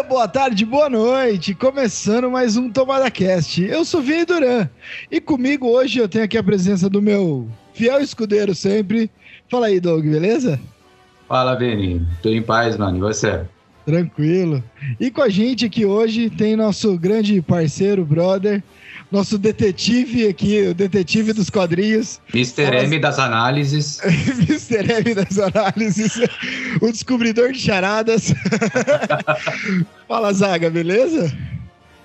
dia, boa tarde, boa noite. Começando mais um Tomada Cast. Eu sou Vini Duran e comigo hoje eu tenho aqui a presença do meu fiel escudeiro sempre. Fala aí, Doug, beleza? Fala, Vini. Tô em paz, mano. E você? Tranquilo. E com a gente aqui hoje tem nosso grande parceiro, brother, nosso detetive aqui, o detetive dos quadrinhos. Mr. M das análises. Mr. M das análises. o descobridor de charadas. Fala, Zaga, beleza?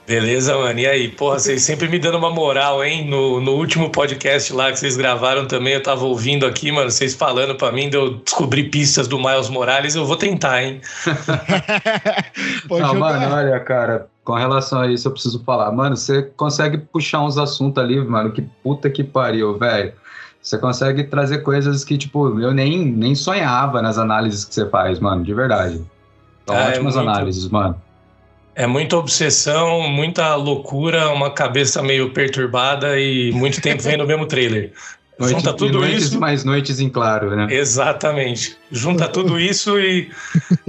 Beleza, mano. E aí? Porra, vocês sempre me dando uma moral, hein? No, no último podcast lá que vocês gravaram também, eu tava ouvindo aqui, mano, vocês falando pra mim de eu descobrir pistas do Miles Morales. Eu vou tentar, hein? Não, mano, olha, cara, com relação a isso eu preciso falar. Mano, você consegue puxar uns assuntos ali, mano, que puta que pariu, velho. Você consegue trazer coisas que, tipo, eu nem, nem sonhava nas análises que você faz, mano, de verdade. São ah, ótimas é muito... análises, mano. É muita obsessão, muita loucura, uma cabeça meio perturbada e muito tempo vendo o mesmo trailer. Noite, Junta tudo noites isso. mais noites em claro, né? Exatamente. Junta tudo isso e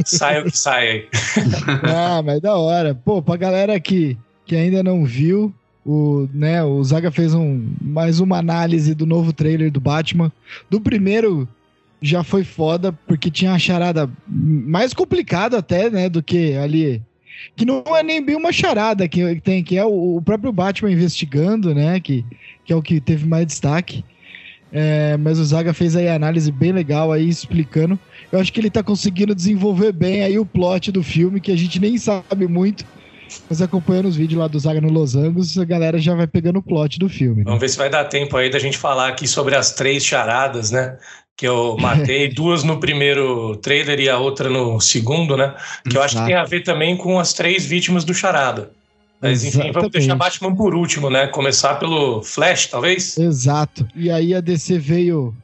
sai o que sai aí. ah, mas da hora. Pô, pra galera que, que ainda não viu, o, né, o Zaga fez um, mais uma análise do novo trailer do Batman. Do primeiro já foi foda, porque tinha a charada mais complicada até, né, do que ali que não é nem bem uma charada que tem, que é o, o, próprio Batman investigando, né? Que, que é o que teve mais destaque. É, mas o Zaga fez aí a análise bem legal aí explicando. Eu acho que ele tá conseguindo desenvolver bem aí o plot do filme, que a gente nem sabe muito. Mas acompanhando os vídeos lá do Zaga no Los Angeles, a galera já vai pegando o plot do filme. Né? Vamos ver se vai dar tempo aí da gente falar aqui sobre as três charadas, né? que eu matei, duas no primeiro trailer e a outra no segundo, né? Que eu acho que tem a ver também com as três vítimas do Charada. Mas enfim, Exatamente. vamos deixar Batman por último, né? Começar pelo Flash, talvez? Exato. E aí a DC veio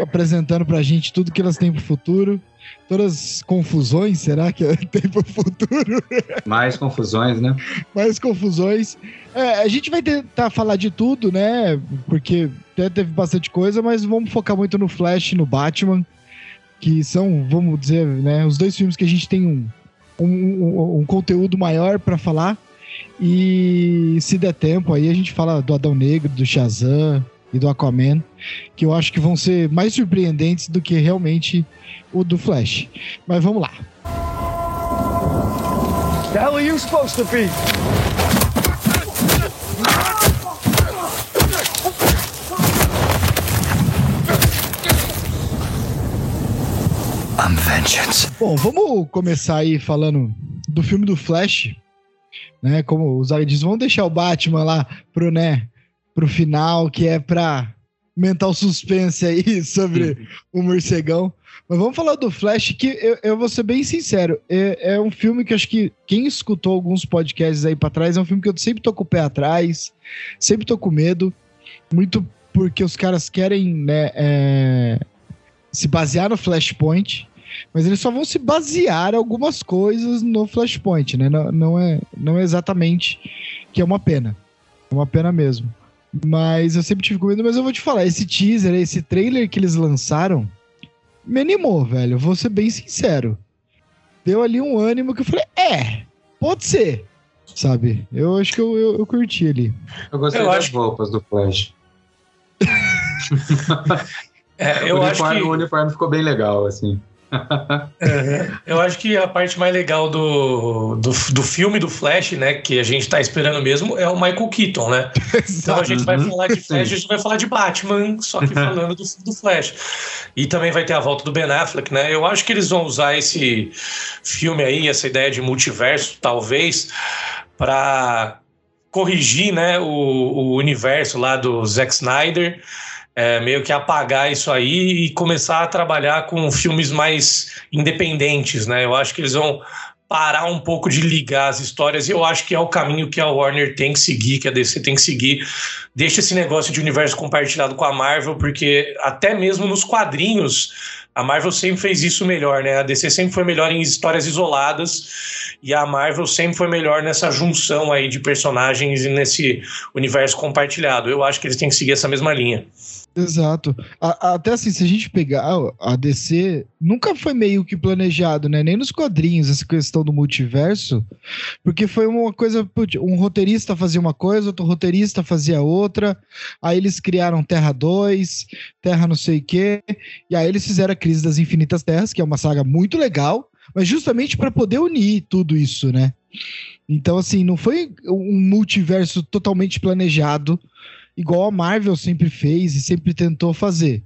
apresentando pra gente tudo que elas têm pro futuro todas as confusões, será que tem para o futuro? Mais confusões, né? Mais confusões. É, a gente vai tentar falar de tudo, né? Porque até teve bastante coisa, mas vamos focar muito no Flash e no Batman, que são, vamos dizer, né, os dois filmes que a gente tem um, um, um, um conteúdo maior para falar. E se der tempo, aí a gente fala do Adão Negro, do Shazam, e do Aquaman, que eu acho que vão ser mais surpreendentes do que realmente o do Flash. Mas vamos lá. The hell are you supposed to be? I'm vengeance. Bom, vamos começar aí falando do filme do Flash, né? Como os diz, vamos deixar o Batman lá pro, né, pro final, que é pra aumentar o suspense aí sobre o morcegão. Mas vamos falar do Flash, que eu, eu vou ser bem sincero, é, é, um filme que acho que quem escutou alguns podcasts aí para trás, é um filme que eu sempre tô com o pé atrás, sempre tô com medo, muito porque os caras querem né, é, se basear no Flashpoint, mas eles só vão se basear algumas coisas no Flashpoint, né? Não, não, é, não é exatamente que é uma pena. É uma pena mesmo. Mas eu sempre tive com medo, mas eu vou te falar, esse teaser, esse trailer que eles lançaram, me animou, velho. Vou ser bem sincero. Deu ali um ânimo que eu falei, é, pode ser. Sabe? Eu acho que eu, eu, eu curti ali. Eu gostei eu das acho... roupas do Flash. é, eu o, uniforme, acho que... o uniforme ficou bem legal, assim é, eu acho que a parte mais legal do, do, do, filme do Flash, né, que a gente tá esperando mesmo, é o Michael Keaton, né? Então a gente vai falar de Flash, a gente vai falar de Batman, só que falando do, do Flash. E também vai ter a volta do Ben Affleck, né? Eu acho que eles vão usar esse filme aí, essa ideia de multiverso, talvez, para corrigir, né, o, o universo lá do Zack Snyder é, meio que apagar isso aí e começar a trabalhar com filmes mais independentes, né? Eu acho que eles vão parar um pouco de ligar as histórias e eu acho que é o caminho que a Warner tem que seguir, que a DC tem que seguir. Deixa esse negócio de universo compartilhado com a Marvel, porque até mesmo nos quadrinhos a Marvel sempre fez isso melhor, né? A DC sempre foi melhor em histórias isoladas e a Marvel sempre foi melhor nessa junção aí de personagens e nesse universo compartilhado. Eu acho que eles têm que seguir essa mesma linha. Exato. A, até assim, se a gente pegar a DC, nunca foi meio que planejado, né? Nem nos quadrinhos, essa questão do multiverso, porque foi uma coisa. Um roteirista fazia uma coisa, outro roteirista fazia outra, aí eles criaram Terra 2, Terra não sei o quê, e aí eles fizeram a Crise das Infinitas Terras, que é uma saga muito legal, mas justamente para poder unir tudo isso, né? Então, assim, não foi um multiverso totalmente planejado igual a Marvel sempre fez e sempre tentou fazer.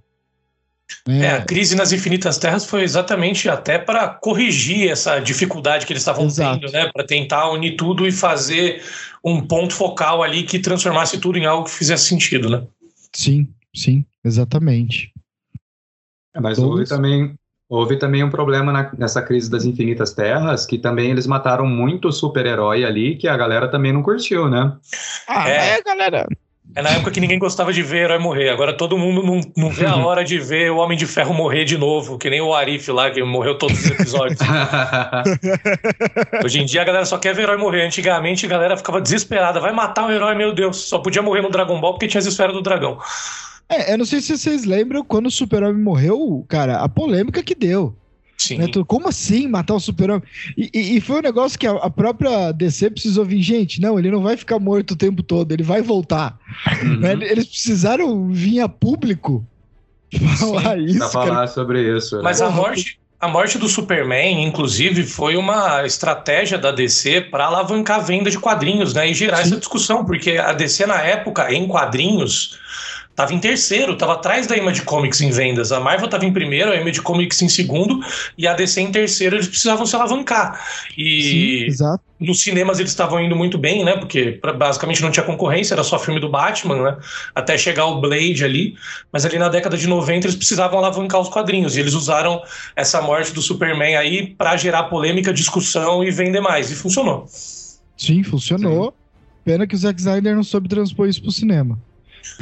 É, a crise nas Infinitas Terras foi exatamente até para corrigir essa dificuldade que eles estavam tendo, né? Para tentar unir tudo e fazer um ponto focal ali que transformasse tudo em algo que fizesse sentido, né? Sim, sim, exatamente. É, mas Todos... houve também, houve também um problema na, nessa crise das Infinitas Terras, que também eles mataram muito super-herói ali, que a galera também não curtiu, né? Ah, é, é galera. É na época que ninguém gostava de ver herói morrer. Agora todo mundo não, não vê a hora de ver o Homem de Ferro morrer de novo, que nem o Arif lá, que morreu todos os episódios. Hoje em dia a galera só quer ver herói morrer. Antigamente a galera ficava desesperada. Vai matar o herói, meu Deus. Só podia morrer no Dragon Ball porque tinha as esferas do dragão. É, eu não sei se vocês lembram quando o Super-Homem morreu, cara, a polêmica que deu. Sim. Né? Como assim matar o super-homem? E, e, e, foi um negócio que a, a, própria DC precisou vir, gente, não, ele não vai ficar morto o tempo todo, ele vai voltar. Uhum. Né? Eles precisaram vir a público falar Sim, isso. Pra falar cara. sobre isso. Né? Mas a morte, a morte do Superman, inclusive, foi uma estratégia da DC para alavancar a venda de quadrinhos né, e gerar Sim. essa discussão, porque a DC, na época, em quadrinhos Tava em terceiro, tava atrás da Image Comics em vendas. A Marvel tava em primeiro, a Image Comics em segundo e a DC em terceiro. Eles precisavam se alavancar. E Sim, nos cinemas eles estavam indo muito bem, né? Porque basicamente não tinha concorrência, era só filme do Batman, né? Até chegar o Blade ali. Mas ali na década de 90 eles precisavam alavancar os quadrinhos. E eles usaram essa morte do Superman aí para gerar polêmica, discussão e vender mais. E funcionou. Sim, funcionou. Sim. Pena que o Zack Snyder não soube transpor isso pro cinema.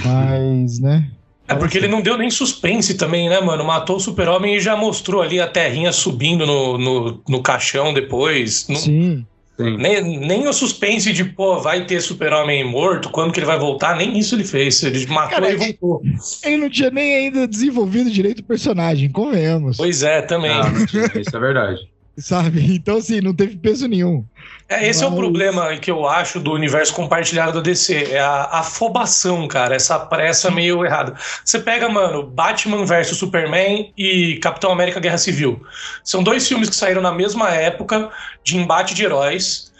Mas, né? É porque ele não deu nem suspense também, né, mano? Matou o super-homem e já mostrou ali a terrinha subindo no, no, no caixão depois. Sim. Sim. Nem, nem o suspense de, pô, vai ter super-homem morto, quando que ele vai voltar, nem isso ele fez. Ele matou Cara, e voltou. Ele não tinha nem ainda desenvolvido direito o personagem, convenhamos. Pois é, também. Ah, isso é verdade. Sabe? Então, assim, não teve peso nenhum. É, esse Mas... é o problema que eu acho do universo compartilhado da DC. É a afobação, cara. Essa pressa meio errada. Você pega, mano, Batman vs Superman e Capitão América Guerra Civil. São dois filmes que saíram na mesma época de embate de heróis.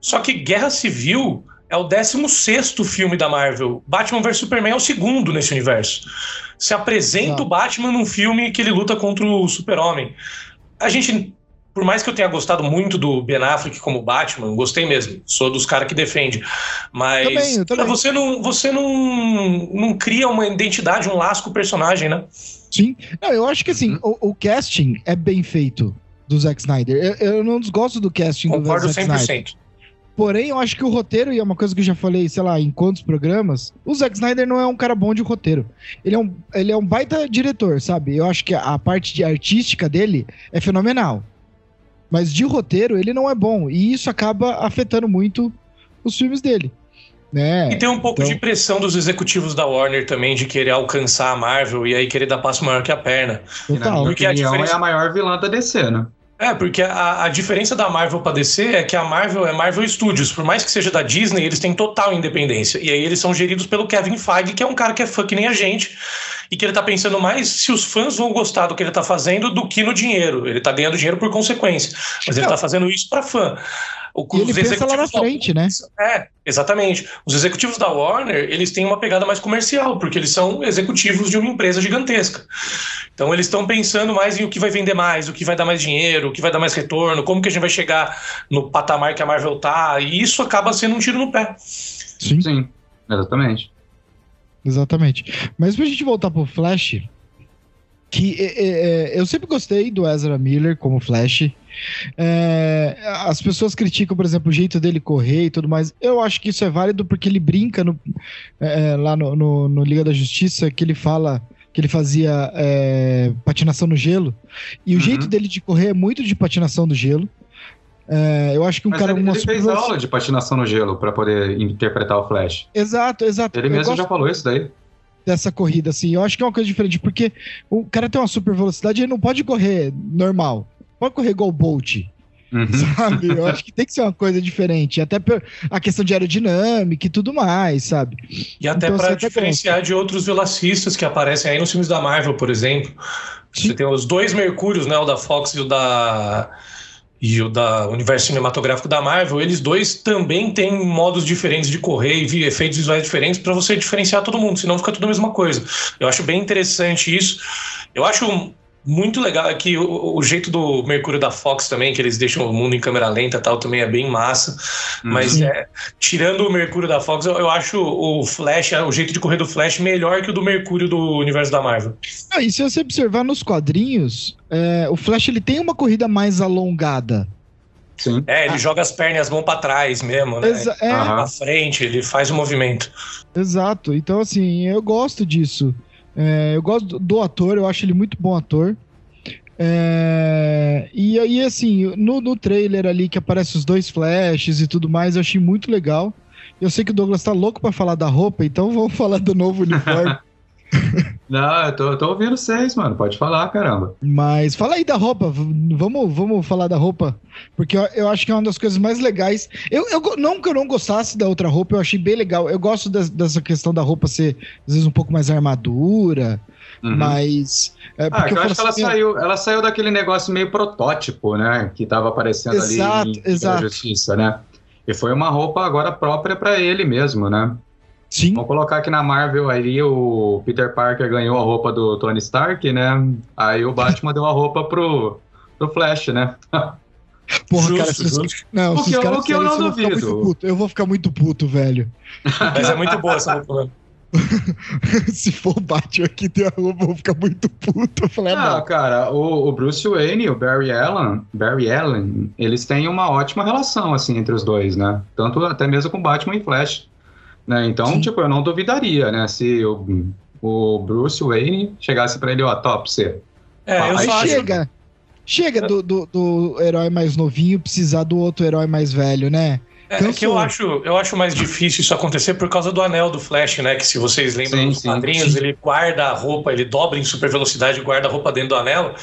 Só que Guerra Civil é o 16 filme da Marvel. Batman vs Superman é o segundo nesse universo. Se apresenta o Batman num filme que ele luta contra o Super-Homem. A gente por mais que eu tenha gostado muito do Ben Affleck como Batman, gostei mesmo. Sou dos caras que defende. Mas também, também. você não você não, não cria uma identidade, um laço com o personagem, né? Sim. Não, eu acho que assim, uhum. o, o, casting é bem feito do Zack Snyder. Eu, eu não desgosto do casting Concordo do Zack 100%. Snyder. Porém, eu acho que o roteiro, e é uma coisa que eu já falei, sei lá, em quantos programas, o Zack Snyder não é um cara bom de roteiro. Ele é um, ele é um baita diretor, sabe? Eu acho que a, a parte de artística dele é fenomenal. Mas de roteiro, ele não é bom. E isso acaba afetando muito os filmes dele. Né? E tem um pouco então... de pressão dos executivos da Warner também de querer alcançar a Marvel e aí querer dar passo maior que a perna. Total. Porque a diferença... é a maior vilã da DC, né? É, porque a, a diferença da Marvel para DC é que a Marvel é Marvel Studios. Por mais que seja da Disney, eles têm total independência. E aí eles são geridos pelo Kevin Feige, que é um cara que é fã que nem a gente. E que ele tá pensando mais se os fãs vão gostar do que ele tá fazendo do que no dinheiro. Ele tá ganhando dinheiro por consequência. Mas ele tá fazendo isso para fã. O, e ele pensa lá na frente, né? É, exatamente. Os executivos da Warner, eles têm uma pegada mais comercial, porque eles são executivos de uma empresa gigantesca. Então eles estão pensando mais em o que vai vender mais, o que vai dar mais dinheiro, o que vai dar mais retorno, como que a gente vai chegar no patamar que a Marvel tá, e isso acaba sendo um tiro no pé. Sim. Sim, exatamente. Exatamente. Mas pra gente voltar pro Flash, que é, é, é, eu sempre gostei do Ezra Miller como Flash. É, as pessoas criticam, por exemplo, o jeito dele correr e tudo mais. Eu acho que isso é válido porque ele brinca no, é, lá no, no, no, Liga da Justiça, que ele fala que ele fazia é, patinação no gelo. E o uhum. jeito dele de correr é muito de patinação do gelo. Eu acho que um Mas cara. Ele, ele fez aula de patinação no gelo para poder interpretar o Flash. Exato, exato. Ele mesmo gosto... já falou isso daí. dessa corrida, assim. Eu acho que é uma coisa diferente, porque o cara tem uma super velocidade e ele não pode correr normal. Pode correr igual o Bolt. Uhum. Sabe? Eu acho que tem que ser uma coisa diferente. Até a questão de aerodinâmica e tudo mais, sabe? E até então, para diferenciar de outros velocistas que aparecem aí nos filmes da Marvel, por exemplo. Sim. Você tem os dois Mercúrios, né? O da Fox e o da. E o da universo cinematográfico da Marvel, eles dois também têm modos diferentes de correr e efeitos visuais diferentes para você diferenciar todo mundo, senão fica tudo a mesma coisa. Eu acho bem interessante isso. Eu acho muito legal. É que o, o, jeito do Mercúrio da Fox também, que eles deixam o mundo em câmera lenta e tal, também é bem massa. Uhum. Mas é, tirando o Mercúrio da Fox, eu, eu, acho o Flash, o jeito de correr do Flash melhor que o do Mercúrio do universo da Marvel. Ah, e se você observar nos quadrinhos, é, o Flash ele tem uma corrida mais alongada. Sim. É, ele ah. joga as pernas e as mãos para trás mesmo, né? Exa é. Pra frente, ele faz o movimento. Exato. Então, assim, eu gosto disso. É, eu gosto do, ator, eu acho ele muito bom ator. É, e aí, assim, no, no trailer ali que aparece os dois flashes e tudo mais, eu achei muito legal. Eu sei que o Douglas tá louco para falar da roupa, então vamos falar do novo uniforme. Não, eu tô, eu tô ouvindo vocês, mano. Pode falar, caramba. Mas fala aí da roupa. Vamos, vamos falar da roupa. Porque eu, eu acho que é uma das coisas mais legais. Eu, eu não que eu não gostasse da outra roupa, eu achei bem legal. Eu gosto de, dessa questão da roupa ser, às vezes, um pouco mais armadura. Uhum. Mas. É ah, eu, eu acho que ela assim, saiu, ela saiu daquele negócio meio protótipo, né? Que tava aparecendo exato, ali em exato. Justiça, né? E foi uma roupa agora própria para ele mesmo, né? Sim. Vamos colocar aqui na Marvel aí, o Peter Parker ganhou a roupa do Tony Stark, né? Aí o Batman deu a roupa pro, pro Flash, né? Porra, justo, cara, se não, o que, eu, o que eu não duvido. Eu vou ficar muito puto, velho. Mas é muito boa essa roupa, né? Se for o Batman aqui tem a roupa, eu vou ficar muito puto. Eu falei, ah, não. cara, o, o, Bruce Wayne e o Barry Allen, Barry Allen, eles têm uma ótima relação, assim, entre os dois, né? Tanto até mesmo com Batman e Flash. Né? Então, Sim. tipo, eu não duvidaria, né? Se o, o Bruce Wayne chegasse para ele, ó, top, você. É, eu só chega. Acho... Chega do, do, do, herói mais novinho precisar do outro herói mais velho, né? É, é, que eu acho, eu acho mais difícil isso acontecer por causa do anel do Flash, né? Que se vocês lembram sim, dos quadrinhos, sim. ele guarda a roupa, ele dobra em super velocidade e guarda a roupa dentro do anel.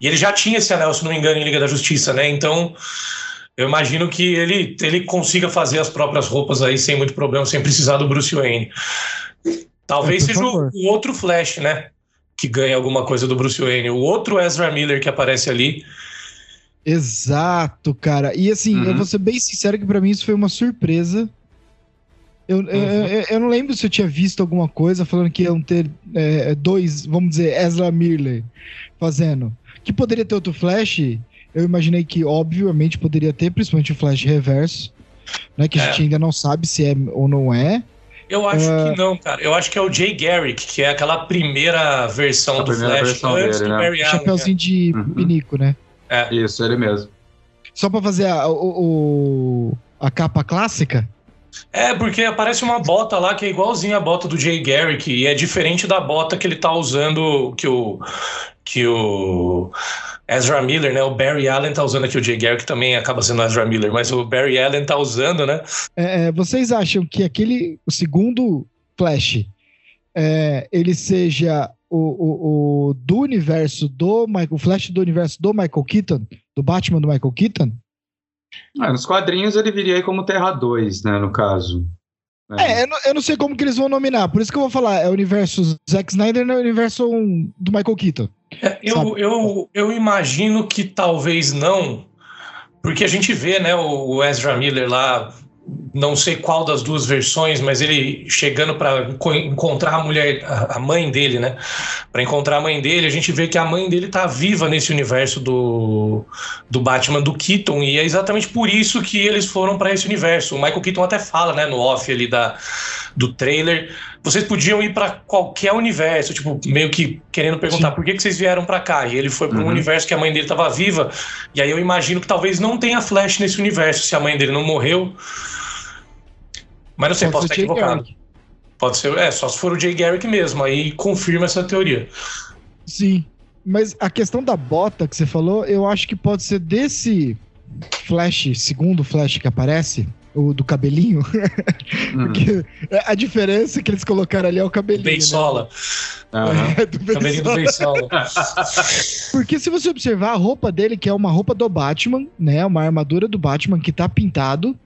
E ele já tinha esse anel, se não me engano, em Liga da Justiça, né? Então, eu imagino que ele, ele consiga fazer as próprias roupas aí sem muito problema, sem precisar do Bruce Wayne. Talvez é, seja o, o, outro Flash, né? Que ganha alguma coisa do Bruce Wayne. O outro Ezra Miller que aparece ali. Exato, cara. E assim, uhum. eu vou ser bem sincero que para mim isso foi uma surpresa. Eu, uhum. eu, eu, não lembro se eu tinha visto alguma coisa falando que iam ter é, dois, vamos dizer, Ezra Miller fazendo. Que poderia ter outro Flash, eu imaginei que, obviamente, poderia ter, principalmente o Flash Reverso, né? Que é. a gente ainda não sabe se é ou não é. Eu acho uh... que não, cara. Eu acho que é o Jay Garrick, que é aquela primeira versão a do primeira Flash versão antes dele, do né? Barry Allen. Chapeuzinho de uhum. pinico, né? É. Isso, ele mesmo. Só pra fazer a, o, a capa clássica? É, porque aparece uma bota lá que é igualzinha a bota do Jay Garrick e é diferente da bota que ele tá usando, que o, que o Ezra Miller, né? O Barry Allen tá usando aqui o Jay Garrick, que também acaba sendo Ezra Miller, mas o Barry Allen tá usando, né? É, é vocês acham que aquele, o segundo Flash, é, ele seja o, o, o, do universo do Michael, o Flash do universo do Michael Keaton, do Batman do Michael Keaton? Ah, nos quadrinhos ele viria aí como Terra 2, né, no caso. É, é eu, não, eu, não, sei como que eles vão nominar, por isso que eu vou falar, é o universo Zack Snyder é o universo do Michael Keaton. É, eu, eu, eu imagino que talvez não, porque a gente vê, né, o Ezra Miller lá não sei qual das duas versões, mas ele chegando para encontrar a mulher, a mãe dele, né? Para encontrar a mãe dele, a gente vê que a mãe dele tá viva nesse universo do, do Batman do Keaton e é exatamente por isso que eles foram para esse universo. O Michael Keaton até fala, né, no off ali da, do trailer, vocês podiam ir para qualquer universo, tipo meio que querendo perguntar Sim. por que, que vocês vieram para cá. E ele foi para um uhum. universo que a mãe dele estava viva. E aí eu imagino que talvez não tenha Flash nesse universo se a mãe dele não morreu. Mas não sei, pode posso estar equivocado. Pode ser, é, só se for o Jay Garrick mesmo, aí confirma essa teoria. Sim, mas a questão da bota que você falou, eu acho que pode ser desse Flash, segundo Flash que aparece, O do cabelinho. Uhum. Porque a diferença que eles colocaram ali é o cabelinho. Beisola. Né? Uhum. É, do cabelinho do Beisola. Porque se você observar a roupa dele, que é uma roupa do Batman, né? Uma armadura do Batman que tá pintado.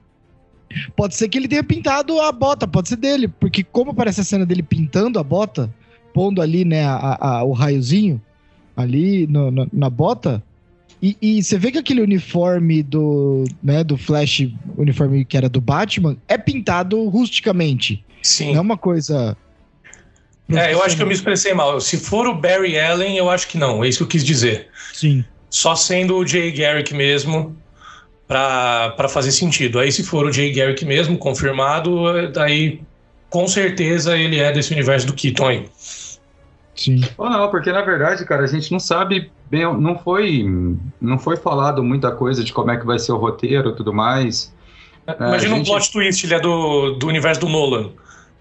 Pode ser que ele tenha pintado a bota, pode ser dele. Porque como aparece a cena dele pintando a bota, pondo ali, né, a, a, o raiozinho ali no, no, na bota, e, e, você vê que aquele uniforme do, né, do Flash, uniforme que era do Batman, é pintado rusticamente. Sim. Não é uma coisa. É, eu acho que eu me expressei mal. Se for o Barry Allen, eu acho que não. É isso que eu quis dizer. Sim. Só sendo o Jay Garrick mesmo para fazer sentido. Aí, se for o Jay Garrick mesmo, confirmado, daí com certeza ele é desse universo do Keaton aí. Sim. Ou não, porque na verdade, cara, a gente não sabe bem, não foi, não foi falado muita coisa de como é que vai ser o roteiro e tudo mais. É, imagina gente... um plot twist, ele é do, do universo do Nolan.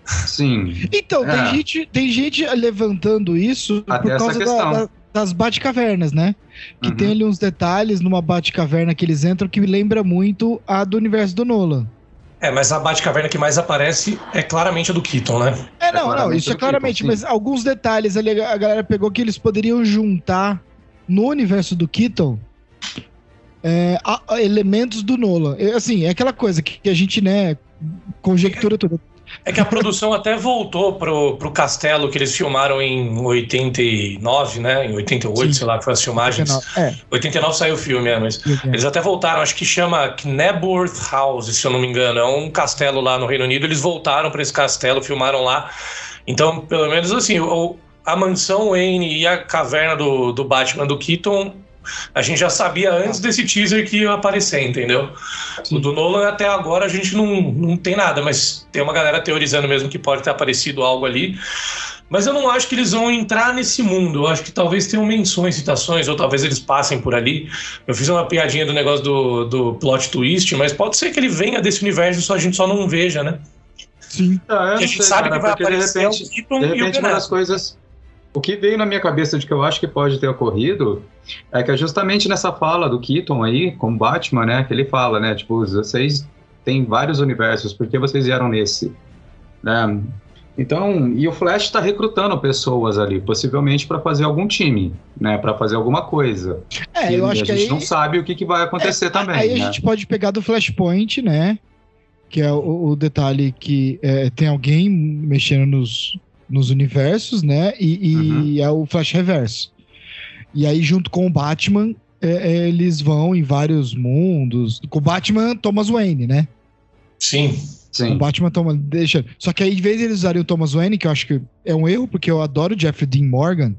Sim. Então, é. tem, gente, tem gente levantando isso Até por causa da, da, das Batcavernas, né? Que uhum. tem ali uns detalhes numa Batcaverna que eles entram que lembra muito a do universo do Nolan. É, mas a Batcaverna que mais aparece é claramente a do Keaton, né? É, não, é não, isso é claramente, Keaton, mas alguns detalhes ali a galera pegou que eles poderiam juntar no universo do Keaton é, a, a elementos do Nolan. É, assim, é aquela coisa que, que a gente, né, conjectura toda. É que a produção até voltou pro, pro castelo que eles filmaram em 89, né? Em 88, Sim. sei lá, que foi as filmagens. 89, é. 89 saiu o filme, é, mas eles até voltaram, acho que chama Knebworth House, se eu não me engano. É um castelo lá no Reino Unido. Eles voltaram para esse castelo, filmaram lá. Então, pelo menos assim, o, a mansão Wayne e a caverna do, do Batman do Keaton a gente já sabia antes desse teaser que ia aparecer, entendeu? Sim. O do Nolan até agora a gente não, não tem nada, mas tem uma galera teorizando mesmo que pode ter aparecido algo ali. Mas eu não acho que eles vão entrar nesse mundo. Eu acho que talvez tenham menções, citações, ou talvez eles passem por ali. Eu fiz uma piadinha do negócio do, do plot twist, mas pode ser que ele venha desse universo só a gente só não veja, né? Sim. Ah, a gente sei, sabe cara, que vai aparecer de repente, o de repente uma das coisas o que veio na minha cabeça de que eu acho que pode ter ocorrido é que é justamente nessa fala do Keaton aí, com Batman, né, que ele fala, né, tipo, vocês têm vários universos, por que vocês vieram nesse? Né? Então, e o Flash está recrutando pessoas ali, possivelmente para fazer algum time, né, para fazer alguma coisa. É, e eu acho que a gente aí... não sabe o que, que vai acontecer é, também. Aí né? a gente pode pegar do Flashpoint, né, que é o, o detalhe que é, tem alguém mexendo nos, nos universos, né? E, e uhum. é o Flash Reverso. E aí, junto com o Batman, é, é, eles vão em vários mundos. Com o Batman, Thomas Wayne, né? Sim. Sim. O Batman toma, deixa. Só que aí, em vez de eles usarem o Thomas Wayne, que eu acho que é um erro, porque eu adoro o Jeffrey Dean Morgan.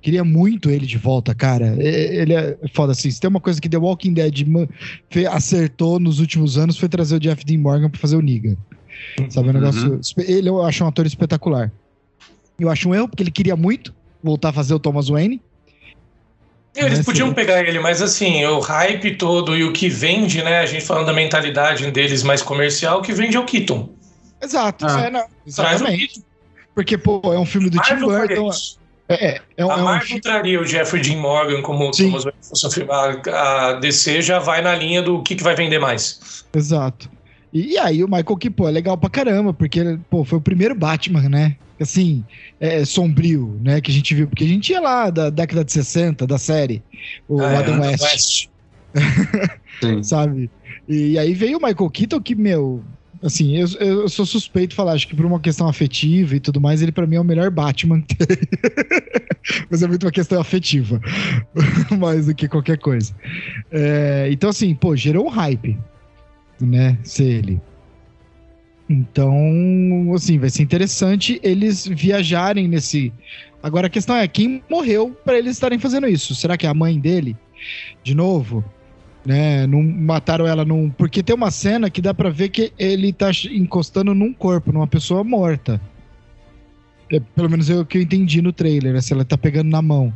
Queria muito ele de volta, cara. Ele é foda assim. Se tem uma coisa que The Walking Dead acertou nos últimos anos foi trazer o Jeff Dean Morgan pra fazer o Negan. Sabe, um uhum. negócio. Ele eu acho um ator espetacular. Eu acho um erro, porque ele queria muito voltar a fazer o Thomas Wayne. Eles né, podiam pegar ele, mas assim, o hype todo e o que vende, né? A gente falando da mentalidade deles mais comercial, o que vende é o Keaton. Exato. Ah. É, não, exatamente. Porque, pô, é um filme do Tim Burton. É, é, é, a é Marvel um... traria o Jeffrey Dean Morgan como Sim. Thomas Wayne. A, a DC já vai na linha do que, que vai vender mais. Exato. E, e, aí o Michael que, pô, é legal pra caramba, porque, pô, foi o primeiro Batman, né? Assim, é, sombrio, né? Que a gente viu, porque a gente ia lá da década de 60, da série, o ah, é, Adam é, West. West. Sabe? E aí veio o Michael Keaton, que, meu, assim, eu, eu sou suspeito de falar, acho que por uma questão afetiva e tudo mais, ele para mim é o melhor Batman. Mas é muito uma questão afetiva, mais do que qualquer coisa. É, então, assim, pô, gerou um hype né, ser ele. Então, assim, vai ser interessante eles viajarem nesse. Agora a questão é quem morreu para eles estarem fazendo isso? Será que é a mãe dele? De novo? Né? Não mataram ela num. Porque tem uma cena que dá para ver que ele tá encostando num corpo, numa pessoa morta. É, pelo menos é o que eu entendi no trailer, né? Se ela tá pegando na mão.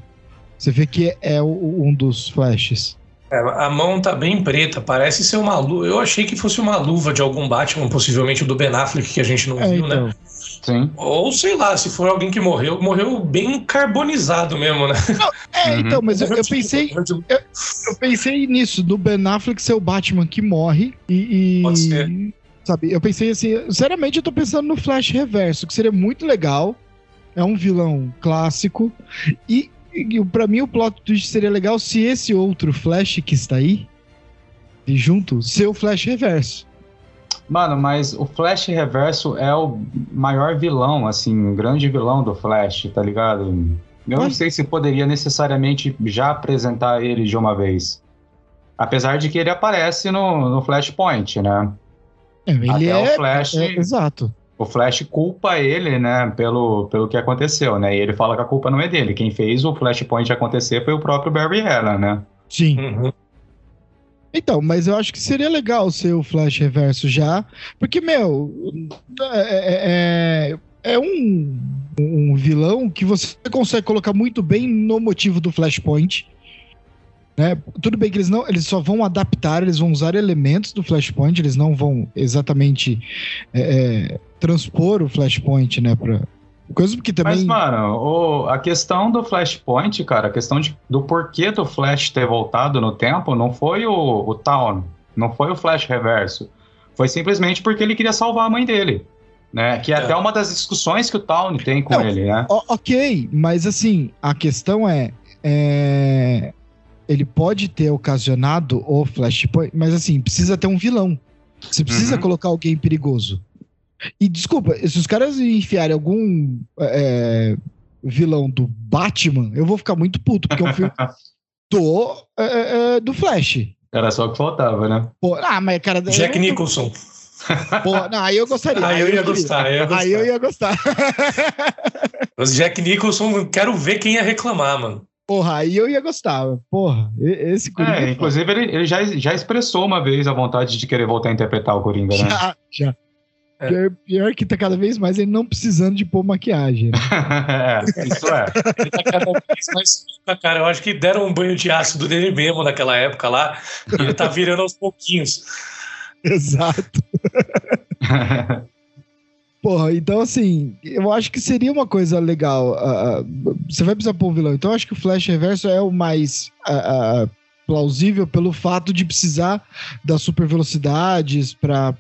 Você vê que é um dos flashes. É, a mão tá bem preta, parece ser uma luva. Eu achei que fosse uma luva de algum Batman, possivelmente o do Ben Affleck, que a gente não é, viu, né? então. né? Sim. Ou sei lá, se for alguém que morreu, morreu bem carbonizado mesmo, né? Não, É, uhum. então, mas eu, eu pensei. Eu, eu, pensei nisso, do Ben Affleck ser o Batman que morre e. e Pode ser. Sabe, eu pensei assim, sinceramente, eu tô pensando no Flash Reverso, que seria muito legal. É um vilão clássico. E, e para mim, o plot twist seria legal se esse outro Flash que está aí, e junto, ser o Flash Reverso. Mano, mas o Flash Reverso é o maior vilão, assim, o grande vilão do Flash, tá ligado? Eu não sei se poderia necessariamente já apresentar ele de uma vez. Apesar de que ele aparece no, no Flashpoint, né? É, ele Até é, o Flash. É, exato. O Flash culpa ele, né, pelo, pelo que aconteceu, né? E ele fala que a culpa não é dele. Quem fez o Flashpoint acontecer foi o próprio Barry Allen, né? Sim. Uhum. Então, mas eu acho que seria legal ser o Flash Reverso já, porque, meu, é, é, é um, um vilão que você consegue colocar muito bem no motivo do Flashpoint. Né? Tudo bem que eles não, eles só vão adaptar, eles vão usar elementos do Flashpoint, eles não vão exatamente é, é, transpor o Flashpoint, né, para coisa que também. Mas mano, o, a questão do Flashpoint, cara, a questão de, do porquê do Flash ter voltado no tempo, não foi o, o Town, não foi o Flash Reverso, foi simplesmente porque ele queria salvar a mãe dele. Né? Que é, é. até uma das discussões que o Town tem com não, ele, né? Ok, mas assim, a questão é, é ele pode ter ocasionado o Flashpoint, mas assim, precisa ter um vilão. Você precisa uhum. colocar alguém perigoso. E desculpa, se os caras enfiarem algum é, vilão do Batman, eu vou ficar muito puto, porque é um filme do, é, é, do Flash. Era só o que faltava, né? Pô, ah, mas cara. Jack Nicholson. Pô, não, aí eu gostaria. Aí, aí eu, ia gostar, aí eu ia gostar. Aí eu ia gostar. Mas Jack Nicholson, quero ver quem ia reclamar, mano. Porra, aí eu ia gostar. Porra, esse Coringa. É, é inclusive ele, ele, já, já expressou uma vez a vontade de querer voltar a interpretar o Coringa, né? Já, já. É. Pior, pior, que tá cada vez mais ele não precisando de pôr maquiagem. Né? é, isso é. Ele tá cada vez mais. Cara, eu acho que deram um banho de ácido dele mesmo naquela época lá. E ele tá virando aos pouquinhos. Exato. Porra, então assim, eu acho que seria uma coisa legal. Uh, uh, você vai precisar pôr um vilão. Então eu acho que o Flash Reverso é o mais uh, plausível pelo fato de precisar das super velocidades para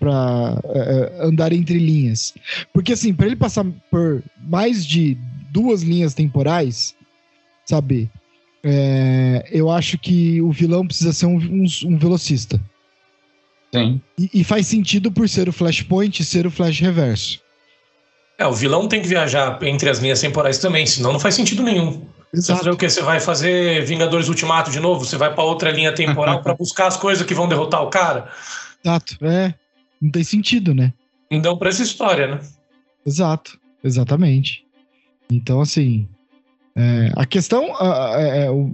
andar entre linhas. Porque assim, para ele passar por mais de duas linhas temporais, sabe? É, eu acho que o vilão precisa ser um, um, um velocista. Sim. E, e, faz sentido por ser o Flashpoint e ser o Flash Reverso. É, o vilão tem que viajar entre as linhas temporais também, senão não faz sentido nenhum. Exato. Você fazer o quê? Você vai fazer Vingadores Ultimato de novo? Você vai para outra linha temporal para buscar as coisas que vão derrotar o cara? Exato, é. Não tem sentido, né? Então, para essa história, né? Exato, exatamente. Então, assim, é, a questão, é, é, o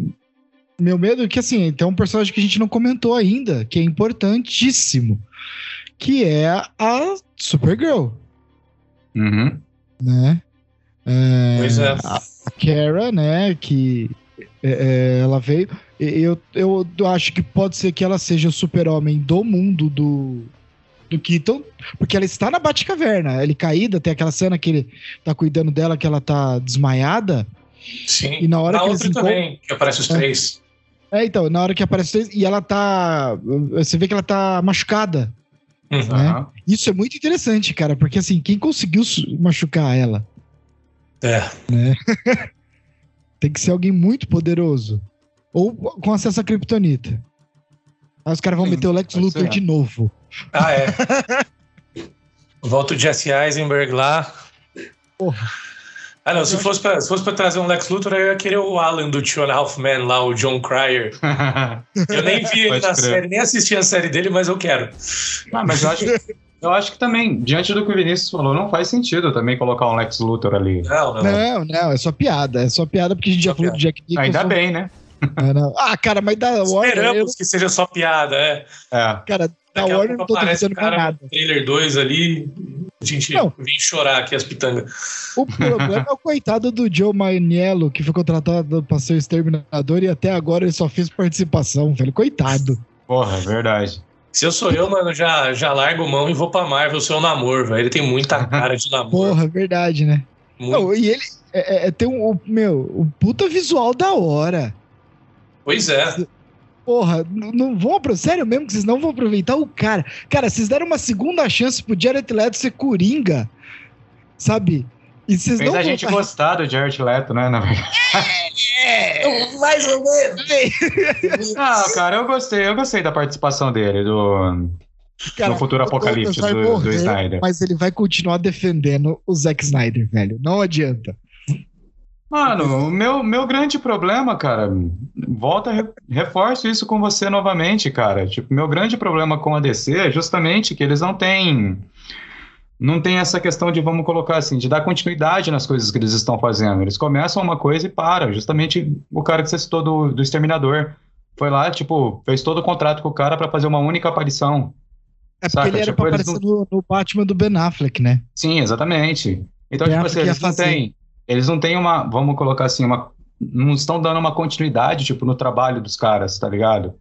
meu medo é que, assim, tem um personagem que a gente não comentou ainda, que é importantíssimo, que é a Supergirl. Uhum. Né? É, pois é. A, a Kara, né, que é, é ela veio. Eu, eu acho que pode ser que ela seja o super-homem do mundo do, do Keaton, porque ela está na Batcaverna. Ele caída, tem aquela cena que ele tá cuidando dela, que ela tá desmaiada. Sim. E na hora na que outra também, que aparece os é. três. É, então, na hora que aparece os três, e ela tá. Você vê que ela tá machucada. Uhum. Né? Isso é muito interessante, cara, porque assim, quem conseguiu machucar ela? É. Né? Tem que ser alguém muito poderoso. Ou com acesso à criptonita. Aí os caras vão Sim, meter o Lex Luthor ser. de novo. Ah, é. Volta o Jesse Eisenberg lá. Porra. Ah, não, se fosse, pra, se fosse pra trazer um Lex Luthor, eu ia querer o Alan do Two and a Half Men lá, o John Cryer. eu nem vi ele na crer. série, nem assisti a série dele, mas eu quero. Ah, mas eu acho, eu acho que também, diante do que o Vinícius falou, não faz sentido também colocar um Lex Luthor ali. Não, não. Não, não é só piada. É só piada porque a gente só já falou do Jack Nicholson. Ainda bem, né? ah, cara, mas da Warner. Esperamos eu... que seja só piada, é. é. Cara, da Warner não tô aparece cara nada. Trailer 2 ali, a gente não. vem chorar aqui as pitangas. O problema é o coitado do Joe Maniello, que foi contratado para ser o exterminador e até agora ele só fez participação, velho. Coitado. Porra, é verdade. Se eu sou eu, mano, já, já largo mão e vou pra Marvel ser o namoro, velho. Ele tem muita cara de namoro. Porra, verdade, né? Não, e ele é, é, é tem um, meu, um puta visual da hora. Pois é. Porra, não vão vão sério mesmo que vocês não vão aproveitar o cara. Cara, vocês deram uma segunda chance pro Jared Leto ser Coringa, sabe? E vocês Fez não a gente voltar... gostar do Jared Leto, né, na verdade. É, mais ou menos. ah, cara, eu gostei, eu gostei da participação dele, do, Cara, no futuro apocalipse do, morrer, do Snyder. Mas ele vai continuar defendendo o Zack Snyder, velho. Não adianta. Mano, o meu, meu grande problema, cara, volta, reforço isso com você novamente, cara. Tipo, meu grande problema com a DC é justamente que eles não têm. Não tem essa questão de, vamos colocar assim, de dar continuidade nas coisas que eles estão fazendo. Eles começam uma coisa e param. Justamente o cara que você citou do, do Exterminador. Foi lá, tipo, fez todo o contrato com o cara para fazer uma única aparição. É porque Saca? ele era tipo, pra aparecer não... no, no, Batman do Ben Affleck, né? Sim, exatamente. Então, ben tipo assim, eles não têm. Eles não têm uma. Vamos colocar assim, uma. Não estão dando uma continuidade, tipo, no trabalho dos caras, tá ligado?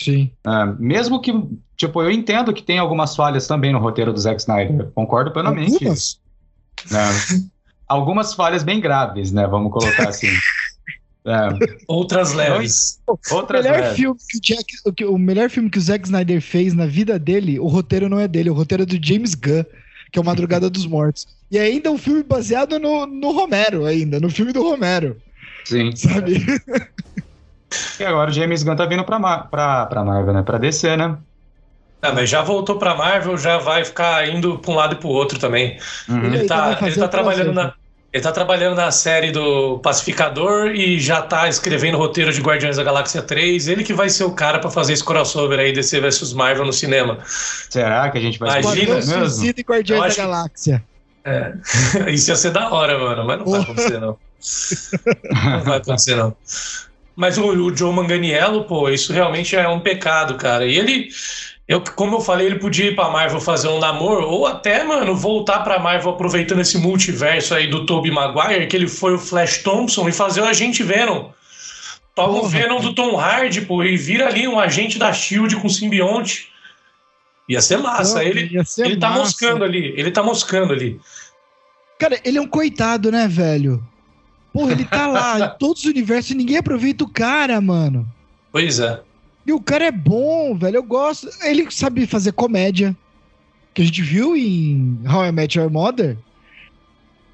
Sim. É, mesmo que. Tipo, eu entendo que tem algumas falhas também no roteiro do Zack Snyder. Concordo plenamente. Algumas? É, algumas falhas bem graves, né? Vamos colocar assim. É. Outras leves. Outras o melhor, leves. Filme que o, Jack, o, melhor filme que o Zack Snyder fez na vida dele, o roteiro não é dele, o roteiro é do James Gunn, que é o Madrugada dos Mortos. E ainda é um filme baseado no, no Romero, ainda, no filme do Romero. Sim. Sabe? E agora o James Gunn tá vindo pra, pra, pra Marvel, né? Pra DC, né? Ah, mas já voltou pra Marvel, já vai ficar indo pra um lado e pro outro também. Uhum. Ele, tá, ele tá trabalhando na. Ele tá trabalhando na série do Pacificador e já tá escrevendo o roteiro de Guardiões da Galáxia 3. Ele que vai ser o cara para fazer esse crossover aí, DC vs Marvel no cinema. Será que a gente vai Imagina mesmo? e Guardiões da Galáxia. É. Isso ia ser da hora, mano, mas não vai acontecer, não. não vai acontecer, não. Mas o, o Joe Manganiello, pô, isso realmente é um pecado, cara. E ele eu, como eu falei, ele podia ir pra Marvel fazer um namoro, ou até, mano, voltar pra Marvel aproveitando esse multiverso aí do Tobey Maguire, que ele foi o Flash Thompson, e fazer o Agente Venom. Toma o Venom do Tom Hardy, pô, e vira ali um agente da SHIELD com simbionte. Ia ser massa. Não, ele ser ele tá massa. tá moscando ali, ele tá moscando ali. Cara, ele é um coitado, né, velho? Porra, ele tá lá em todos os universos e ninguém aproveita o cara, mano. Pois é. E o cara é bom, velho. Eu gosto. Ele sabe fazer comédia. Que a gente viu em How I Met Your Mother.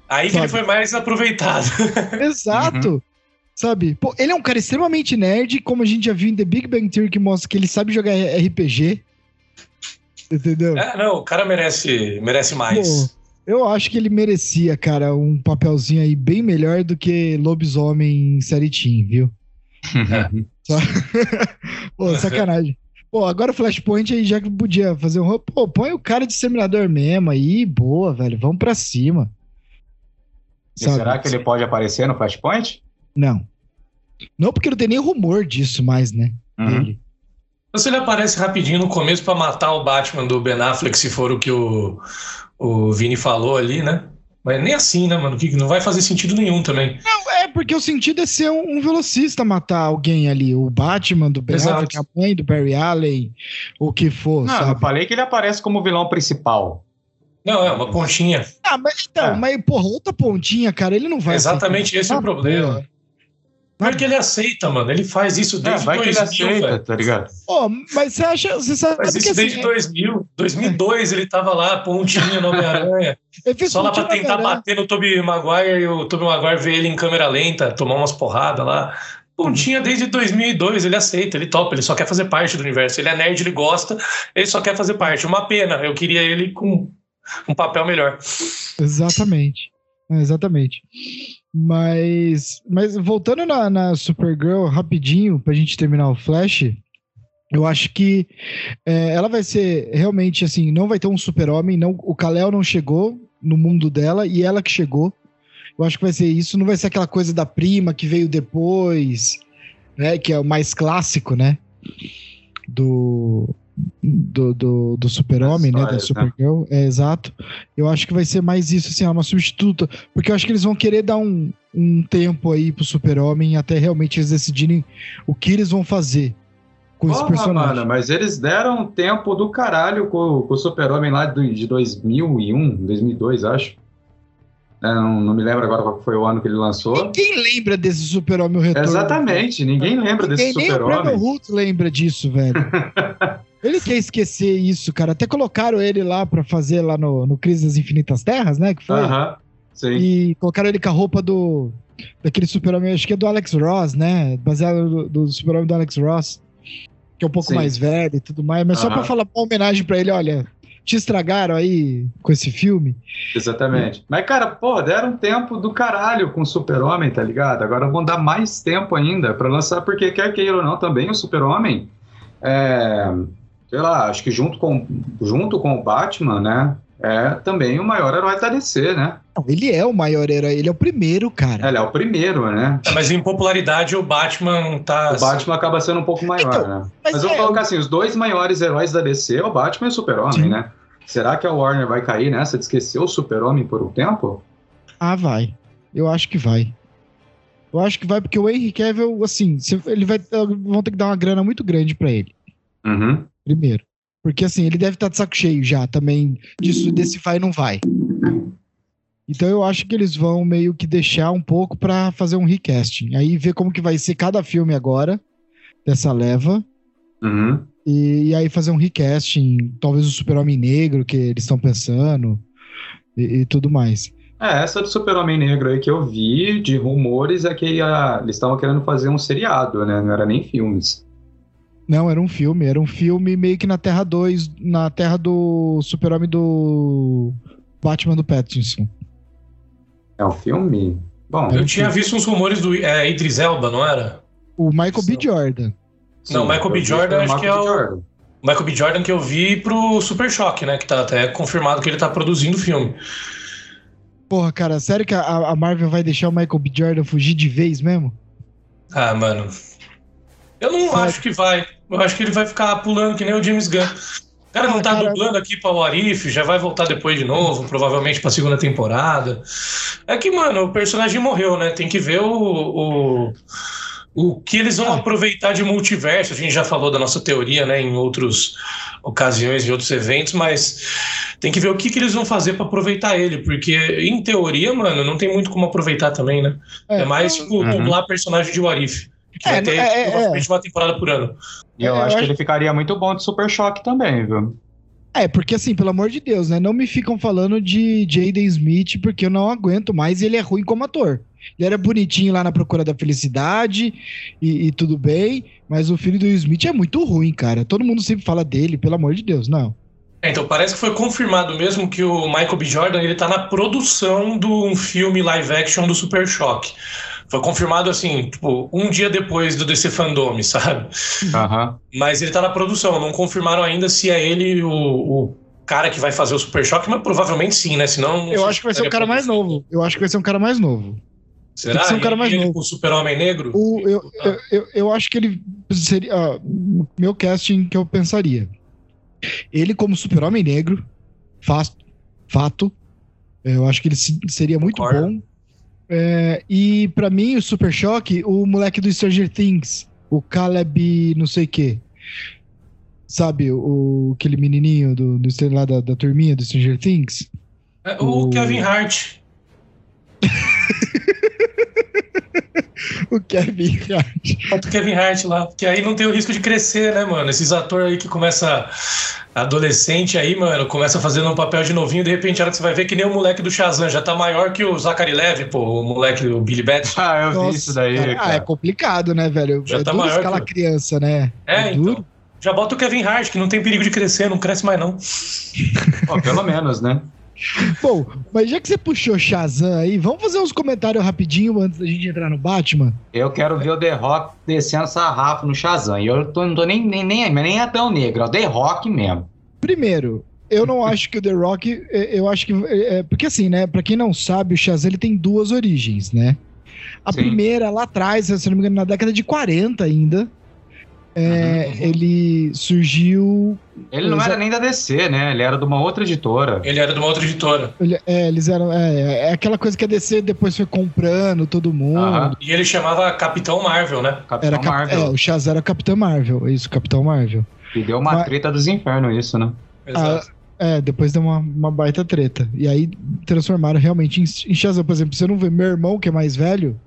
Aí que ele foi mais aproveitado. Exato. Uhum. Sabe? Pô, ele é um cara extremamente nerd, como a gente já viu em The Big Bang Theory, que mostra que ele sabe jogar RPG. Entendeu? É, não, o cara merece, merece mais. Pô, eu acho que ele merecia, cara, um papelzinho aí bem melhor do que lobisomem em série Team, viu? É. Pô, sacanagem. Pô, agora o Flashpoint aí já que podia fazer um. Pô, põe o cara de seminador mesmo aí, boa, velho. Vamos pra cima. será que ele pode aparecer no Flashpoint? Não. Não, porque não tem nem rumor disso mais, né? Uhum. Ele. Se ele aparece rapidinho no começo para matar o Batman do Ben Affleck, se for o que o, o Vini falou ali, né? Mas nem assim, né, mano? Que não vai fazer sentido nenhum também. Não, é porque o sentido é ser um, um velocista matar alguém ali. O Batman do Ben Affleck, a mãe do Barry Allen, o que for. Não, sabe? eu falei que ele aparece como vilão principal. Não, é uma pontinha. Ah, mas então, é. mas porra, outra pontinha, cara, ele não vai. Exatamente esse é o problema. Porra. Vai que ele aceita, mano. Ele faz isso desde é, vai 2000, que ele aceita, tá ligado? Oh, mas você acha, você sabe faz isso desde assim, 2000. 2002 ele tava lá, pontinho no Homem-Aranha. Só lá pra tentar bater no Tobey Maguire e o Tobey Maguire ver ele em câmera lenta, tomar umas porradas lá. Pontinha desde 2002, ele aceita, ele topa, ele só quer fazer parte do universo. Ele é nerd, ele gosta, ele só quer fazer parte. Uma pena, eu queria ele com um papel melhor. Exatamente. Exatamente. Mas, mas voltando na, na Supergirl rapidinho, pra gente terminar o Flash, eu acho que é, ela vai ser realmente assim, não vai ter um super-homem, não, o Kal-El não chegou no mundo dela e ela que chegou. Eu acho que vai ser isso, não vai ser aquela coisa da prima que veio depois, né, que é o mais clássico, né, do do, do, do super-homem, né? Da? Supergirl. Né? É, exato. Eu acho que vai ser mais isso, assim, uma substituta. Porque eu acho que eles vão querer dar um, um tempo aí pro super-homem até realmente eles decidirem o que eles vão fazer com Porra, esse personagem. Mano, mas eles deram um tempo do caralho com, com o super-homem lá de 2001, 2002, acho. É, não, não, me lembro agora qual foi o ano que ele lançou. Ninguém lembra desse Super-Homem Retorno. Exatamente, ninguém lembra ninguém, desse Super-Homem. Nem o Hulk lembra disso, velho. ele quer esquecer isso, cara. Até colocaram ele lá pra fazer lá no, no Crise das Infinitas Terras, né? Que foi. Uh -huh, sim. E colocaram ele com a roupa do. Daquele Super-Homem, acho que é do Alex Ross, né? Baseado do, do Super-Homem do Alex Ross. Que é um pouco sim. mais velho e tudo mais. Mas uh -huh. só pra falar uma homenagem pra ele, olha te estragaram aí com esse filme. Exatamente. Mas, cara, pô, deram um tempo do caralho com o Super-Homem, tá ligado? Agora vão dar mais tempo ainda para lançar, porque quer queira ou não, também o Super-Homem, é, sei lá, acho que junto com, junto com o Batman, né? É também o maior herói da DC, né? ele é o maior herói, ele é o primeiro, cara. Ele é o primeiro, né? É, mas em popularidade o Batman tá. O Batman acaba sendo um pouco maior, então, né? Mas, mas eu vou é... colocar assim: os dois maiores heróis da DC é o Batman e o Super-Homem, né? Será que a Warner vai cair nessa de esquecer o Super-Homem por um tempo? Ah, vai. Eu acho que vai. Eu acho que vai porque o Henry Cavill, assim, ele vai vão ter que dar uma grana muito grande para ele. Uhum. Primeiro. Porque assim, ele deve estar tá de saco cheio já também disso, desse vai e não vai. Então eu acho que eles vão meio que deixar um pouco para fazer um recasting. Aí ver como que vai ser cada filme agora dessa leva. Uhum. E, e, aí fazer um recasting, talvez o Super-Homem Negro que eles estão pensando e, e, tudo mais. É, essa do Super-Homem Negro aí que eu vi de rumores é que a, eles estavam querendo fazer um seriado, né? Não era nem filmes. Não, era um filme. Era um filme meio que na Terra 2, na Terra do Super-Homem do Batman do Pattinson. É um filme? Bom, eu tinha visto uns rumores do é, Idris Elba, não era? O Michael B. Jordan. Sim, não, Michael B. Jordan acho que é o. Jordan. Michael B. Jordan que eu vi pro Super Choque, né? Que tá até confirmado que ele tá produzindo o filme. Porra, cara, sério que a, a Marvel vai deixar o Michael B. Jordan fugir de vez mesmo? Ah, mano. Eu não Sabe? acho que vai. Eu acho que ele vai ficar pulando que nem o James Gunn. O cara ah, não tá cara... dublando aqui pra Warif, já vai voltar depois de novo, provavelmente pra segunda temporada. É que, mano, o personagem morreu, né? Tem que ver o, o, o que eles vão aproveitar de multiverso. A gente já falou da nossa teoria, né, em outras ocasiões, em outros eventos, mas tem que ver o que, que eles vão fazer para aproveitar ele, porque em teoria, mano, não tem muito como aproveitar também, né? É, é mais tipo uhum. dublar personagem de Warif que é, vai ter é, é, provavelmente uma temporada por ano. E eu, é, acho que ele ficaria muito bom de Super Choque também, viu? É, porque assim, pelo amor de Deus, né? Não me ficam falando de Jaden Smith, porque eu não aguento mais e ele é ruim como ator. Ele era bonitinho lá na Procura da Felicidade e, e, tudo bem, mas o filho do Smith é muito ruim, cara. Todo mundo sempre fala dele, pelo amor de Deus, não. É, então parece que foi confirmado mesmo que o Michael B. Jordan ele tá na produção de um filme live action do Super Choque. Foi confirmado assim, tipo, um dia depois do DC Fandom, sabe? Uhum. Mas ele tá na produção, não confirmaram ainda se é ele o, o cara que vai fazer o Super Choque, mas provavelmente sim, né? Senão. Eu acho que vai ser um cara mais novo. Eu acho que vai ser um cara mais novo. Será? Tem que ser um cara mais novo. O Super-Homem Negro? O, eu, eu, eu, eu, acho que ele seria. Uh, meu casting que eu pensaria. Ele, como Super-Homem Negro, fato, fato. Eu acho que ele seria muito Concordo. bom. É, e para mim, o Super Choque, o moleque do Stranger Things, o Caleb não sei o quê. Sabe, o, aquele menininho do, do lá da, da turminha do Stranger Things? É, o, o Kevin Hart. o Kevin Hart. O Kevin Hart lá. Porque aí não tem o risco de crescer, né, mano? Esses atores aí que começa adolescente aí, mano, começa fazendo um papel de novinho, de repente, a hora que você vai ver que nem o moleque do Shazam, já tá maior que o Zachary Levy, pô, o moleque do Billy Batson. Ah, eu Nossa, vi isso daí, cara. Ah, é complicado, né, velho? Já é tá maior aquela que... criança, né? É, é então. Duro. Já bota o Kevin Hart, que não tem perigo de crescer, não cresce mais não. Pô, pelo menos, né? Bom, mas já que você puxou Shazam aí, vamos fazer uns comentários rapidinho antes da gente entrar no Batman? Eu quero ver o The Rock descendo sarrafo no Shazam. E eu tô, não tô nem, nem, nem, nem é tão negro, é o The Rock mesmo. Primeiro, eu não acho que o The Rock, é, eu acho que. É, porque assim, né? Pra quem não sabe, o Shazam ele tem duas origens, né? A Sim. primeira, lá atrás, se não me engano, na década de 40 ainda, é, uhum. Ele surgiu. Ele não era nem da DC, né? Ele era de uma outra editora. Ele era de uma outra editora. Ele, é, eles eram. É, é, aquela coisa que a DC depois foi comprando todo mundo. Uhum. E ele chamava Capitão Marvel, né? Capitão era Marvel. É, o Shazam era Capitão Marvel. Isso, Capitão Marvel. E deu uma Mas, treta dos infernos, isso, né? Exato. É, depois deu uma, uma baita treta. E aí transformaram realmente em, em Shazam. Por exemplo, você não vê meu irmão, que é mais velho,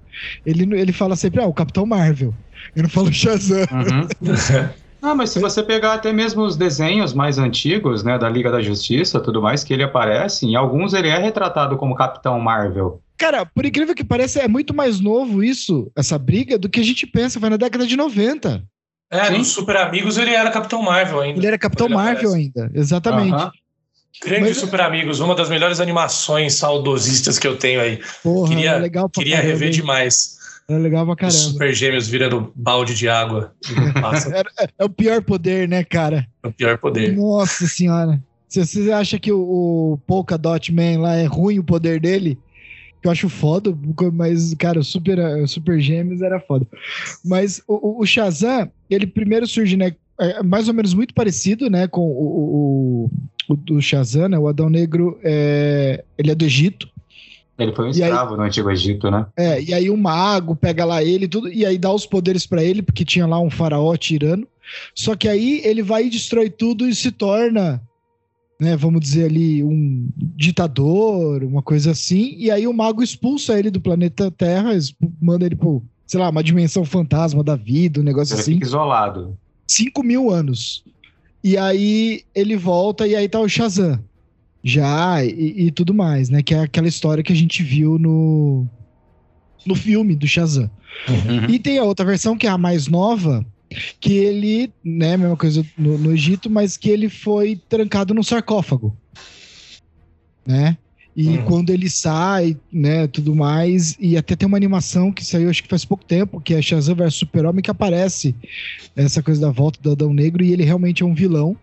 ele, ele fala sempre, ah, o Capitão Marvel. Eu não falo Shazam. Uhum. Ah, mas se você pegar até mesmo os desenhos mais antigos, né, da Liga da Justiça, tudo mais que ele aparece, em alguns ele é retratado como Capitão Marvel. Cara, por incrível que pareça, é muito mais novo isso, essa briga, do que a gente pensa, vai na década de 90. É, Sim. nos Super Amigos ele era Capitão Marvel ainda. Ele era Capitão ele Marvel aparece. ainda, exatamente. Uh -huh. Grande Mas... Super Amigos, uma das melhores animações saudosistas que eu tenho aí. Porra, queria, legal queria caramba, rever demais. É legal pra caramba. Os super gêmeos virando balde de água. é, é, o pior poder, né, cara? É o pior poder. Nossa senhora. Se você acha que o, o Polka Dot Man lá é ruim o poder dele, que eu acho foda, mas, cara, o Super, super Gêmeos era foda. Mas o, o Shazam, ele primeiro surge, né? É mais ou menos muito parecido, né, com o, o do Shazam, né? O Adão Negro, é, ele é do Egito. Ele foi um escravo aí, no Antigo Egito, né? É, e aí o mago pega lá ele tudo, e aí dá os poderes para ele, porque tinha lá um faraó tirano. Só que aí ele vai e destrói tudo e se torna, né, vamos dizer ali, um ditador, uma coisa assim. E aí o mago expulsa ele do planeta Terra, manda ele pro, sei lá, uma dimensão fantasma da vida, um negócio ele assim. Fica isolado. Cinco mil anos. E aí ele volta e aí tá o Shazam já e, e, tudo mais, né? Que é aquela história que a gente viu no, no filme do Shazam. Uhum. E tem a outra versão, que é a mais nova, que ele, né, mesma coisa no, no Egito, mas que ele foi trancado num sarcófago, né? E uhum. quando ele sai, né, tudo mais, e até tem uma animação que saiu, acho que faz pouco tempo, que é Shazam vs Super-Homem, que aparece essa coisa da volta do Adão Negro, e ele realmente é um vilão,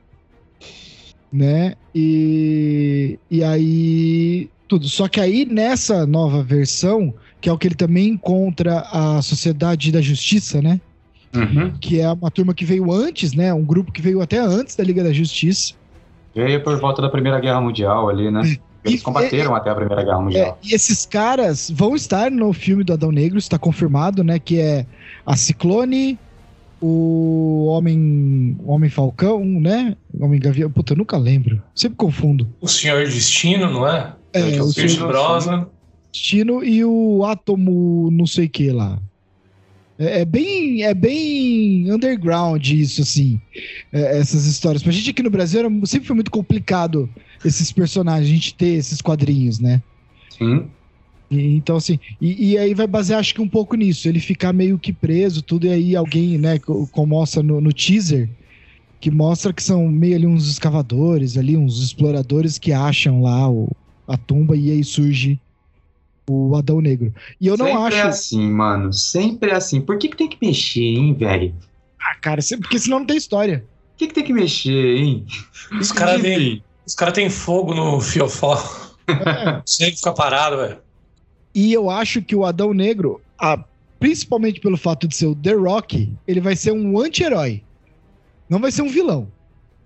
né? E, e aí tudo. Só que aí nessa nova versão, que é o que ele também encontra a Sociedade da Justiça, né? Uhum. Que é uma turma que veio antes, né? Um grupo que veio até antes da Liga da Justiça. Veio por volta da Primeira Guerra Mundial ali, né? Eles combateram é, até a Primeira Guerra Mundial. É, e esses caras vão estar no filme do Adão Negro, está confirmado, né? Que é a Ciclone, o Homem Homem Falcão, né? Homem Gavião, puta, eu nunca lembro. Sempre confundo. O Senhor Destino, não é? É, é o Senhor Brosnan. Destino e o Átomo não sei que lá. É, é, bem, é bem underground isso, assim, é, essas histórias. Pra gente aqui no Brasil era, sempre foi muito complicado esses personagens, a gente ter esses quadrinhos, né? Sim. Então, assim, e, e, aí vai basear, acho que um pouco nisso, ele ficar meio que preso, tudo, e aí alguém, né, como mostra no, no teaser, que mostra que são meio ali uns escavadores, ali, uns exploradores que acham lá o, a tumba e aí surge o Adão Negro. E eu não sempre acho. Sempre é assim, mano. Sempre é assim. Por que, que tem que mexer, hein, velho? Ah, cara, porque senão não tem história. Por que, que tem que mexer, hein? Os caras têm cara tem fogo no fiofó. É. Sempre fica parado, velho. E eu acho que o Adão Negro, a, principalmente pelo fato de ser o The Rock, ele vai ser um anti-herói. Não vai ser um vilão.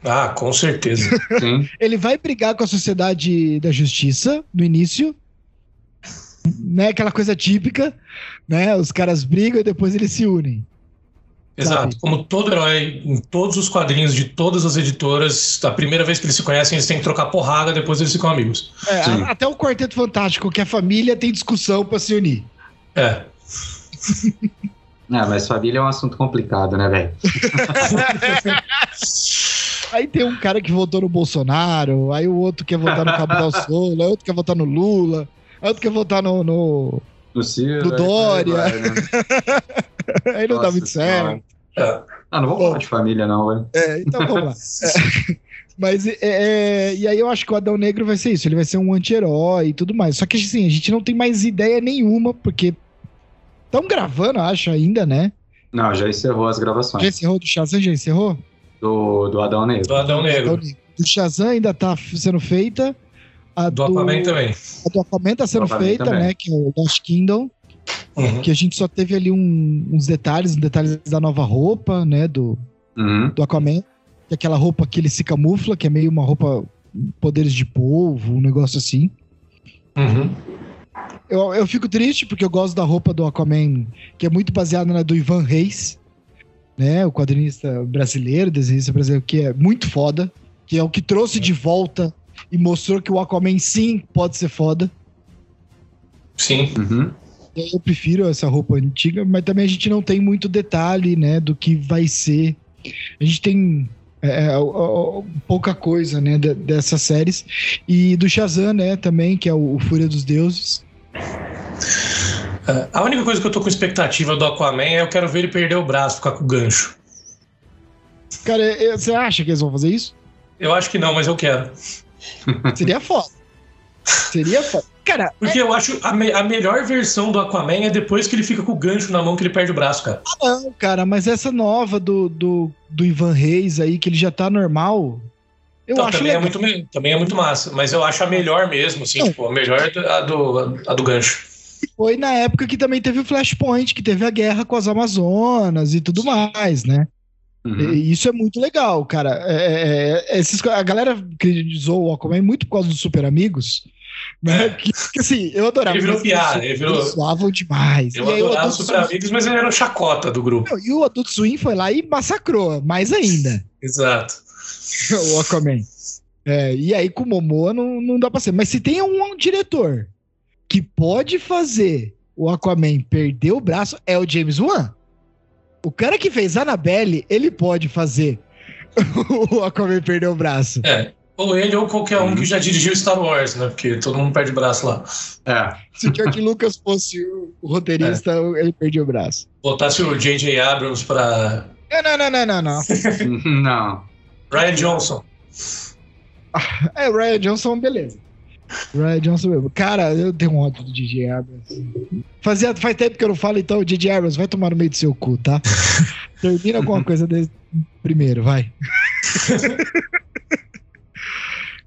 Ah, com certeza. ele vai brigar com a sociedade da justiça no início. Né, aquela coisa típica, né? Os caras brigam e depois eles se unem. Exato. Sabe? Como todo herói, em todos os quadrinhos de todas as editoras, a primeira vez que eles se conhecem, eles têm que trocar porrada, depois eles ficam amigos. É, até o Quarteto Fantástico, que a família tem discussão para se unir. É. Não, mas família é um assunto complicado, né, velho? aí tem um cara que votou no Bolsonaro, aí o outro quer votar no Cabo Souza, aí outro quer votar no Lula, aí outro quer votar no. no... No, Ciro, no Dória. Vai, né? aí não Nossa, dá muito certo. Ah, não vou falar de família, não, velho. É, então vamos lá. É, mas, é, é, e aí eu acho que o Adão Negro vai ser isso, ele vai ser um anti-herói e tudo mais. Só que, assim, a gente não tem mais ideia nenhuma, porque estão gravando, acho, ainda, né? Não, já encerrou as gravações. Já encerrou do Shazam, já encerrou? Do, do Adão Negro. Do Adão Negro. Do Shazam ainda tá sendo feita. A do, do Aquaman também. A do Aquaman tá sendo feita, também. né? Que é o Lost Kingdom. Uhum. Que a gente só teve ali um, uns detalhes, detalhes da nova roupa, né? Do, uhum. do Aquaman. Que é aquela roupa que ele se camufla, que é meio uma roupa poderes de polvo, um negócio assim. Uhum. Eu, eu fico triste porque eu gosto da roupa do Aquaman, que é muito baseada na do Ivan Reis, né? O quadrinista brasileiro, desenhista brasileiro, que é muito foda. que é o que trouxe de volta e mostrou que o Aquaman sim pode ser foda. Sim. Uhum. Eu prefiro essa roupa antiga, mas também a gente não tem muito detalhe, né, do que vai ser. A gente tem é, é, pouca coisa, né, dessas séries. E do Shazam, né, também, que é o, o Fúria dos Deuses. É, a única coisa que eu tô com expectativa do Aquaman é eu quero ver ele perder o braço, ficar com o gancho. Cara, você acha que eles vão fazer isso? Eu acho que não, mas eu quero. Seria foda. Seria foda. Cara, Porque é... eu acho a, me a, melhor versão do Aquaman é depois que ele fica com o gancho na mão que ele perde o braço, cara. Ah, não, cara, mas essa nova do, do, do Ivan Reis aí, que ele já tá normal. Eu não, acho também é, muito, também é muito massa, mas eu acho a melhor mesmo, assim, não. tipo, a melhor é a do, a do gancho. Foi na época que também teve o Flashpoint, que teve a guerra com as Amazonas e tudo mais, né? Uhum. Isso é muito legal, cara. É, é, é esses, a galera criticou o Aquaman muito por causa dos Super Amigos. Né? É. Que, que, assim, eu adorava. Ele virou piada, ele virou. Eles suavam demais. Eu e adorava os Super Swim... Amigos, mas ele era o chacota do grupo. e o Adult Swim foi lá e massacrou, mais ainda. Exato. o Aquaman. É, e aí com o Momoa não, não dá pra ser. Mas se tem um, um diretor que pode fazer o Aquaman perder o braço, é o James Wan. O cara que fez Annabelle, ele pode fazer o Aquaman perder o braço. É. Ou ele ou qualquer um que já dirigiu Star Wars, né? Porque todo mundo perde o braço lá. É. Se o George Lucas fosse o roteirista, é. ele perdia o braço. Botasse o J.J. Abrams pra. Não, não, não, não, não. Não. Ryan Johnson. É, Ryan Johnson, beleza. Ryan Johnson mesmo. Cara, eu tenho um ódio do DJ Abrams. Fazia, faz tempo que eu não falo, então, DJ Abrams, vai tomar no meio do seu cu, tá? Termina alguma coisa desse primeiro, vai.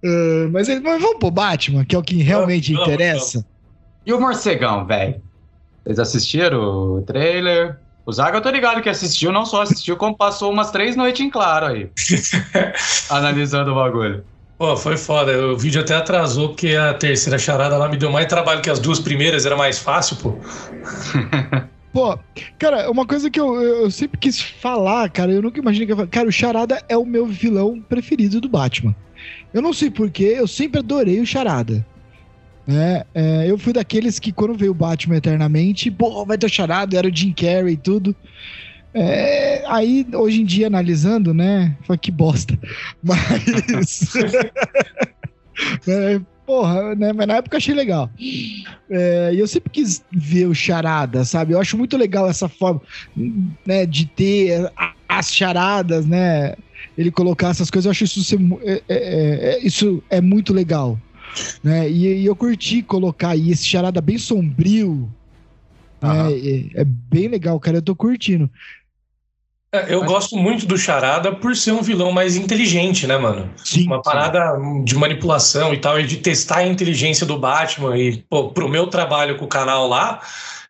uh, mas, mas, vamos pro Batman, que é o que realmente vamos, interessa. Vamos. E o morcegão, velho? Vocês assistiram o trailer? O Zaga eu tô ligado que assistiu, não só assistiu, como passou umas três noites em claro aí. analisando o bagulho. Pô, foi foda. O vídeo até atrasou, porque a terceira charada lá me deu mais trabalho que as duas primeiras, era mais fácil, pô. Pô, cara, uma coisa que eu, eu sempre quis falar, cara, eu nunca imaginei que eu Cara, o Charada é o meu vilão preferido do Batman. Eu não sei porquê, eu sempre adorei o Charada. É, é, eu fui daqueles que quando veio o Batman Eternamente, pô, vai ter o Charada, era o Jim Carrey e tudo. É, aí, hoje em dia, analisando, né? Foi que bosta. Mas. é, porra, né? Mas na época eu achei legal. É, e eu sempre quis ver o charada, sabe? Eu acho muito legal essa forma, né? De ter as charadas, né? Ele colocar essas coisas, eu acho isso, ser, é, é, é, isso é muito legal. Né? E, e, eu curti colocar aí esse charada bem sombrio. Uhum. É, é, bem legal, cara. Eu tô curtindo. Eu Mas... gosto muito do Charada por ser um vilão mais inteligente, né, mano? Sim, Uma parada sim. de manipulação e tal, e de testar a inteligência do Batman. E, pô, pro meu trabalho com o canal lá,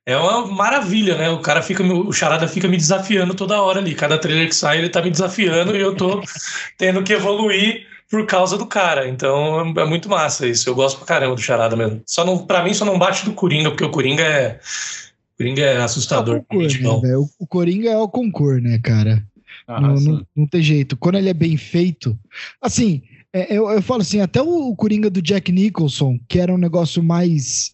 é uma maravilha, né? O cara fica, o Charada fica me desafiando toda hora ali. Cada trailer que sai, ele tá me desafiando e eu tô tendo que evoluir por causa do cara. Então é muito massa isso. Eu gosto pra caramba do Charada mesmo. Só não, pra mim só não bate do Coringa, porque o Coringa é Coringa é assustador. É o, concor, né, o, o Coringa é o concor, né, cara? Ah, não, não, não, tem jeito. Quando ele é bem feito. Assim, é, eu, eu falo assim, até o, o, Coringa do Jack Nicholson, que era um negócio mais.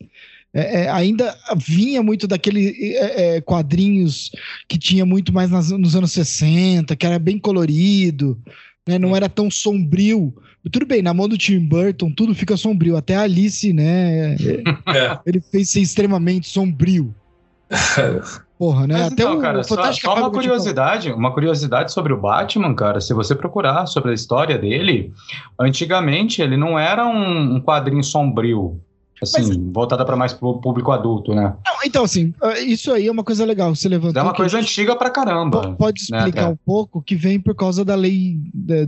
É, é, ainda vinha muito daquele é, é, quadrinhos que tinha muito mais nas, nos anos 60, que era bem colorido, né, não era tão sombrio. Tudo bem, na mão do Tim Burton tudo fica sombrio. Até a Alice, né? Ele fez ser extremamente sombrio. Porra, né? Mas Até então, o cara, só, só uma curiosidade, uma curiosidade sobre o Batman, cara. Se você procurar sobre a história dele, antigamente ele não era um, um quadrinho sombrio, assim, Mas, voltada para mais público adulto, né? Não, então, assim, ah, isso aí é uma coisa legal. Você levantou. É uma coisa antiga pra caramba. Pode né, explicar né, um pouco que vem por causa da lei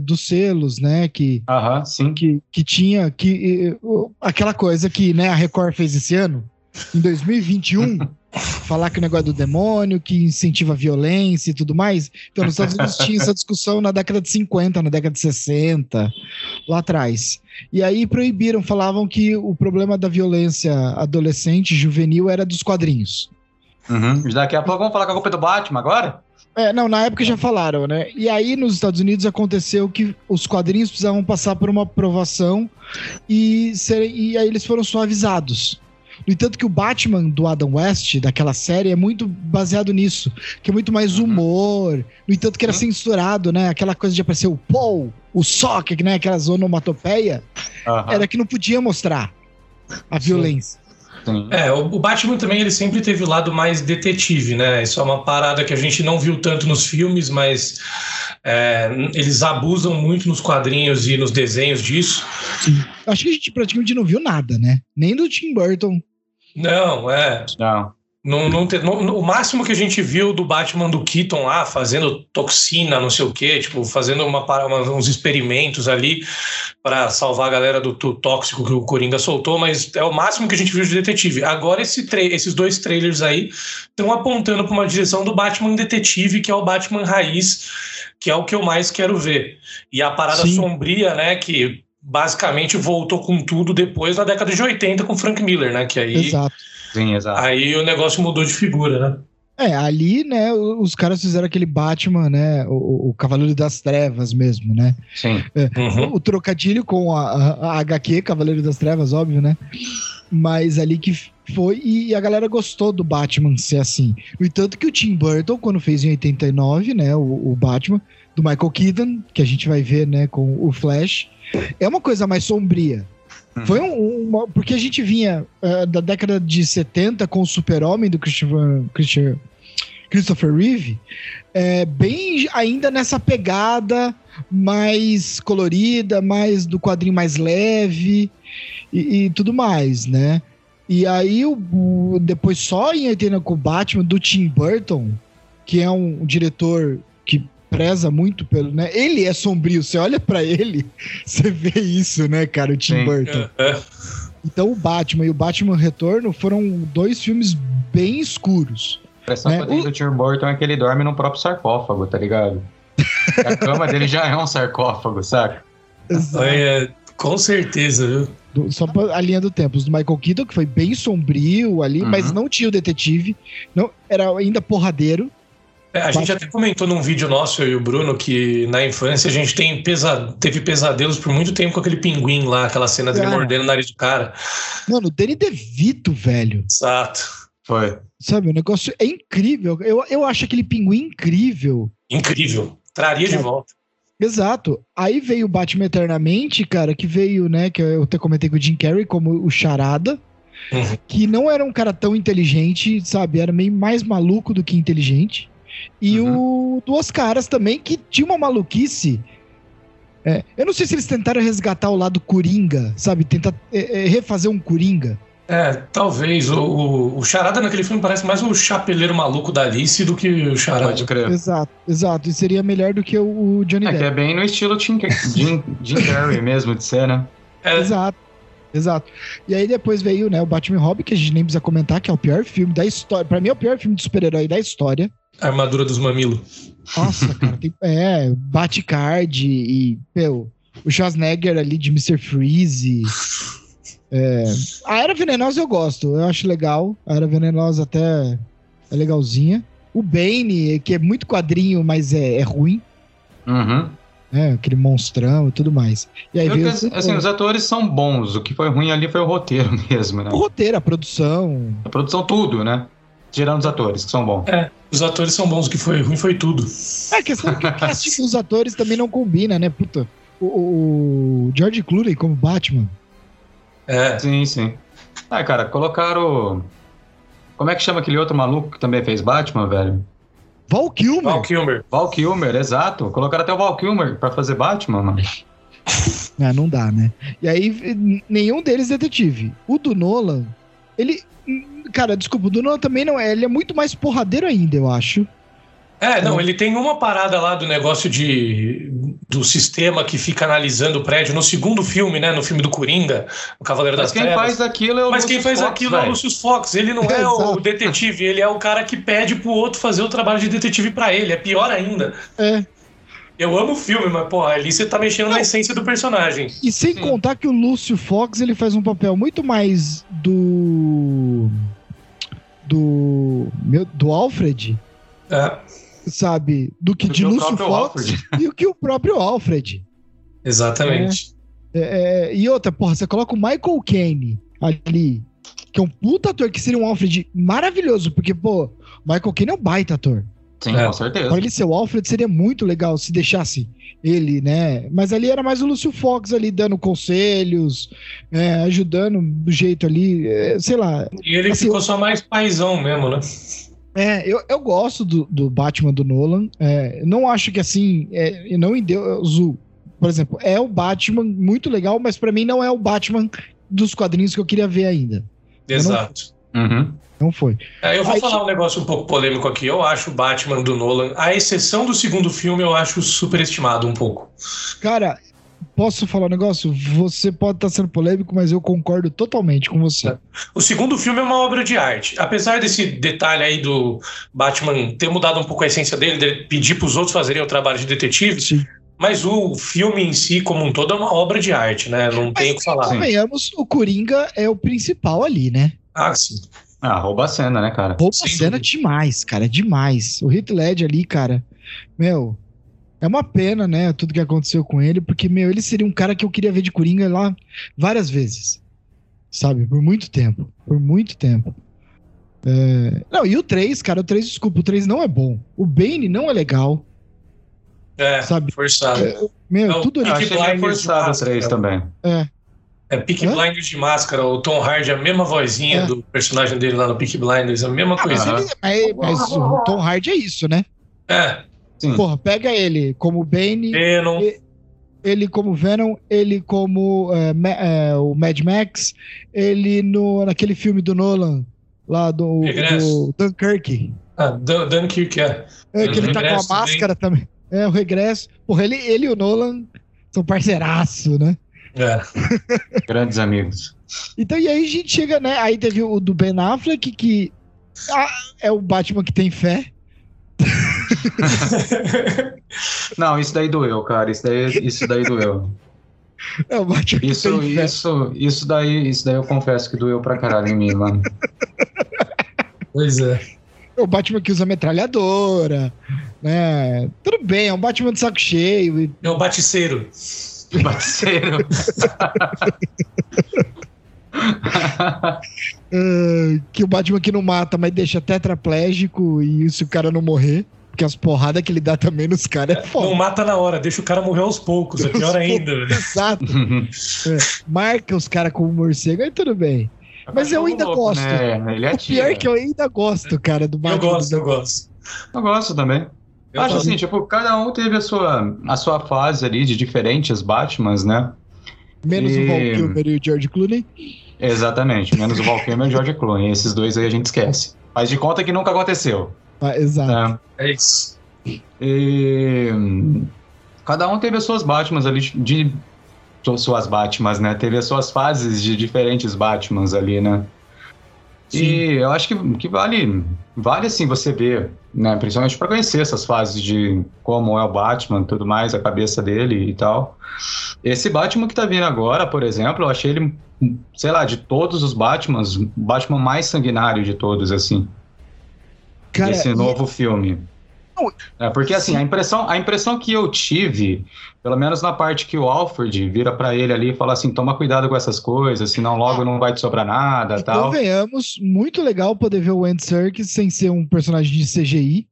dos selos, né? Que, Aham, sim. Que, que tinha que aquela coisa que né, a Record fez esse ano, em 2021. falar que o negócio é do demônio, que incentiva a violência e tudo mais. Então, nos Estados Unidos tinha essa discussão na década de 50, na década de 60, lá atrás. E aí proibiram, falavam que o problema da violência adolescente, juvenil, era dos quadrinhos. Uhum. Daqui a pouco vamos falar com a culpa do Batman agora? É, não, na época já falaram, né? E aí nos Estados Unidos aconteceu que os quadrinhos precisavam passar por uma aprovação e, ser, e aí eles foram suavizados. No entanto, que o Batman do Adam West, daquela série, é muito baseado nisso, que é muito mais uhum. humor. No entanto, que era uhum. censurado, né? Aquela coisa de aparecer o Paul, o Sock, né? Aquela onomatopeia, uhum. era que não podia mostrar a violência. Sim. É, o Batman também ele sempre teve o lado mais detetive, né? Isso é uma parada que a gente não viu tanto nos filmes, mas é, eles abusam muito nos quadrinhos e nos desenhos disso. Sim. Acho que a gente praticamente não viu nada, né? Nem do Tim Burton. Não, é. Não. Não, não, te, não, o máximo que a gente viu do Batman do Keaton lá, fazendo toxina, não sei o quê, tipo, fazendo uma, uma uns experimentos ali para salvar a galera do, do, tóxico que o Coringa soltou, mas é o máximo que a gente viu de detetive. Agora esse esses dois trailers aí estão apontando para uma direção do Batman detetive, que é o Batman raiz, que é o que eu mais quero ver. E a parada Sim. sombria, né, que basicamente voltou com tudo depois da década de 80 com Frank Miller, né, que aí Exato Sim, exato. Aí o negócio mudou de figura, né? É, ali, né, os caras fizeram aquele Batman, né, o, o Cavaleiro das Trevas mesmo, né? Sim. É, uhum. o, o, trocadilho com a, a, a, HQ, Cavaleiro das Trevas, óbvio, né? Mas ali que foi, e a galera gostou do Batman ser assim. No entanto que o Tim Burton, quando fez em 89, né, o, o Batman, do Michael Keaton, que a gente vai ver, né, com o Flash, é uma coisa mais sombria. Uhum. Foi um, uma, porque a gente vinha uh, da década de 70 com o Super-Homem do Christopher, Christopher, Christopher Reeve, é, bem ainda nessa pegada mais colorida, mais do quadrinho mais leve e, e tudo mais, né? E aí, o, o, depois só em 80 com o Batman, do Tim Burton, que é um, um diretor preza muito pelo, né? Ele é sombrio, você olha para ele, você vê isso, né, cara, o Tim Sim. Burton. É. Então o Batman e o Batman Retorno foram dois filmes bem escuros. A impressão né? que eu o... do Tim Burton é que ele dorme no próprio sarcófago, tá ligado? a cama dele já é um sarcófago, saca? É, com certeza, viu? Do, só a linha do tempo, os do Michael Keaton, que foi bem sombrio ali, uhum. mas não tinha o detetive, não era ainda porradeiro, é, a gente até comentou num vídeo nosso, eu e o Bruno, que na infância a gente tem pesa teve pesadelos por muito tempo com aquele pinguim lá, aquela cena dele mordendo o nariz do cara. Mano, o Danny DeVito, velho. Exato. Foi. Sabe, o negócio é incrível. Eu, eu acho aquele pinguim incrível. Incrível. Traria de volta. Exato. Aí veio o Batman Eternamente, cara, que veio, né, que eu até comentei com o Jim Carrey como o Charada. Uhum. Que não era um cara tão inteligente, sabe? Era meio mais maluco do que inteligente. E uhum. o Duas Caras também, que tinha uma maluquice. É, eu não sei se eles tentaram resgatar o lado Coringa, sabe? Tentar é, é, refazer um Coringa. É, talvez. O, o, o, Charada naquele filme parece mais o chapeleiro maluco da Alice do que o Charada. Pode crer. Exato, exato. E seria melhor do que o, o Johnny é, Depp. É, que é bem no estilo Jim, Jim, Jim Carrey mesmo de ser, né? É. Exato. Exato. E aí depois veio, né, o Batman Robin, que a gente nem precisa comentar, que é o pior filme da história. Pra mim é o pior filme de super-herói da história. Armadura dos mamilos. Nossa, cara, tem, é, Batcard e, meu, o Schwarzenegger ali de Mr. Freeze. É, a Era Venenosa eu gosto, eu acho legal. A Era Venenosa até é legalzinha. O Bane, que é muito quadrinho, mas é, é ruim. Uhum. É, aquele monstrão e tudo mais. E aí veio, que, assim, os atores são bons. O que foi ruim ali foi o roteiro mesmo, né? O roteiro, a produção. A produção, tudo, né? Tirando os atores, que são bons. É, os atores são bons, o que foi ruim foi tudo. É, a questão que o casting dos atores também não combina, né? Puta, o, o George Clooney como Batman. É. Sim, sim. Ah, cara, colocaram. Como é que chama aquele outro maluco que também fez Batman, velho? Val Kilmer. Val Kilmer. Val Kilmer, exato. Colocaram até o Val Kilmer pra fazer Batman, mano. É, não dá, né? E aí, nenhum deles é detetive. O do Nolan, ele, Cara, desculpa, o Duno também não é. Ele é muito mais porradeiro ainda, eu acho. É, não, ele tem uma parada lá do negócio de do sistema que fica analisando o prédio no segundo filme, né? No filme do Coringa, o Cavaleiro Mas das Trevas. Mas quem faz aquilo é o Mas quem faz Fox, aquilo véio. é o Lucius Fox. Ele não é o detetive, ele é o cara que pede pro outro fazer o trabalho de detetive para ele. É pior ainda. É. Eu amo o filme, mas, pô, ali você tá mexendo Não. na essência do personagem. E sem Sim. contar que o Lúcio Fox, ele faz um papel muito mais do... do... Meu, do Alfred. É. sabe, do que do de Lúcio Fox e o que o próprio Alfred. Exatamente. É, é, e outra, porra, você coloca o Michael Caine ali, que é um puta ator que seria um Alfred maravilhoso, porque, pô, Michael Caine é um baita ator. Sim, é. com certeza. Para ele ser o Alfred seria muito legal se deixasse ele, né? Mas ali era mais o Lúcio Fox ali dando conselhos, é, ajudando do jeito ali, é, sei lá. E ele assim, ficou só mais paizão mesmo, né? É, eu, eu gosto do, do Batman do Nolan. É, não acho que assim, é, não em Deus, por exemplo, é o Batman muito legal, mas para mim não é o Batman dos quadrinhos que eu queria ver ainda. Exato. Não, uhum. não foi. É, eu vou Aí, falar um negócio um pouco polêmico aqui. Eu acho o Batman do Nolan, a exceção do segundo filme, eu acho superestimado um pouco. Cara, posso falar um negócio? Você pode estar sendo polêmico, mas eu concordo totalmente com você. O segundo filme é uma obra de arte. Apesar desse detalhe aí do Batman ter mudado um pouco a essência dele, de pedir para os outros fazerem o trabalho de detetive, Sim. Mas o filme em si, como um todo, é uma obra de arte, né? Não tem o que falar. Convenhamos, o Coringa é o principal ali, né? Ah, sim. Ah, rouba a cena, né, cara? Rouba a cena demais, cara, demais. O Heath Ledger ali, cara, meu, é uma pena, né, tudo que aconteceu com ele, porque, meu, ele seria um cara que eu queria ver de Coringa lá várias vezes, sabe? Por muito tempo, por muito tempo. É... Não, e o 3, cara, o 3, desculpa, o 3 não é bom. O Bane não é legal. É, sabe? forçado. É, meu, não, tudo ali. Achei bem forçado a 3 também. É. É Peak Blinders de máscara, o Tom Hardy, a mesma vozinha é. do personagem dele lá no Peak Blinders, a mesma ah, coisa. Mas, ele, mas, mas, o Tom Hardy é isso, né? É. Sim. Porra, pega ele como Bane. Venom. Ele como Venom, ele como é, é, o Mad Max, ele no, naquele filme do Nolan, lá do, do Dunkirk. Ah, Dunkirk, é. É, que ele tá com a máscara também. É, o regresso. Porra, ele, ele e o Nolan são parceiraço, né? É. Grandes amigos. Então, e aí a gente chega, né? Aí teve o do Ben Affleck, que ah, é o Batman que tem fé. Não, isso daí doeu, cara. Isso daí, isso daí doeu. É o Batman isso, que tem isso, fé. isso daí, isso daí eu confesso que doeu pra caralho em mim, mano. Pois é. É o Batman que usa metralhadora, né? Tudo bem, é um Batman de saco cheio. É o Baticeiro. Baticeiro. uh, que o Batman que não mata, mas deixa tetraplégico e se o cara não morrer. Porque as porradas que ele dá também nos caras é foda. Não mata na hora, deixa o cara morrer aos poucos, é pior ainda. Exato. é, marca os caras como morcego, aí tudo bem. Mas eu ainda louco, gosto. Né? Ele o pior é que eu ainda gosto, cara, do Batman. Eu gosto, eu gosto. Eu gosto também. Eu Acho assim, tipo, cada um teve a sua, a sua fase ali de diferentes Batmans, né? Menos e... o Val Kilmer e o George Clooney. Exatamente, menos o Val Kilmer e o George Clooney. Esses dois aí a gente esquece. Faz de conta que nunca aconteceu. Ah, exato. É, é isso. E... Cada um teve as suas Batmans ali de suas Batmans, né? Teve as suas fases de diferentes Batmans ali, né? Sim. E eu acho que, que vale, vale assim você ver, né? Principalmente para conhecer essas fases de como é o Batman, tudo mais, a cabeça dele e tal. Esse Batman que tá vindo agora, por exemplo, eu achei ele, sei lá, de todos os Batmans, o Batman mais sanguinário de todos, assim. Cara, Esse novo e... filme. É, porque assim, a impressão, a impressão que eu tive, pelo menos na parte que o Alfred vira para ele ali e fala assim: toma cuidado com essas coisas, senão logo não vai te sobrar nada e tal. Convenhamos, muito legal poder ver o Andy Serkis sem ser um personagem de CGI.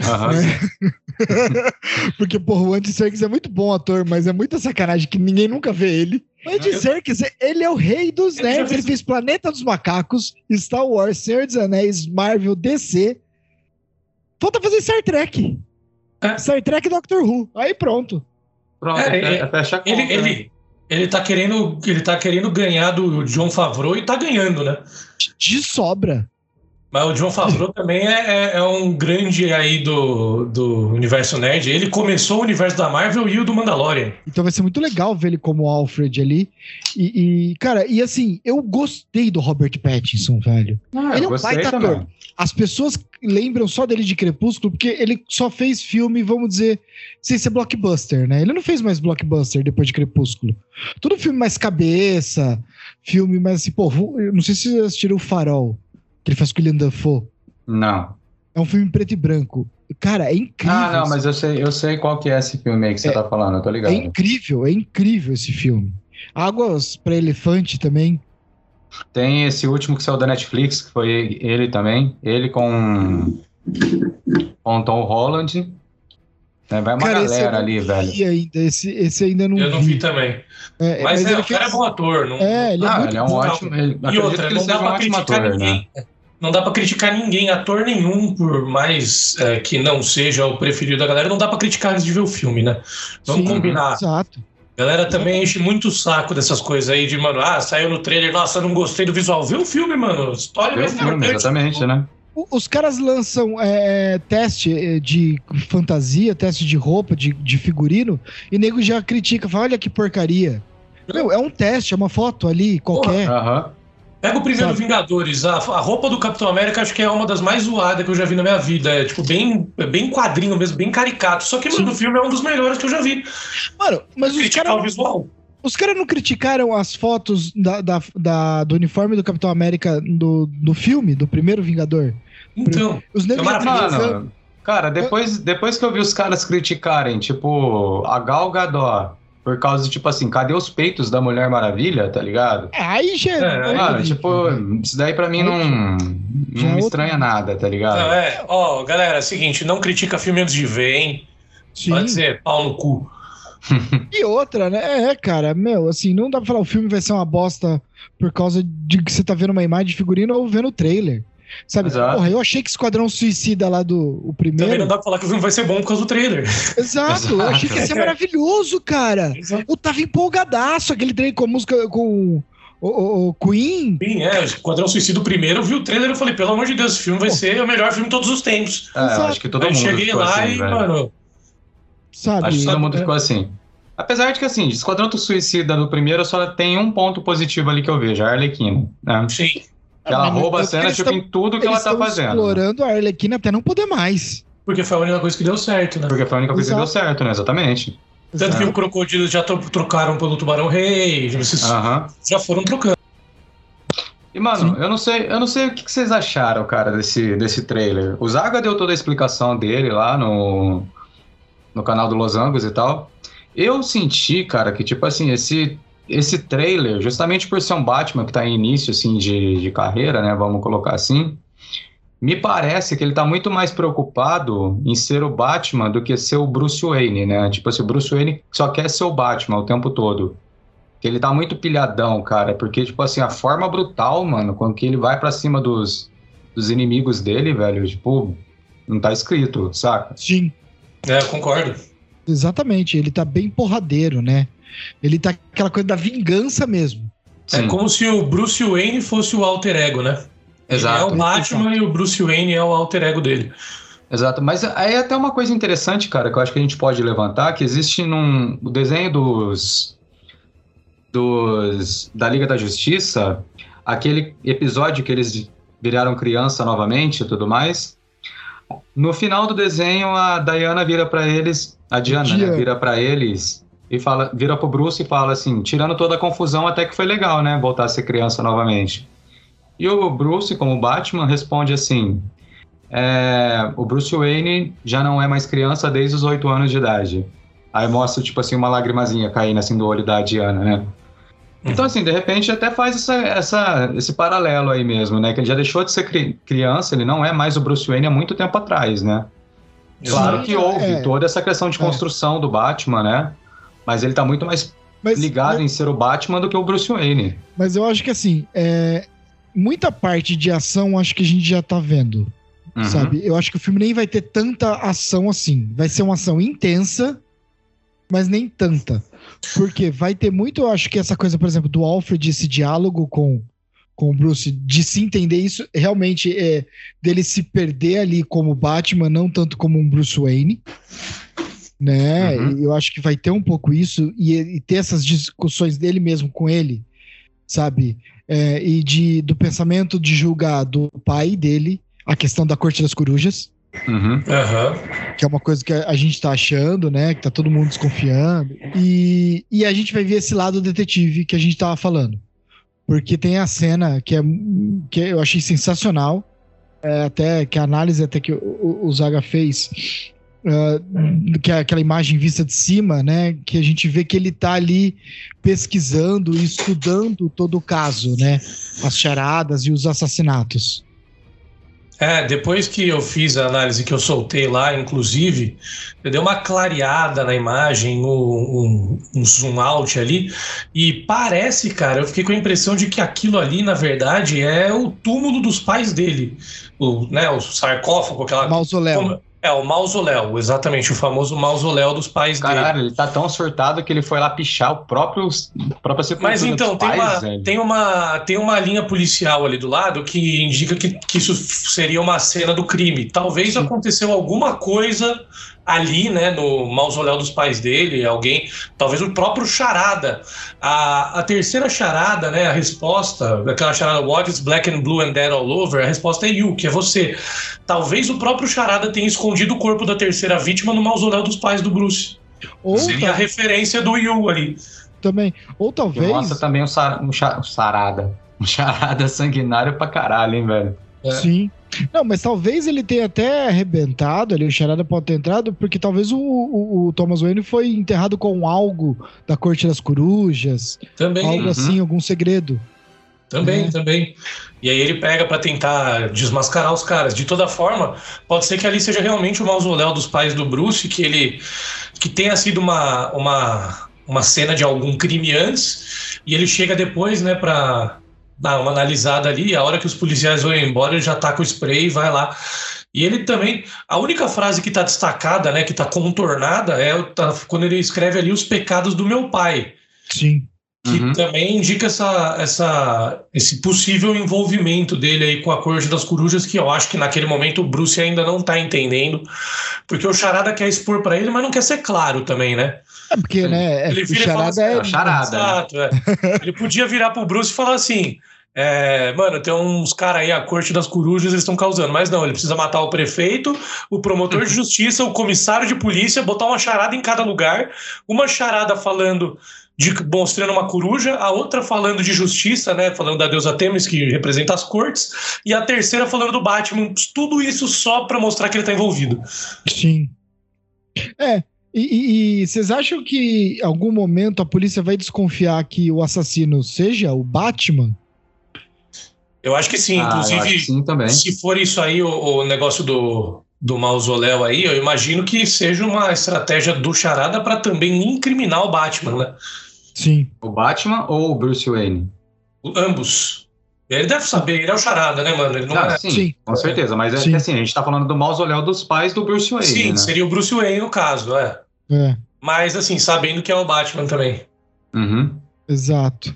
Uhum. Né? Porque, porra, o Andy Serkis é muito bom ator, mas é muita sacanagem que ninguém nunca vê ele. O Andy Serkis, ele é o rei dos nerds. Ele fez Planeta dos Macacos, Star Wars, Senhor dos Anéis, Marvel, DC. Falta fazer Star Trek. É. Star Trek e Doctor Who. Aí pronto. Pronto, é, é, é fecha a conta. Ele, né? ele, ele, tá querendo, ele tá querendo ganhar do John Favreau e tá ganhando, né? De sobra. Mas o John Favreau também é, é, é, um grande aí do, do universo nerd. Ele começou o universo da Marvel e o do Mandalorian. Então vai ser muito legal ver ele como Alfred ali. E, e cara, e assim, eu gostei do Robert Pattinson, velho. Ah, ele é um baita ator. As pessoas lembram só dele de Crepúsculo porque ele só fez filme, vamos dizer, sem ser blockbuster, né? Ele não fez mais blockbuster depois de Crepúsculo. Todo filme mais cabeça, filme mais assim, pô, não sei se vocês assistiram o Farol que ele faz com o William Dafoe. Não. É um filme preto e branco. Cara, é incrível. Ah, não, mas eu sei, eu sei qual que é esse filme aí que você é, tá falando, eu tô ligado. É incrível, é incrível esse filme. Águas para Elefante também. Tem esse último que saiu da Netflix, que foi ele também. Ele com, com Tom Holland. É, vai uma cara, galera ali, velho. Ainda, esse, esse ainda não Eu não vi, também. É, mas, mas é, o fez... cara é bom ator. Não... É, ele é, ah, ele é um ótimo. Ele, e outra, não dá pra um criticar ator, ninguém. Né? Não dá pra criticar ninguém, ator nenhum, por mais é, que não seja o preferido da galera, não dá pra criticar antes de ver o filme, né? Vamos Sim, combinar. Exato. Galera também enche muito o saco dessas coisas aí de, mano, ah, saiu no trailer, nossa, não gostei do visual. Vê o filme, mano. História mais filme, Exatamente, né? Os caras lançam é, teste é, de fantasia, teste de roupa, de, de figurino, e nego já critica, fala, olha que porcaria. Meu, é um teste, é uma foto ali, qualquer. Aham. Pega o primeiro Sabe? Vingadores, a, a, roupa do Capitão América acho que é uma das mais zoadas que eu já vi na minha vida. É tipo, bem, bem quadrinho mesmo, bem caricato. Só que, mano, o filme é um dos melhores que eu já vi. Mano, mas os caras. visual. Os caras não criticaram as fotos da, da, da, do uniforme do Capitão América do, do filme, do primeiro Vingador? Então, os negros é mano, Cara, depois, depois que eu vi os caras criticarem, tipo, a Gal Gadot por causa de, tipo assim, cadê os peitos da Mulher Maravilha, tá ligado? É, aí já. É, mano, tipo, isso daí pra mim não, não me estranha nada, tá ligado? Não, é, ó, galera, é o seguinte, não critica filme antes de ver, hein? Sim. Pode ser, pau no cu. e outra, né? É, cara, meu, assim, não dá pra falar o filme vai ser uma bosta por causa de que você tá vendo uma imagem de figurino ou vendo o trailer. Sabe? Exato. Porra, eu achei que Esquadrão Suicida lá do o primeiro. Também não dá pra falar que o filme vai ser bom por causa do trailer. Exato, Exato. eu achei que ia ser maravilhoso, cara. Exato. Eu tava empolgadaço, aquele trailer com a música com o, o, o Queen. Sim, é, Esquadrão Suicida o primeiro, eu vi o trailer e falei, pelo amor de Deus, esse filme vai ser o melhor filme de todos os tempos. É, acho que todo Aí mundo cheguei lá assim, e, velho. mano. Sabe? Acho que todo mundo ficou assim. Apesar de que, assim, Esquadrão Suicida no primeiro só tem um ponto positivo ali que eu vejo, a Arlequina. Né? Sim. Que ela rouba a cena, tipo, em tudo que ela tá fazendo. explorando a Arlequina até não poder mais. Porque foi a única coisa que deu certo, né? Porque foi a única coisa Exato. que deu certo, né? Exatamente. Tanto Exato. que o Crocodilo já trocaram pelo Tubarão Rei, vocês uh -huh. já foram trocando. E, mano, Sim. eu não sei, eu não sei o que vocês acharam, cara, desse, desse trailer. O Zaga deu toda a explicação dele lá no, no canal do Los Angeles e tal. Eu senti, cara, que, tipo assim, esse esse trailer, justamente por ser um Batman que está em início assim, de, de carreira, né? Vamos colocar assim. Me parece que ele está muito mais preocupado em ser o Batman do que ser o Bruce Wayne, né? Tipo assim, o Bruce Wayne só quer ser o Batman o tempo todo. Que ele tá muito pilhadão, cara, porque, tipo assim, a forma brutal, mano, com que ele vai para cima dos, dos inimigos dele, velho, tipo, não tá escrito, saca? Sim. É, concordo. Exatamente, ele tá bem porradeiro, né? Ele tá aquela coisa da vingança mesmo. É Sim. como se o Bruce Wayne fosse o alter ego, né? Exato. Ele é o Batman Exato. e o Bruce Wayne é o alter ego dele. Exato, mas aí é até uma coisa interessante, cara, que eu acho que a gente pode levantar, que existe num o desenho dos dos da Liga da Justiça, aquele episódio que eles viraram criança novamente e tudo mais. No final do desenho, a Diana vira para eles, a Diana, né, vira para eles e fala, vira pro Bruce e fala assim, tirando toda a confusão, até que foi legal, né? Voltar a ser criança novamente. E o Bruce, como Batman, responde assim: é, o Bruce Wayne já não é mais criança desde os oito anos de idade. Aí mostra, tipo assim, uma lagrimazinha caindo assim do olho da Diana, né? Então, assim, de repente até faz essa, essa, esse paralelo aí mesmo, né? Que ele já deixou de ser cri criança, ele não é mais o Bruce Wayne há muito tempo atrás, né? Claro Sim, que houve é. toda essa questão de é. construção é. do Batman, né? Mas ele tá muito mais mas, ligado em ser o Batman do que o Bruce Wayne. Mas eu acho que assim, é, muita parte de ação acho que a gente já tá vendo. Uhum. Sabe? Eu acho que o filme nem vai ter tanta ação assim. Vai ser uma ação intensa, mas nem tanta. Porque vai ter muito, eu acho que essa coisa, por exemplo, do Alfred, esse diálogo com, com o Bruce, de se entender isso, realmente é dele se perder ali como Batman, não tanto como um Bruce Wayne né? Uhum. Eu acho que vai ter um pouco isso e, e, ter essas discussões dele mesmo com ele, sabe? É, e de, do pensamento de julgar do pai dele a questão da Corte das Corujas. Uhum. Uhum. Que é uma coisa que a gente tá achando, né? Que tá todo mundo desconfiando. E, e a gente vai ver esse lado detetive que a gente tava falando. Porque tem a cena que, é, que eu achei sensacional, é, até que a análise até que o, o Zaga fez, uh, que é aquela imagem vista de cima, né? Que a gente vê que ele está ali pesquisando e estudando todo o caso, né? As charadas e os assassinatos. É, depois que eu fiz a análise que eu soltei lá, inclusive, eu dei uma clareada na imagem, um, um, um, zoom out ali, e parece, cara, eu fiquei com a impressão de que aquilo ali, na verdade, é o túmulo dos pais dele. O, né, o sarcófago, aquela. Mausoléu. Como, é, o mausoléu, exatamente, o famoso mausoléu dos pais Caralho, dele. Caralho, ele tá tão surtado que ele foi lá pichar o próprio, própria sepultura Mas então, tem, pais, uma, tem, uma, tem uma linha policial ali do lado que indica que, que isso seria uma cena do crime. Talvez Sim. aconteceu alguma coisa ali, né, no mausoléu dos pais dele, alguém, talvez o próprio Charada. A, a terceira charada, né, a resposta, aquela charada What is black and blue and dead all over, a resposta é you, que é você. Talvez o próprio Charada tenha escondido o corpo da terceira vítima no mausoléu dos pais do Bruce. Ou Seria tá... a referência do you ali. Também. Ou talvez. Mostra também um, sar, um, char, um sarada. Um charada sanguinário pra caralho, hein, velho? É. Sim. Não, mas talvez ele tenha até arrebentado ali, o Charada pode ter entrado, porque talvez o, o, o, Thomas Wayne foi enterrado com algo da Corte das Corujas. Também. Algo uhum. assim, algum segredo. Também, é. também. E aí ele pega para tentar desmascarar os caras. De toda forma, pode ser que ali seja realmente o mausoléu dos pais do Bruce, que ele que tenha sido uma, uma, uma cena de algum crime antes, e ele chega depois, né, para dá uma analisada ali, a hora que os policiais vão embora, ele já tá com o spray e vai lá. E ele também, a única frase que tá destacada, né, que tá contornada, é tá, quando ele escreve ali os pecados do meu pai. Sim. Que uhum. também indica essa, essa, esse possível envolvimento dele aí com a Corte das Corujas, que eu acho que naquele momento o Bruce ainda não tá entendendo, porque o Charada quer expor para ele, mas não quer ser claro também, né? É porque, né? Ele vira o charada assim, é... charada. Né? Exato, é. Ele podia virar pro Bruce e falar assim: é, mano, tem uns caras aí, a corte das corujas, eles estão causando. Mas não, ele precisa matar o prefeito, o promotor de justiça, o comissário de polícia, botar uma charada em cada lugar. Uma charada falando de mostrando uma coruja, a outra falando de justiça, né? Falando da deusa Temis, que representa as cortes, e a terceira falando do Batman. Tudo isso só para mostrar que ele tá envolvido. Sim. É, e, e, vocês acham que em algum momento a polícia vai desconfiar que o assassino seja o Batman? Eu acho que sim. Ah, Inclusive, que sim se for isso aí, o, o, negócio do, do mausoléu aí, eu imagino que seja uma estratégia do Charada para também incriminar o Batman, né? Sim. O Batman ou o Bruce Wayne? O, ambos. Ele deve saber, ele é o charada, né, mano? Ele não ah, é... sim, sim, com certeza. Mas é sim. que assim, a gente tá falando do mausoléu dos pais do Bruce Wayne. Sim, né? seria o Bruce Wayne no caso, é. É. Mas, assim, sabendo que é o Batman também. Uhum. Exato.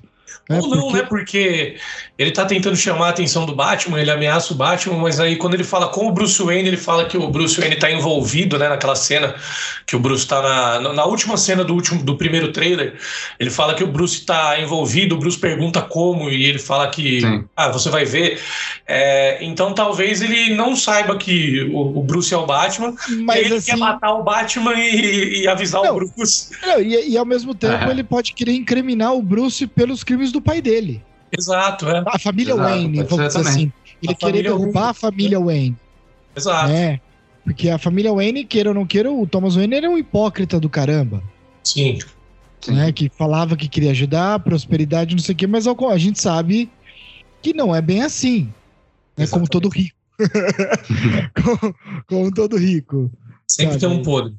É Ou não, porque... né? Porque ele tá tentando chamar a atenção do Batman, ele ameaça o Batman, mas aí quando ele fala com o Bruce Wayne, ele fala que o Bruce Wayne tá envolvido, né? Naquela cena que o Bruce tá na, na última cena do último do primeiro trailer, ele fala que o Bruce tá envolvido, o Bruce pergunta como e ele fala que Sim. ah, você vai ver. É, então talvez ele não saiba que o, o Bruce é o Batman, mas ele assim... quer matar o Batman e, e avisar não, o Bruce. Não, e, e, ao mesmo tempo ele pode querer incriminar o Bruce pelos crimes do pai dele. Exato, é. A família Exato, Wayne, vamos dizer também. assim. Ele a querer derrubar Wayne. a família Wayne. Exato. Né? Porque a família Wayne, queira ou não queira, o Thomas Wayne era um hipócrita do caramba. Sim. Né? Que falava que queria ajudar, prosperidade, não sei o quê, mas a gente sabe que não é bem assim. Né? Como todo rico. como, como, todo rico. Sempre sabe? tem um podre.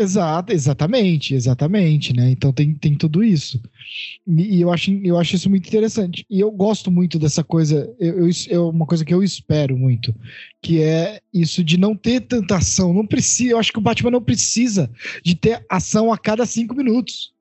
Exato, exatamente, exatamente, né? Então tem, tem tudo isso. E, e, eu, acho, eu acho isso muito interessante. E eu gosto muito dessa coisa, eu, eu, é uma coisa que eu espero muito, que é isso de não ter tanta ação. Não precisa, eu acho que o Batman não precisa de ter ação a cada cinco minutos.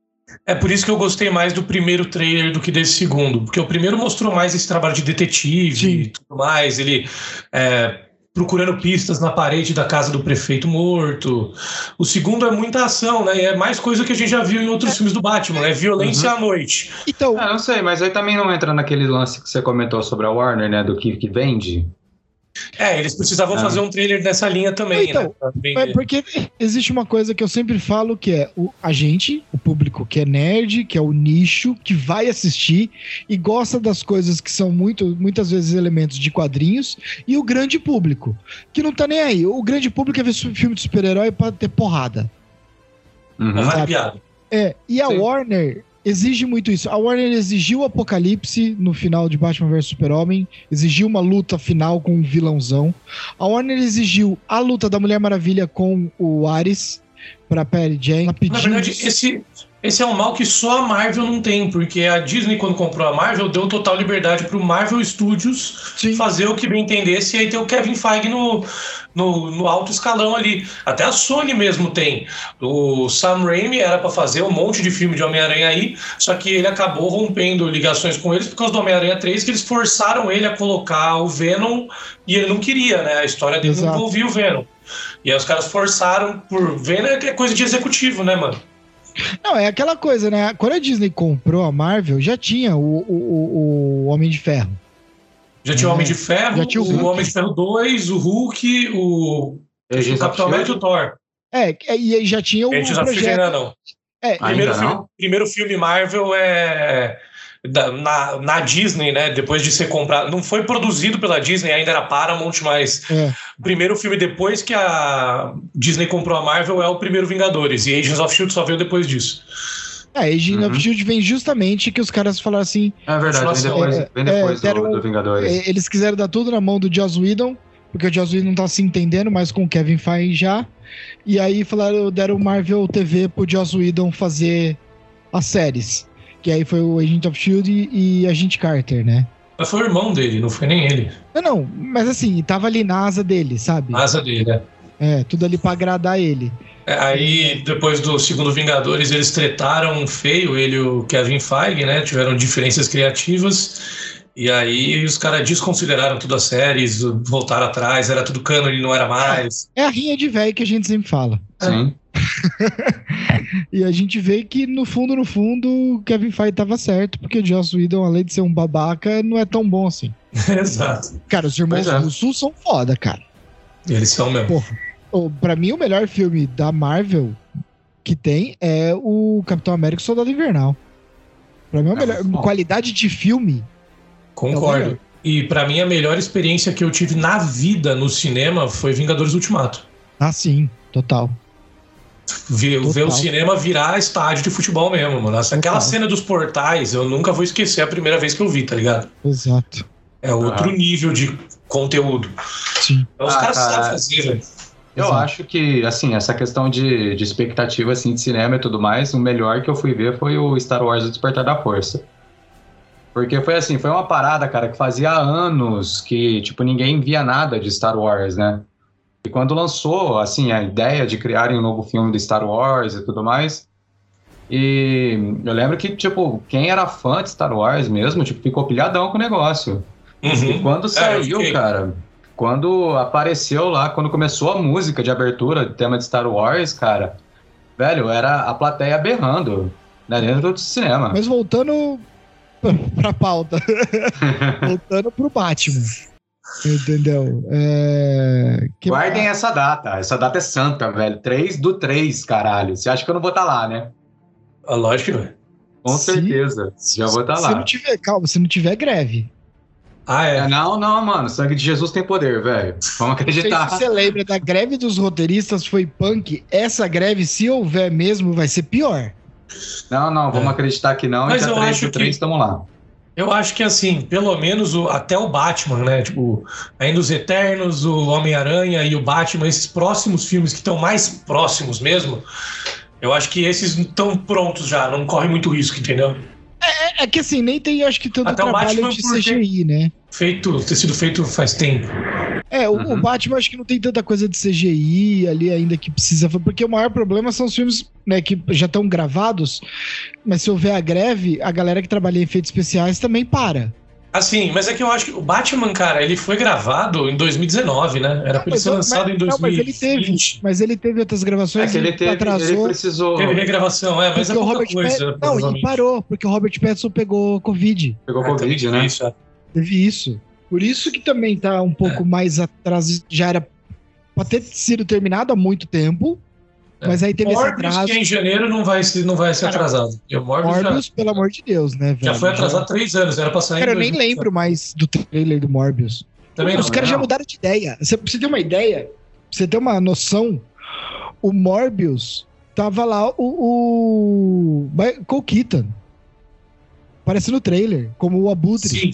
É por isso que eu gostei mais do primeiro trailer do que desse segundo, porque o primeiro mostrou mais esse trabalho de detetive Sim. e tudo mais. Ele é, procurando pistas na parede da casa do prefeito morto. O segundo é muita ação, né? É mais coisa que a gente já viu em outros é. filmes do Batman, né? Violência uhum. à noite. Então, ah, não sei, mas aí também não entra naquele lance que você comentou sobre a Warner, né? Do que, que vende. É, eles precisavam ah. fazer um trailer nessa linha também, então, né? É porque existe uma coisa que eu sempre falo que é o, a gente, o público que é nerd, que é o nicho, que vai assistir e gosta das coisas que são muito, muitas vezes elementos de quadrinhos, e o grande público, que não tá nem aí. O grande público é ver filme de super-herói pra ter porrada. Uhum. É, e a Sim. Warner exige muito isso. A Warner exigiu o Apocalipse no final de Batman vs Super-Homem, exigiu uma luta final com um vilãozão. A Warner exigiu a luta da Mulher Maravilha com o Ares para Perry Jane. Na verdade, esse, esse é um mal que só a Marvel não tem, porque a Disney, quando comprou a Marvel, deu total liberdade pro Marvel Studios Sim. fazer o que bem entendesse, e aí tem o Kevin Feige no, no, no, alto escalão ali. Até a Sony mesmo tem. O Sam Raimi era para fazer um monte de filme de Homem-Aranha aí, só que ele acabou rompendo ligações com eles por causa do Homem-Aranha 3, que eles forçaram ele a colocar o Venom e ele não queria, né? A história dele Exato. não envolvia o Venom. E aí os caras forçaram por Venom, é, é coisa de executivo, né, mano? Não, é aquela coisa, né? Quando a Disney comprou a Marvel, já tinha o, o, o Homem de Ferro. Já tinha o Homem de Ferro, já tinha o, o Homem de Ferro 2, o Hulk, o, o Capitão América e o Thor. É, e já tinha o. Agents projeto... ainda não. É, primeiro, filme, primeiro filme Marvel é da, na, na Disney, né? Depois de ser comprado. Não foi produzido pela Disney, ainda era Paramount, mas é. o primeiro filme depois que a Disney comprou a Marvel é o primeiro Vingadores. E Agents of Shield só veio depois disso. É, Agent uhum. of Shield vem justamente que os caras falaram assim. É verdade, vem depois, é, vem depois é, deram, do, do, Vingadores. É, eles quiseram dar tudo na mão do Joss Whedon, porque o Joss Whedon não tá se entendendo mais com o Kevin Feige já. E aí falaram, deram Marvel TV pro Joss Whedon fazer as séries. Que aí foi o Agent of Shield e, e Agent Carter, né? Mas foi o irmão dele, não foi nem ele. Não, não, mas assim, tava ali na asa dele, sabe? Na asa dele, né? É, tudo ali pra agradar ele. É, aí, depois do segundo Vingadores, eles tretaram feio, ele e o Kevin Feige, né? Tiveram diferenças criativas. E aí os caras desconsideraram tudo as séries, voltaram atrás, era tudo cano e não era mais. É a rinha de velho que a gente sempre fala. Sim. e a gente vê que no fundo, no fundo, Kevin Feige tava certo, porque o Joss Whedon, além de ser um babaca, não é tão bom assim. Exato. Cara, os irmãos é. russos são foda, cara. Eles são mesmo. Porra, pra mim, o melhor filme da Marvel que tem é o Capitão América Soldado Invernal. Pra mim, é o melhor. É qualidade de filme. Concordo. É e para mim, a melhor experiência que eu tive na vida no cinema foi Vingadores Ultimato. Ah, sim, total. Ver, ver, o cinema virar estádio de futebol mesmo, mano. Aquela Total. cena dos portais, eu nunca vou esquecer a primeira vez que eu vi, tá ligado? Exato. É outro ah. nível de conteúdo. Sim. Então, os ah, caras cara, sabem fazer, velho. Eu Exato. acho que, assim, essa questão de, de expectativa, assim, de cinema e tudo mais, o melhor que eu fui ver foi o Star Wars O Despertar da Força. Porque foi assim, foi uma parada, cara, que fazia anos que, tipo, ninguém via nada de Star Wars, né? E quando lançou, assim, a ideia de criarem um novo filme de Star Wars e tudo mais, e eu lembro que, tipo, quem era fã de Star Wars mesmo, tipo, ficou pilhadão com o negócio. Uhum. E quando é, saiu, é, cara, quando apareceu lá, quando começou a música de abertura, do tema de Star Wars, cara, velho, era a plateia berrando, né, dentro do cinema. Mas voltando pra pauta, voltando pro Batman. Entendeu? É... Que Guardem essa data. Essa data é santa, velho. 3 do 3, caralho. Você acha que eu não vou estar tá lá, né? Ah, lógico, Com se, certeza. Já vou estar tá lá. Se não tiver, calma, se não tiver greve. Ah, é? Não, não, mano. Sangue de Jesus tem poder, velho. Vamos acreditar. Se você lembra da greve dos roteiristas foi punk. Essa greve, se houver mesmo, vai ser pior. Não, não, vamos é. acreditar que não. Mas eu 3 acho 3, que... estamos lá. Eu acho que assim, pelo menos o, até o Batman, né? Tipo, ainda os Eternos, o Homem-Aranha e o Batman, esses próximos filmes que estão mais próximos mesmo, eu acho que esses estão prontos já, não corre muito risco, entendeu? É, é, é que assim, nem tem, acho que tanto Até trabalho de CGI, né? Feito, ter sido feito faz tempo. É, o, uhum. o, Batman acho que não tem tanta coisa de CGI ali ainda que precisa. Porque o maior problema são os filmes né, que já estão gravados, mas se houver a greve, a galera que trabalha em efeitos especiais também para. Assim, mas é que eu acho que o Batman, cara, ele foi gravado em 2019, né? Era pra ele ser lançado mas, em 2020. Não, mas ele teve, mas ele teve outras gravações. É que ele teve, atrasou. ele precisou. Teve regravação, é, mas é o Robert coisa. Não, e parou, porque o Robert Pattinson pegou Covid. Pegou é, Covid, né? Isso, é. Teve isso. Por isso que também tá um pouco é. mais atrás, já era pra ter sido terminado há muito tempo, é. mas aí teve Morbius, esse atraso. que em janeiro não vai, ser, não vai ser atrasado. o Morbius, Morbius já... pelo amor de Deus, né, velho? Já foi atrasado já... três anos, era pra sair Cara, eu nem lembro mais do trailer do Morbius. Também Os caras já mudaram de ideia. Você, pra você ter uma ideia, pra você ter uma noção, o Morbius tava lá o, o Michael Keaton. Aparece no trailer, como o Abutre. Sim.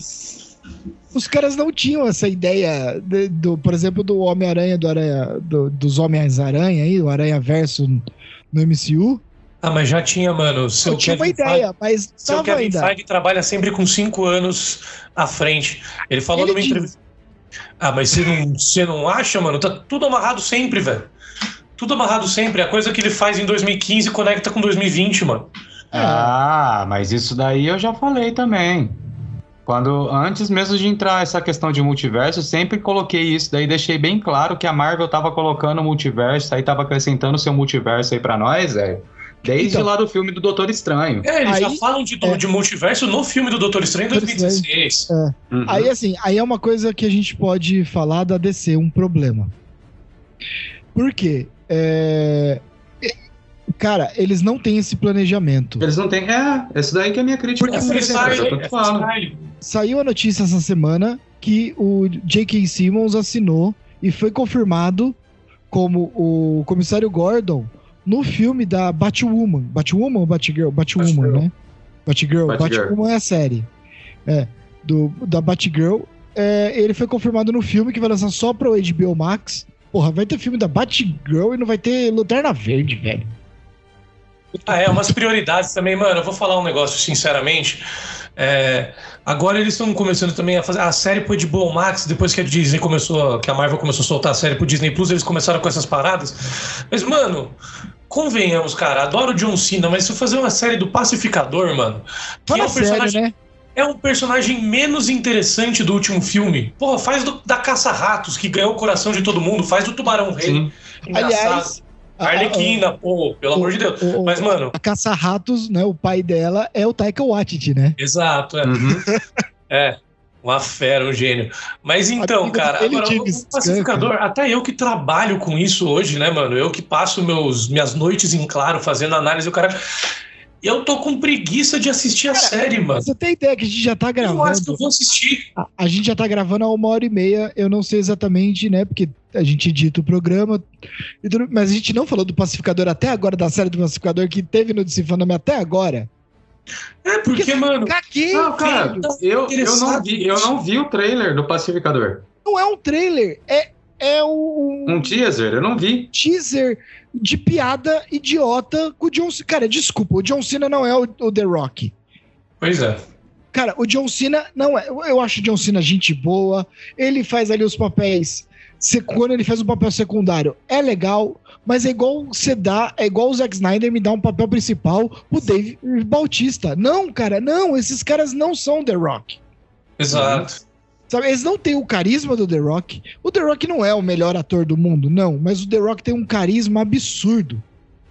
Os caras não tinham essa ideia, de, do, por exemplo, do Homem-Aranha, do Aranha, do, dos Homens-Aranha aí, o Aranha Verso no MCU. Ah, mas já tinha, mano. Seu eu tinha uma ideia, Feige, mas seu Kevin ainda. Feige trabalha sempre com cinco anos à frente. Ele falou Ele numa diz... entrevista. Ah, mas você não, você não acha, mano? Tá tudo amarrado sempre, velho. Tudo amarrado sempre. A coisa que ele faz em 2015 conecta com 2020, mano. Ah, mas isso daí eu já falei também. Quando antes mesmo de entrar essa questão de multiverso, sempre coloquei isso, daí deixei bem claro que a Marvel tava colocando multiverso, aí tava acrescentando seu multiverso aí para nós, velho. Desde então, lá do filme do Doutor Estranho. É, eles aí, já falam de, é, de multiverso no filme do Doutor Estranho em 2016. É. Uhum. Aí, assim, aí é uma coisa que a gente pode falar da DC, um problema. Por quê? É... Cara, eles não têm esse planejamento. Eles não têm. É, esse daí que é a minha crítica. Porque, é, é, Saiu a notícia essa semana que o J.K. Simmons assinou e foi confirmado como o comissário Gordon no filme da Batwoman. Batwoman ou Batgirl? Batwoman, Batgirl. né? Batgirl. Batgirl. Batwoman é a série. É, do, da Batgirl. É, ele foi confirmado no filme que vai lançar só pro HBO Max. Porra, vai ter filme da Batgirl e não vai ter Lanterna Verde, velho. Ah, é, umas prioridades também, mano. Eu vou falar um negócio, sinceramente. É, agora eles estão começando também a fazer a série pro HBO Max, depois que a Disney começou, que a Marvel começou a soltar a série pro Disney Plus, eles começaram com essas paradas. Mas, mano, convenhamos, cara, adoro o John Cena, mas se eu fazer uma série do Pacificador, mano, que Fala é um personagem. Sério, né? É um personagem menos interessante do último filme. Porra, faz do, da Caça-Ratos, que ganhou o coração de todo mundo, faz do Tubarão Rei. Aliás, Arlequina, pô, pelo o, amor de Deus. O, Mas, mano. A Caça-Ratos, né? O pai dela é o Taika Waititi, né? Exato, é. Uhum. é. Uma fera, um gênio. Mas então, cara, agora, o pacificador, até eu que trabalho com isso hoje, né, mano? Eu que passo meus, minhas noites em claro fazendo análise, o cara. Eu tô com preguiça de assistir a cara, série, mano. Você tem ideia que a gente já tá gravando? Eu acho que eu vou assistir. A, a, gente já tá gravando há uma hora e meia. Eu não sei exatamente, né? Porque a gente edita o programa. Mas a gente não falou do Pacificador até agora, da série do Pacificador que teve no DC até agora. É, porque, porque mano. Caguei, não, cara, eu, eu, não vi, eu não vi o trailer do Pacificador. Não é um trailer, é, é um. Um teaser, eu não vi. Teaser de piada idiota com o John Cena. Cara, desculpa, o John Cena não é o, o The Rock. Pois é. Cara, o John Cena não é. Eu acho o John Cena gente boa. Ele faz ali os papéis. Quando ele faz um papel secundário, é legal. Mas é igual você dá, é igual o Zack Snyder me dá um papel principal, o Dave Bautista. Não, cara, não, esses caras não são The Rock. Exato. Sabe, eles não têm o carisma do The Rock. O The Rock não é o melhor ator do mundo, não, mas o The Rock tem um carisma absurdo.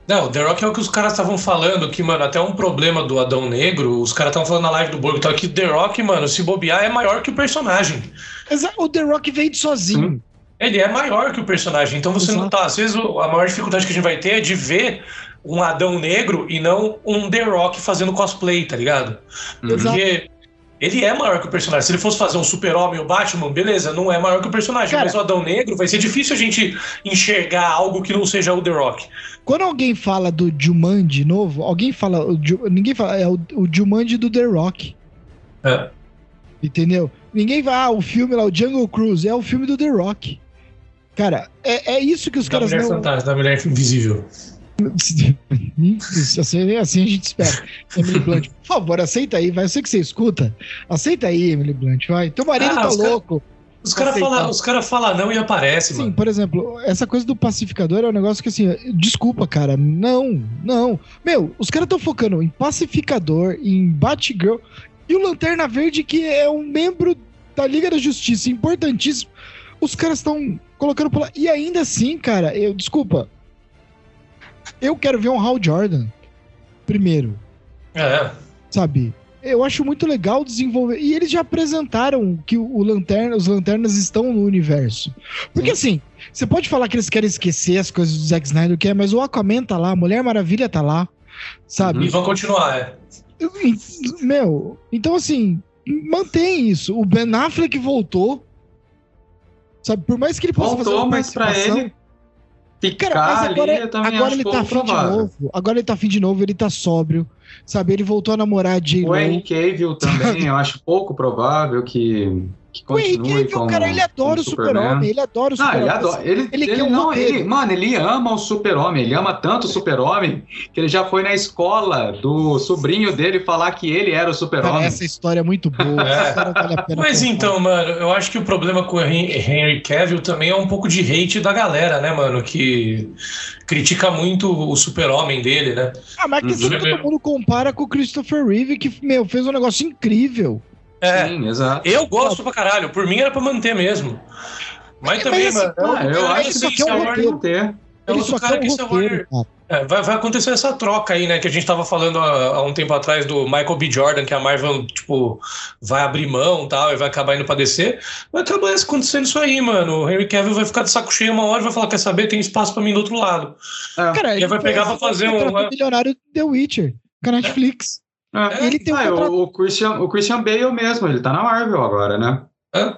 Não, The Rock é o que os caras estavam falando, que, mano, até um problema do Adão Negro, os caras estavam falando na live do Borgo, tá, que The Rock, mano, se bobear, é maior que o personagem. Exato, o The Rock veio sozinho. Hum. Ele é maior que o personagem, então você Exato. não tá. Às vezes a maior dificuldade que a gente vai ter é de ver um Adão Negro e não um The Rock fazendo cosplay, tá ligado? Uhum. Porque ele é maior que o personagem. Se ele fosse fazer um super-homem ou Batman, beleza, não é maior que o personagem. Cara, mas o Adão Negro vai ser difícil a gente enxergar algo que não seja o The Rock. Quando alguém fala do Jumanji novo, alguém fala. Ninguém fala. É o, o Jumanji do The Rock. É. Entendeu? Ninguém vai. Ah, o filme lá, o Jungle Cruise, é o filme do The Rock. Cara, é, é isso que os da caras mulher não. Fantástica, da mulher invisível. Assim, assim a gente espera. Emily Blunt, por favor, aceita aí, vai. Eu sei que você escuta. Aceita aí, Emily Blunt, vai. Teu marido ah, tá louco. Cara, os caras falam cara fala não e aparece, Sim, mano. por exemplo, essa coisa do pacificador é um negócio que assim, desculpa, cara, não, não. Meu, os caras estão focando em pacificador, em Batgirl e o Lanterna Verde, que é um membro da Liga da Justiça, importantíssimo. Os caras estão colocando por lá. E ainda assim, cara, eu desculpa. Eu quero ver um Hal Jordan primeiro. É. Sabe? eu acho muito legal desenvolver. E eles já apresentaram que o Lanterna, os lanternas estão no universo. Porque Sim. assim, você pode falar que eles querem esquecer as coisas do Zack Snyder, que é, mas o Aquaman tá lá, a Mulher Maravilha tá lá, sabe? E vão continuar, é. Meu, então assim, mantém isso. O Ben Affleck voltou. Sabe, por mais que ele possa voltou, fazer uma mas pra ele ficar Cara, mas agora, ali, agora ele tá afim de novo. Agora ele tá afim de novo, ele tá sóbrio. Sabe, ele voltou a namorar de O Henry Cavill também, eu acho pouco provável que que continue o cara, ele adora o Super-Homem, ele adora o Super-Homem. Ele, adora, ele, ele, ele, não, ele, mano, ele ama o Super-Homem, ele ama tanto o Super-Homem que ele já foi na escola do sobrinho dele falar que ele era o Super-Homem. Essa história é muito boa. É. Mas então, mano, eu acho que o problema com o Henry Cavill também é um pouco de hate da galera, né, mano, que critica muito o Super-Homem dele, né? Ah, mas que uhum. todo mundo compara com o Christopher Reeve, que, meu, fez um negócio incrível. É, Sim, exato. Eu gosto pra caralho. Por mim era pra manter mesmo. Mas é, também, mas, mano. Ah, eu, acho que isso é um manter. Ele só cara que isso é é, vai, vai acontecer essa troca aí, né? Que a gente tava falando há, há, um tempo atrás do Michael B. Jordan, que a Marvel, tipo, vai abrir mão tal, e vai acabar indo pra descer. Vai acabar acontecendo isso aí, mano. O Henry Cavill vai ficar de saco cheio uma hora e vai falar: quer saber? Tem espaço pra mim do outro lado. É. Cara, e vai pegar pra fazer um. milionário The Witcher, com a Netflix. É, ele tem um ah, o, Christian, o Christian Bale mesmo, ele tá na Marvel agora, né? É.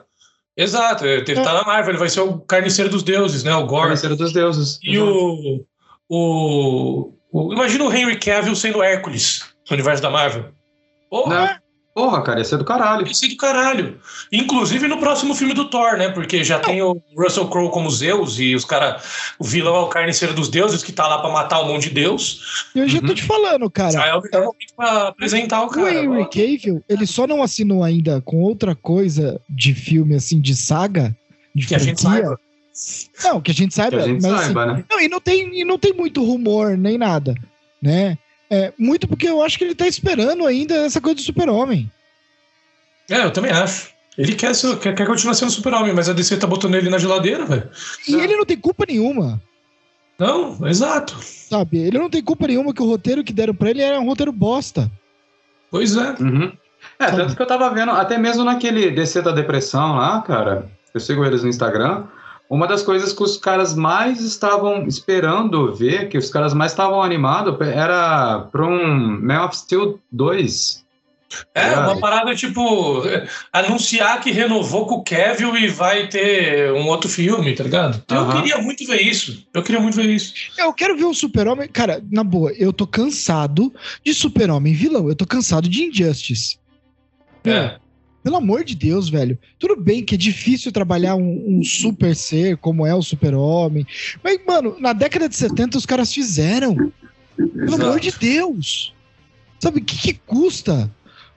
Exato, ele é. tá na Marvel, ele vai ser o carniceiro dos deuses, né? O Gore. Carniceiro dos deuses. E o, o, o, Imagina o Henry Cavill sendo Hércules no universo da Marvel. Porra! Porra, cara, ia ser do caralho. Ia ser do caralho. Inclusive no próximo filme do Thor, né? Porque já tem o Russell Crowe como Zeus e os caras. O vilão é o carniceiro dos deuses que tá lá pra matar um monte de deus. Eu já tô te falando, cara. Já é o melhor momento pra apresentar o cara. O Henry Cavill, ele só não assinou ainda com outra coisa de filme, assim, de saga. De que franquia. a gente saiba. Não, que a gente saiba. Que a gente mas, saiba, assim, né? Não, e não, tem, e não tem muito rumor nem nada, né? É, muito porque eu acho que ele tá esperando ainda essa coisa do super-homem. É, eu também acho. Ele quer, ser, quer, quer continuar sendo super-homem, mas a DC tá botando ele na geladeira, velho. E ele não tem culpa nenhuma. Não, exato. Sabe, ele não tem culpa nenhuma que o roteiro que deram pra ele era um roteiro bosta. Pois é. Uhum. É, Sabe? tanto que eu tava vendo, até mesmo naquele DC da Depressão lá, cara, eu sigo eles no Instagram, uma das coisas que os caras mais estavam esperando ver, que os caras mais estavam animados, era para um Man of Steel 2. É, uma parada tipo anunciar que renovou com o Kevin e vai ter um outro filme, tá ligado? Eu queria muito ver isso. Eu queria muito ver isso. Eu quero ver o Super-Homem. Cara, na boa, eu tô cansado de Super-Homem vilão. Eu tô cansado de Injustice. É. Pelo amor de Deus, velho. Tudo bem que é difícil trabalhar um, um super ser como é o Super-Homem. Mas, mano, na década de 70 os caras fizeram. Pelo Exato. amor de Deus. Sabe, o que, que custa?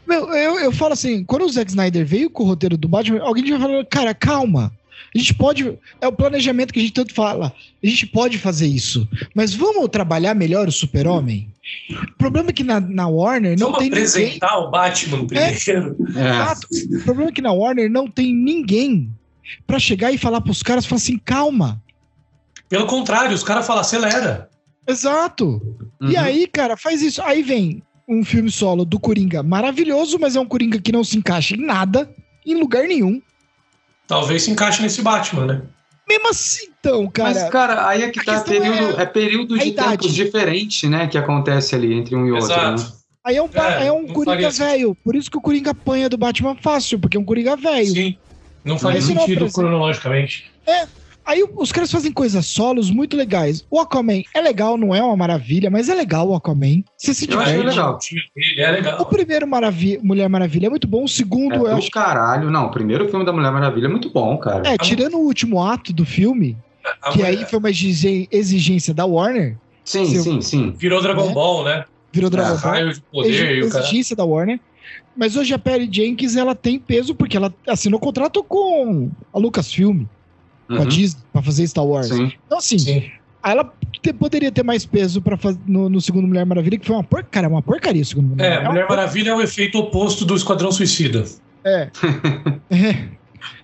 Meu, eu, eu falo assim, quando o Zack Snyder veio com o roteiro do Batman, alguém vai falar, cara, calma. A gente pode. É o planejamento que a gente tanto fala. A gente pode fazer isso. Mas vamos trabalhar melhor o Super-Homem? O problema é que na, na Warner não vamos tem apresentar ninguém. o Batman primeiro. É. É. O problema é que na Warner não tem ninguém para chegar e falar pros caras falar assim, calma. Pelo contrário, os caras falam, acelera. Exato. Uhum. E aí, cara, faz isso. Aí vem um filme solo do Coringa maravilhoso, mas é um Coringa que não se encaixa em nada, em lugar nenhum. Talvez se encaixe nesse Batman, né? Mesmo assim, então, cara. Mas, cara, aí é que tá período, é, é período de tempos diferente, né? Que acontece ali entre um e outro. Exato. Né? Aí é um, é, é um Coringa velho. Por isso que o Coringa apanha do Batman fácil, porque é um Coringa velho. Sim. Não faz sentido não, cronologicamente. É, Aí os caras fazem coisas solos muito legais. O Aquaman é legal, não é uma maravilha, mas é legal o Aquaman. Você se diverte. Eu legal. Ele é legal. O primeiro Maravilha, Mulher Maravilha é muito bom, o segundo é. é caralho, não. O primeiro filme da Mulher Maravilha é muito bom, cara. É, tirando o último ato do filme, a que mulher... aí foi uma exigência da Warner. Sim, sim, sim. Virou Dragon é. Ball, né? Virou Dragon é, Ball. Raio de poder, exigência da Warner. Mas hoje a Perry Jenkins ela tem peso porque ela assinou contrato com a Lucasfilm uhum. com a Disney pra fazer Star Wars. Sim. Então, assim, Sim. ela te, poderia ter mais peso fazer no, no, segundo Mulher Maravilha, que foi uma porcaria, uma porcaria o segundo Mulher É, Mulher Maravilha é o efeito oposto do Esquadrão Suicida. É. é.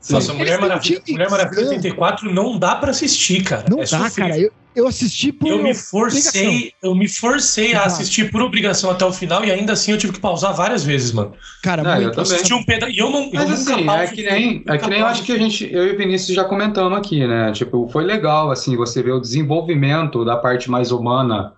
Nossa, Mulher Maravilha, Mulher Maravilha 84 não dá pra assistir, cara. Não é dá, cara. Eu, eu assisti por. Eu me forcei, obrigação. eu me forcei a assistir por obrigação até o final e ainda assim eu tive que pausar várias vezes, mano. Cara, não, muito. Eu, assisti um peda... E eu não. Mas eu assim, é que nem, é que nem eu acho que a gente, eu e o Vinícius já comentamos aqui, né? Tipo, foi legal, assim, você ver o desenvolvimento da parte mais humana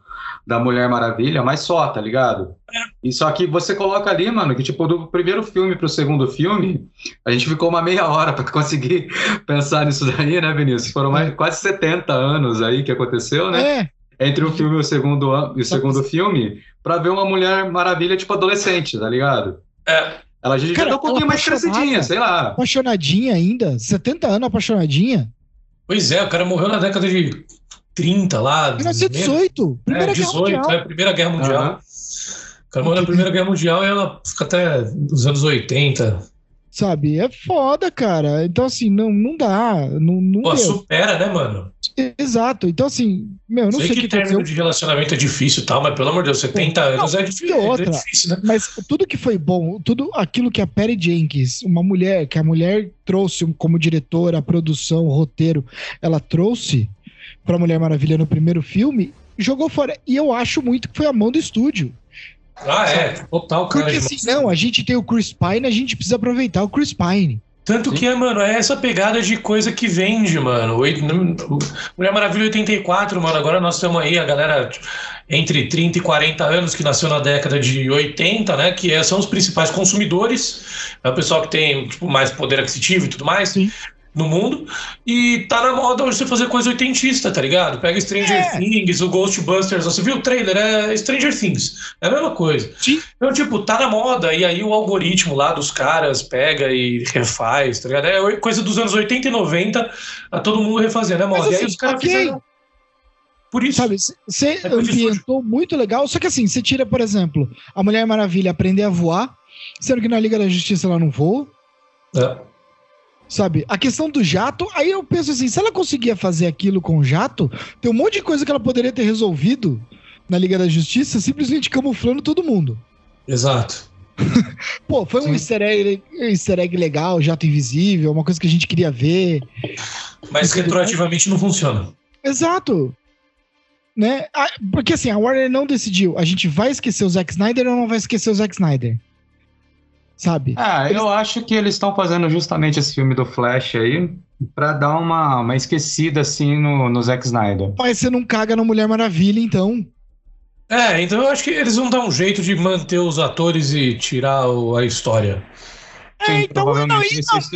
da Mulher Maravilha, mas só, tá ligado? É. E só que você coloca ali, mano, que tipo, do primeiro filme pro segundo filme, a gente ficou uma meia hora para conseguir pensar nisso daí, né, Vinícius? Foram mais, quase 70 anos aí que aconteceu, né? É. Entre o filme e o segundo, e o segundo filme, para ver uma Mulher Maravilha, tipo, adolescente, tá ligado? É. Ela já tá um pouquinho mais crescidinha, sei lá. Apaixonadinha ainda, 70 anos apaixonadinha. Pois é, o cara morreu na década de 30 lá. 1918. Primeira é, 18, Guerra Mundial. É, Primeira Guerra Mundial. Uhum. O cara morreu na Primeira Guerra Mundial e ela fica até os anos 80. Sabe? É foda, cara. Então, assim, não, não dá. Não, não Pô, supera, né, mano? Exato. Então, assim, meu, não sei, sei que, que término de relacionamento é difícil e tal, mas pelo amor de Deus, 70 não, anos é difícil, é outra, é difícil, né? Mas tudo que foi bom, tudo aquilo que a Perry Jenkins, uma mulher, que a mulher trouxe como diretora, produção, roteiro, ela trouxe, pra Mulher Maravilha no primeiro filme, jogou fora. E eu acho muito que foi a mão do estúdio. Ah, é, total, cara. Porque assim, não, a gente tem o Chris Pine, a gente precisa aproveitar o Chris Pine. Tanto que, mano, é essa pegada de coisa que vende, mano. Mulher Maravilha 84, mano. Agora nós estamos aí, a galera entre 30 e 40 anos que nasceu na década de 80, né? Que é, são os principais consumidores. É o pessoal que tem tipo, mais poder aquisitivo e tudo mais. Sim no mundo. E tá na moda hoje você fazer coisa oitentista, tá ligado? Pega Stranger é. Things, o Ghostbusters, você viu o trailer? É Stranger Things. É a mesma coisa. Sim. Então, tipo, tá na moda, e aí o algoritmo lá dos caras pega e refaz, tá ligado? É coisa dos anos 80 e 90, a todo mundo refazendo, é moda. Mas, assim, e aí assim, os caras okay. fizeram. Por isso. Sabe, você é ambientou muito legal, só que assim, você tira, por exemplo, a Mulher Maravilha aprender a voar, sendo que na Liga da Justiça ela não voa. É. Sabe? A questão do jato, aí eu penso assim, se ela conseguia fazer aquilo com o jato, tem um monte de coisa que ela poderia ter resolvido na Liga da Justiça, simplesmente camuflando todo mundo. Exato. Pô, foi um easter egg, easter egg legal, jato invisível, uma coisa que a gente queria ver. Mas retroativamente não funciona. Exato. Né? Porque assim, a Warner não decidiu, a gente vai esquecer o Zack Snyder ou não vai esquecer o Zack Snyder? Sabe? Ah, eles... eu acho que eles estão fazendo justamente esse filme do Flash aí para dar uma, uma esquecida assim no, no Zack Snyder. Mas você não caga na Mulher Maravilha, então. É, então eu acho que eles vão dar um jeito de manter os atores e tirar o, a história. É, Sim, então, não, não,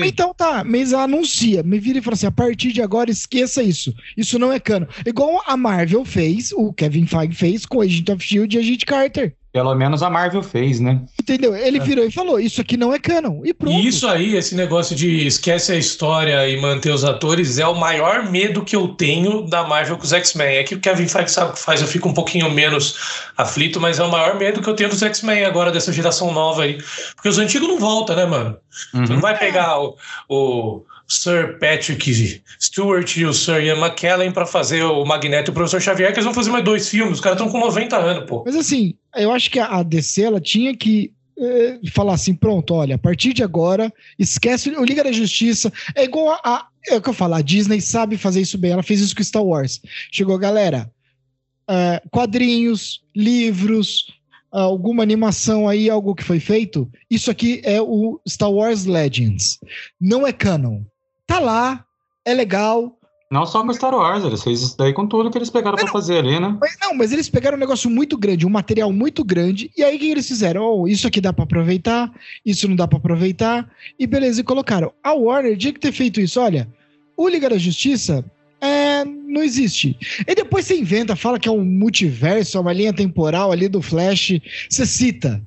então tá, mas anuncia, me vira e fala assim: a partir de agora esqueça isso. Isso não é cano. Igual a Marvel fez, o Kevin Feige fez com Agent of Shield e Agent Carter. Pelo menos a Marvel fez, né? Entendeu? Ele é. virou e falou: Isso aqui não é canon. E pronto. E isso aí, esse negócio de esquece a história e manter os atores, é o maior medo que eu tenho da Marvel com os X-Men. É que o Kevin Feige sabe o que faz, eu fico um pouquinho menos aflito, mas é o maior medo que eu tenho dos X-Men agora, dessa geração nova aí. Porque os antigos não voltam, né, mano? Uhum. Você não vai pegar o, o Sir Patrick Stewart e o Sir Ian McKellen para fazer o Magneto e o Professor Xavier, que eles vão fazer mais dois filmes. Os caras estão com 90 anos, pô. Mas assim, eu acho que a DC ela tinha que eh, falar assim: pronto, olha, a partir de agora, esquece o Liga da Justiça. É igual a, a. É o que eu falo, a Disney sabe fazer isso bem. Ela fez isso com Star Wars. Chegou, galera, uh, quadrinhos, livros, alguma animação aí, algo que foi feito. Isso aqui é o Star Wars Legends. Não é canon tá lá, é legal. Não só com Star Wars, eles fez isso daí com tudo que eles pegaram para fazer ali, né? Mas, não, mas eles pegaram um negócio muito grande, um material muito grande, e aí o que eles fizeram? Oh, isso aqui dá para aproveitar, isso não dá para aproveitar, e beleza, e colocaram. A Warner tinha que ter feito isso, olha, o Liga da Justiça é, não existe. E depois você inventa, fala que é um multiverso, é uma linha temporal ali do Flash, você cita.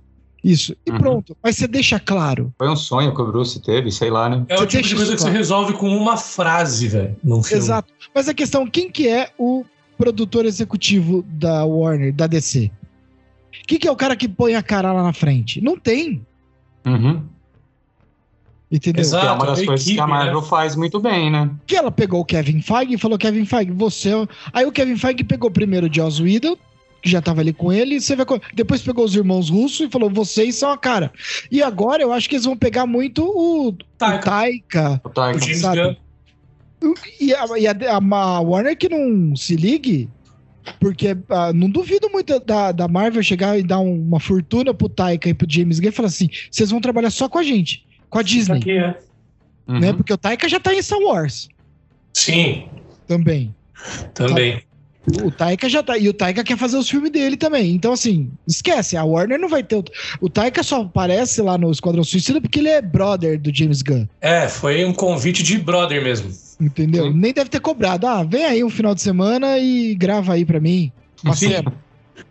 Isso. E uhum. pronto. Mas você deixa claro. Foi um sonho que o Bruce teve, sei lá, né? É o tipo de coisa que você resolve com uma frase, velho. Exato. Mas a questão, quem que é o produtor executivo da Warner, da DC? Quem que é o cara que põe a cara lá na frente? Não tem. Uhum. Entendeu? Exato, que é uma das coisas equipe, que a Marvel né? faz muito bem, né? Que ela pegou o Kevin Feige e falou: Kevin Feige, você. É Aí o Kevin Feige pegou primeiro o Joss Whedon, já estava ali com ele, você vai, depois pegou os irmãos russos e falou, vocês são a cara. E agora eu acho que eles vão pegar muito o Taika, o, Taika, o, Taika, Gunn. E a, e a, a Warner que não se ligue, porque ah, não duvido muito da, da Marvel chegar e dar um, uma fortuna pro Taika e pro James Gunn e falar assim: vocês vão trabalhar só com a gente, com a Disney. Aqui, é. Né? Uhum. Porque o Taika já tá em Star Wars. Sim. Também. Também. O Taika já tá. E o Taika quer fazer os filmes dele também. Então, assim, esquece. A Warner não vai ter. O, o Taika só aparece lá no Esquadrão Suicida porque ele é brother do James Gunn. É, foi um convite de brother mesmo. Entendeu? Sim. Nem deve ter cobrado. Ah, vem aí um final de semana e grava aí pra mim. Uma Sim. cena.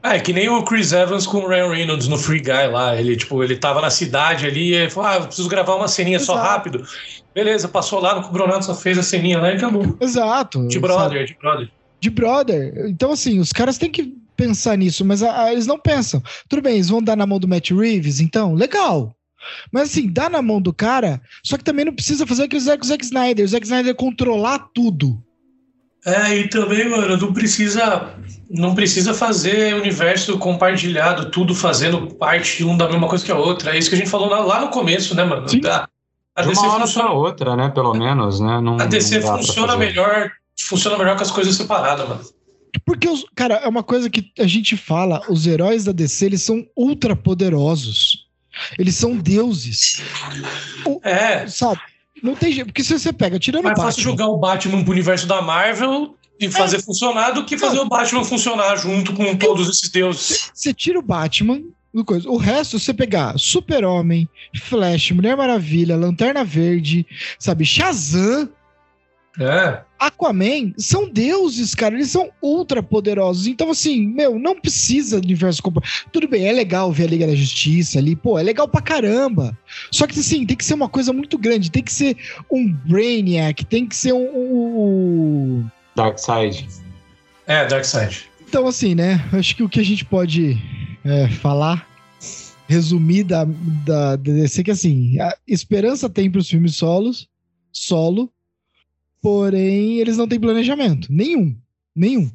É, que nem o Chris Evans com o Ryan Reynolds no Free Guy lá. Ele, tipo, ele tava na cidade ali e falou: Ah, eu preciso gravar uma ceninha Exato. só rápido. Beleza, passou lá, no cobrou só fez a ceninha lá e acabou. Exato. De brother, de brother. De brother. Então, assim, os caras têm que pensar nisso, mas a, a, eles não pensam. Tudo bem, eles vão dar na mão do Matt Reeves, então, legal. Mas assim, dá na mão do cara, só que também não precisa fazer aquilo que o Zack Snyder. O Zack Snyder controlar tudo. É, e também, mano, não precisa não precisa fazer universo compartilhado, tudo fazendo parte um da mesma coisa que a outra. É isso que a gente falou lá no começo, né, mano? Sim. A, a De DC uma hora funciona... outra, né? Pelo menos, né? Não, a DC funciona melhor, funciona melhor com as coisas separadas, mano. Porque, os, cara, é uma coisa que a gente fala, os heróis da DC, eles são ultra poderosos. Eles são deuses. O, é. Sabe? Não tem jeito. Porque se você pega, tirando Mais o Batman... fácil jogar o Batman pro universo da Marvel e fazer é. funcionar do que fazer não. o Batman funcionar junto com todos esses deuses. Você tira o Batman, coisa. O resto, você pegar Super-Homem, Flash, Mulher Maravilha, Lanterna Verde, sabe, Shazam. É. Aquaman são deuses, cara. Eles são ultra poderosos. Então, assim, meu, não precisa do universo compartilhado. Tudo bem, é legal ver a Liga da Justiça ali, pô, é legal pra caramba. Só que, assim, tem que ser uma coisa muito grande. Tem que ser um Brainiac, tem que ser um. um... Dark Side. É, Dark Side. Então, assim, né? Acho que o que a gente pode é, falar, resumir da, da, da DC, que assim, a esperança tem para os filmes solos, solo, porém eles não têm planejamento. Nenhum. Nenhum.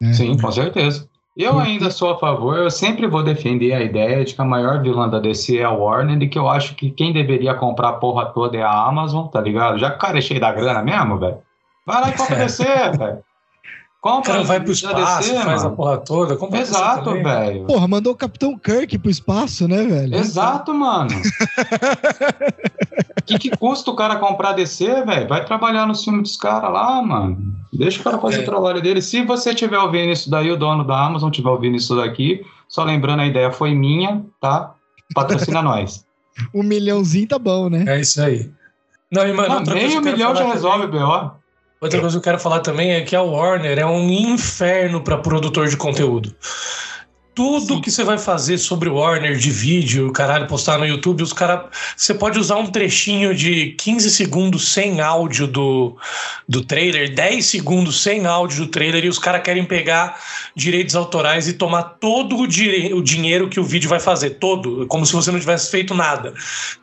É. Sim, com certeza. Eu ainda sou a favor, eu sempre vou defender a ideia de que a maior vilã da DC é a Warner e que eu acho que quem deveria comprar a porra toda é a Amazon, tá ligado? Já que o cara é cheio da grana mesmo, velho. Vai lá e compra DC, velho. Compra, cara vai pro espaço, DC, faz mano. a porra toda. Compra Exato, velho. Porra, mandou o Capitão Kirk pro espaço, né, velho? Exato, mano. que, que custa o cara comprar DC, velho? Vai trabalhar no filme dos caras lá, mano. Deixa o cara fazer é. o trabalho dele. Se você tiver ouvindo isso daí, o dono da Amazon tiver ouvindo isso daqui, só lembrando, a ideia foi minha, tá? Patrocina nós. Um milhãozinho tá bom, né? É isso aí. Não, e, mano, ah, meio milhão já resolve, B.O. Outra coisa que eu quero falar também é que a Warner é um inferno para produtor de conteúdo tudo Sim. que você vai fazer sobre o Warner de vídeo, caralho, postar no YouTube, os caras. Você pode usar um trechinho de 15 segundos sem áudio do, do trailer, 10 segundos sem áudio do trailer, e os caras querem pegar direitos autorais e tomar todo o, dire... o dinheiro que o vídeo vai fazer, todo, como se você não tivesse feito nada.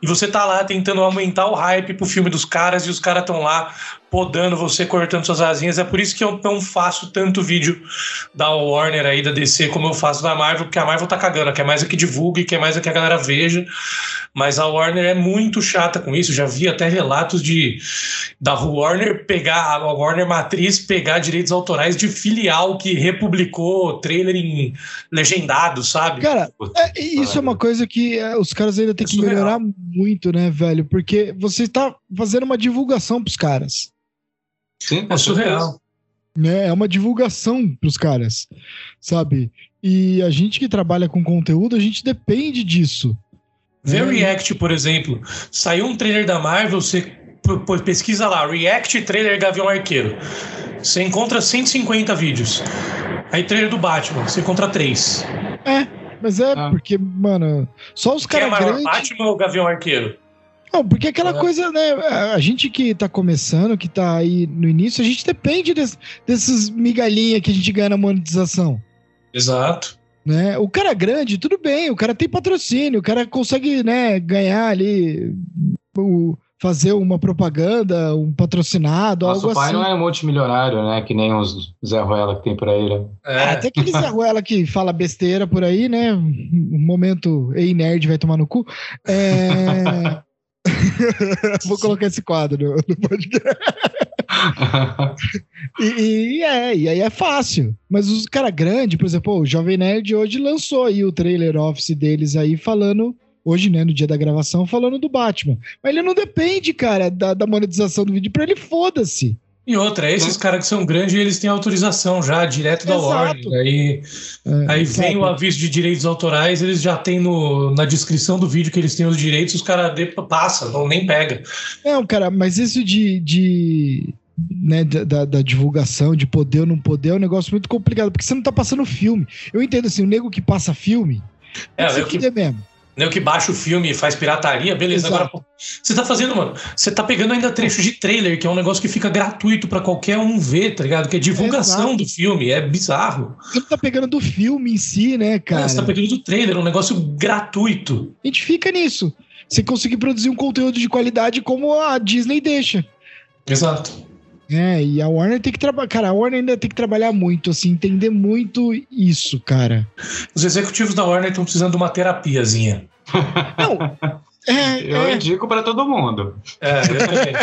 E você tá lá tentando aumentar o hype pro filme dos caras, e os caras estão lá podando você, cortando suas asinhas. É por isso que eu não faço tanto vídeo da Warner aí, da DC, como eu faço da Marvel, porque a Marvel tá cagando, quer mais é que divulgue, quer mais é que a galera veja. Mas a Warner é muito chata com isso. Já vi até relatos de da Warner pegar, a Warner Matriz pegar direitos autorais de filial que republicou trailer em legendado, sabe? Cara, é, isso é uma coisa que é, os caras ainda têm é que melhorar muito, né, velho? Porque você tá fazendo uma divulgação pros caras. Sim, é surreal. É, é uma divulgação para os caras, sabe? E a gente que trabalha com conteúdo, a gente depende disso. Vê né? React, por exemplo. Saiu um trailer da Marvel, você pesquisa lá, React trailer Gavião Arqueiro. Você encontra 150 vídeos. Aí trailer do Batman, você encontra 3. É, mas é ah. porque, mano, só os caras grandes... é maior, Batman ou Gavião Arqueiro? Não, porque aquela é. coisa, né? A gente que tá começando, que tá aí no início, a gente depende desse, desses migalhinhas que a gente ganha na monetização. Exato. Né? O cara grande, tudo bem, o cara tem patrocínio, o cara consegue né, ganhar ali, o, fazer uma propaganda, um patrocinado, Nosso algo assim. Nosso pai não é multimilionário, né? Que nem os Zé Ruela que tem por aí, né? É. é até aquele Zé Ruela que fala besteira por aí, né? Um momento, ei nerd vai tomar no cu. É... Vou colocar esse quadro no, no podcast. e, e, é, e aí é fácil. Mas os cara grande, por exemplo, o Jovem Nerd hoje lançou aí o trailer office deles aí falando hoje, né, no dia da gravação, falando do Batman. Mas ele não depende, cara, da, da monetização do vídeo. Pra ele, foda-se. E outra, esses caras que são grandes, eles têm autorização já, direto da Warner. Aí, é, aí vem o aviso de direitos autorais, eles já têm no, na descrição do vídeo que eles têm os direitos, os caras passam, não nem pega. Não, cara, mas isso de, de né, da, da, divulgação, de poder ou não poder, é um negócio muito complicado, porque você não tá passando filme. Eu entendo assim, o nego que passa filme, é, o que mesmo. Nego que baixa o filme e faz pirataria, beleza. Exato. Agora, você tá fazendo, mano. Você tá pegando ainda trechos de trailer, que é um negócio que fica gratuito para qualquer um ver, tá ligado? Que é divulgação Exato. do filme, é bizarro. Você tá pegando do filme em si, né, cara? É, você tá pegando do trailer, um negócio gratuito. A gente fica nisso. Você conseguir produzir um conteúdo de qualidade como a Disney deixa. Exato. É, e a Warner tem que trabalhar. Cara, a Warner ainda tem que trabalhar muito, assim, entender muito isso, cara. Os executivos da Warner estão precisando de uma terapiazinha. Não. É, eu é. indico para todo mundo. É, eu também.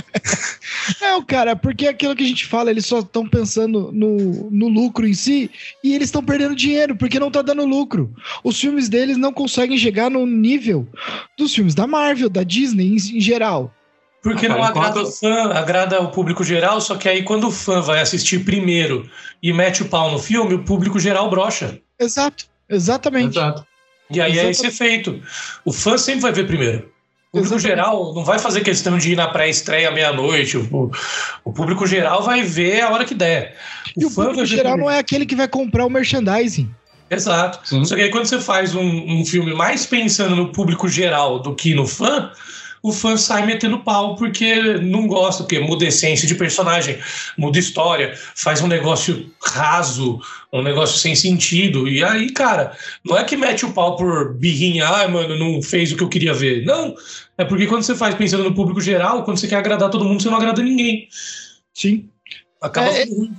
Não, cara, porque aquilo que a gente fala, eles só estão pensando no, no lucro em si e eles estão perdendo dinheiro porque não tá dando lucro. Os filmes deles não conseguem chegar no nível dos filmes da Marvel, da Disney em, em geral. Porque não agrada o fã, agrada o público geral, só que aí quando o fã vai assistir primeiro e mete o pau no filme, o público geral brocha. Exato, exatamente. Exato. E aí é esse efeito. O fã sempre vai ver primeiro. O público Exatamente. geral não vai fazer questão de ir na pré-estreia meia-noite. O, o, público geral vai ver a hora que der. O e o público geral não é aquele que vai comprar o merchandising. Exato. Sim. Só que aí quando você faz um, um filme mais pensando no público geral do que no fã, o fã sai metendo pau porque não gosta, porque muda essência de personagem, muda história, faz um negócio raso, um negócio sem sentido. E aí, cara, não é que mete o pau por birrinha, ah, mano, não fez o que eu queria ver. Não. É porque quando você faz pensando no público geral, quando você quer agradar todo mundo, você não agrada ninguém. Sim. Acaba é, ruim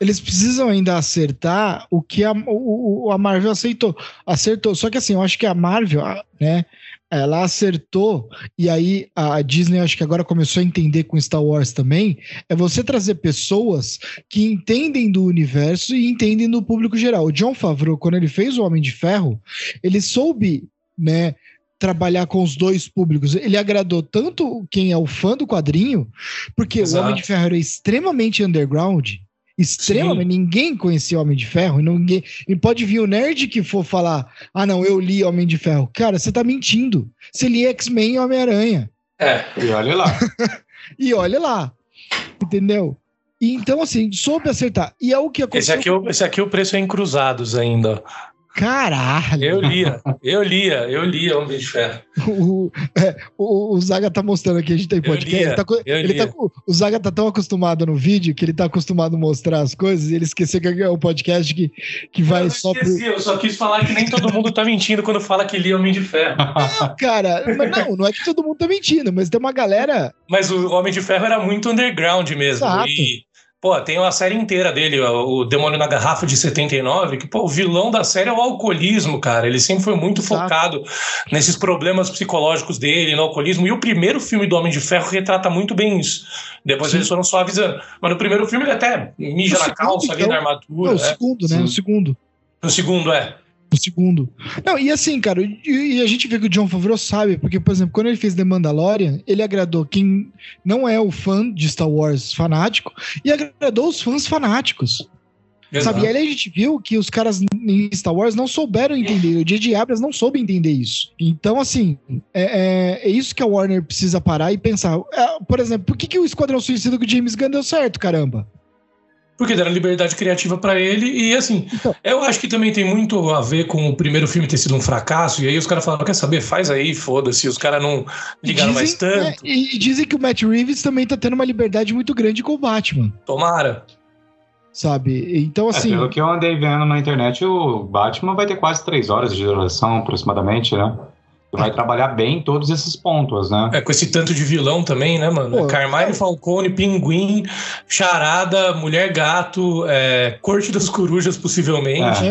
eles precisam ainda acertar o que a, o, a Marvel aceitou. Acertou. Só que assim, eu acho que a Marvel, né, ela acertou, e aí a Disney acho que agora começou a entender com Star Wars também, é você trazer pessoas que entendem do universo e entendem do público geral. O John Favreau, quando ele fez o Homem de Ferro, ele soube, né, trabalhar com os dois públicos. Ele agradou tanto quem é o fã do quadrinho, porque Exato. o Homem de Ferro é extremamente underground, extremamente. Sim. Ninguém conhecia Homem de Ferro. Ninguém, e pode vir o nerd que for falar: ah, não, eu li Homem de Ferro. Cara, você tá mentindo. Você li X-Men e Homem-Aranha. É, e olha lá. e olha lá. Entendeu? E, então, assim, soube acertar. E é o que aconteceu. Esse aqui, esse aqui o preço é em cruzados ainda. Caralho! Eu lia, eu lia, eu lia Homem de Ferro. O, é, o, o, Zaga tá mostrando aqui, a gente tem podcast. Lia, ele tá, ele tá, o Zaga tá tão acostumado no vídeo que ele tá acostumado a mostrar as coisas e ele esqueceu que é o podcast que, que vai eu só esqueci, pro... Eu só quis falar que nem todo mundo tá mentindo quando fala que lia Homem de Ferro. Não, cara, não, não é que todo mundo tá mentindo, mas tem uma galera. Mas o Homem de Ferro era muito underground mesmo. Exato. E Pô, tem uma série inteira dele, o Demônio na Garrafa de 79, que, pô, o vilão da série é o alcoolismo, cara. Ele sempre foi muito Exato. focado nesses problemas psicológicos dele, no alcoolismo. E o primeiro filme do Homem de Ferro retrata muito bem isso. Depois Sim. eles foram só avisando. Mas no primeiro filme ele até mija na calça então, ali na armadura. Não, o né? segundo, né? Sim. O segundo. O segundo, é o segundo. Não, e assim, cara, e, e, a gente vê que o John Favreau sabe, porque, por exemplo, quando ele fez The Mandalorian, ele agradou quem não é o fã de Star Wars fanático e agradou os fãs fanáticos. Exato. Sabe? E aí a gente viu que os caras em Star Wars não souberam entender. O J.J. Abrams não soube entender isso. Então, assim, é, é, é, isso que a Warner precisa parar e pensar. É, por exemplo, por que, que o Esquadrão Suicida com o James Gunn deu certo, caramba? Porque deram liberdade criativa para ele e assim, então, eu acho que também tem muito a ver com o primeiro filme ter sido um fracasso e aí os caras falaram, quer saber, faz aí, foda-se, os caras não ligaram dizem, mais tanto. É, e dizem que o Matt Reeves também tá tendo uma liberdade muito grande com o Batman. Tomara. Sabe? Então é, assim... É, pelo que eu andei vendo na internet, o Batman vai ter quase três horas de duração aproximadamente, né? Vai trabalhar bem todos esses pontos, né? É, com esse tanto de vilão também, né, mano? Pô, Carmine, é. Falcone, Pinguim, Charada, Mulher Gato, é, Corte das Corujas, possivelmente.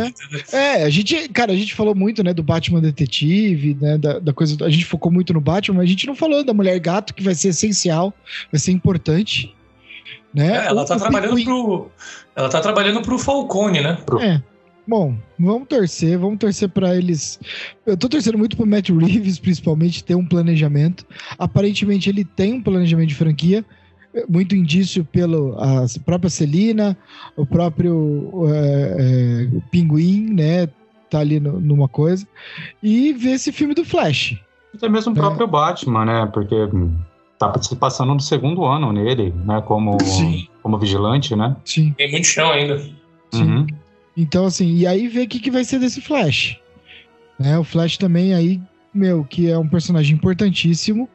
É. é. a gente, cara, a gente falou muito, né, do Batman Detetive, né, da, da, coisa, a gente focou muito no Batman, mas a gente não falou da Mulher Gato, que vai ser essencial, vai ser importante. Né? É, ela tá trabalhando pro. Ela tá trabalhando pro Falcone, né? É. Bom, vamos torcer, vamos torcer para eles. Eu tô torcendo muito pro Matt Reeves, principalmente, ter um planejamento. Aparentemente, ele tem um planejamento de franquia, muito indício pelo a própria Celina, o próprio é, é, Pinguim, né? Tá ali no, numa coisa. E ver esse filme do Flash. Até mesmo o próprio Batman, né? Porque tá se passando no segundo ano nele, né? Como, como vigilante, né? Sim. Tem muito chão ainda. Sim. Uhum. Então, assim, e aí ver o que, que vai ser desse Flash. Né? O Flash também aí, meu, que é um personagem importantíssimo.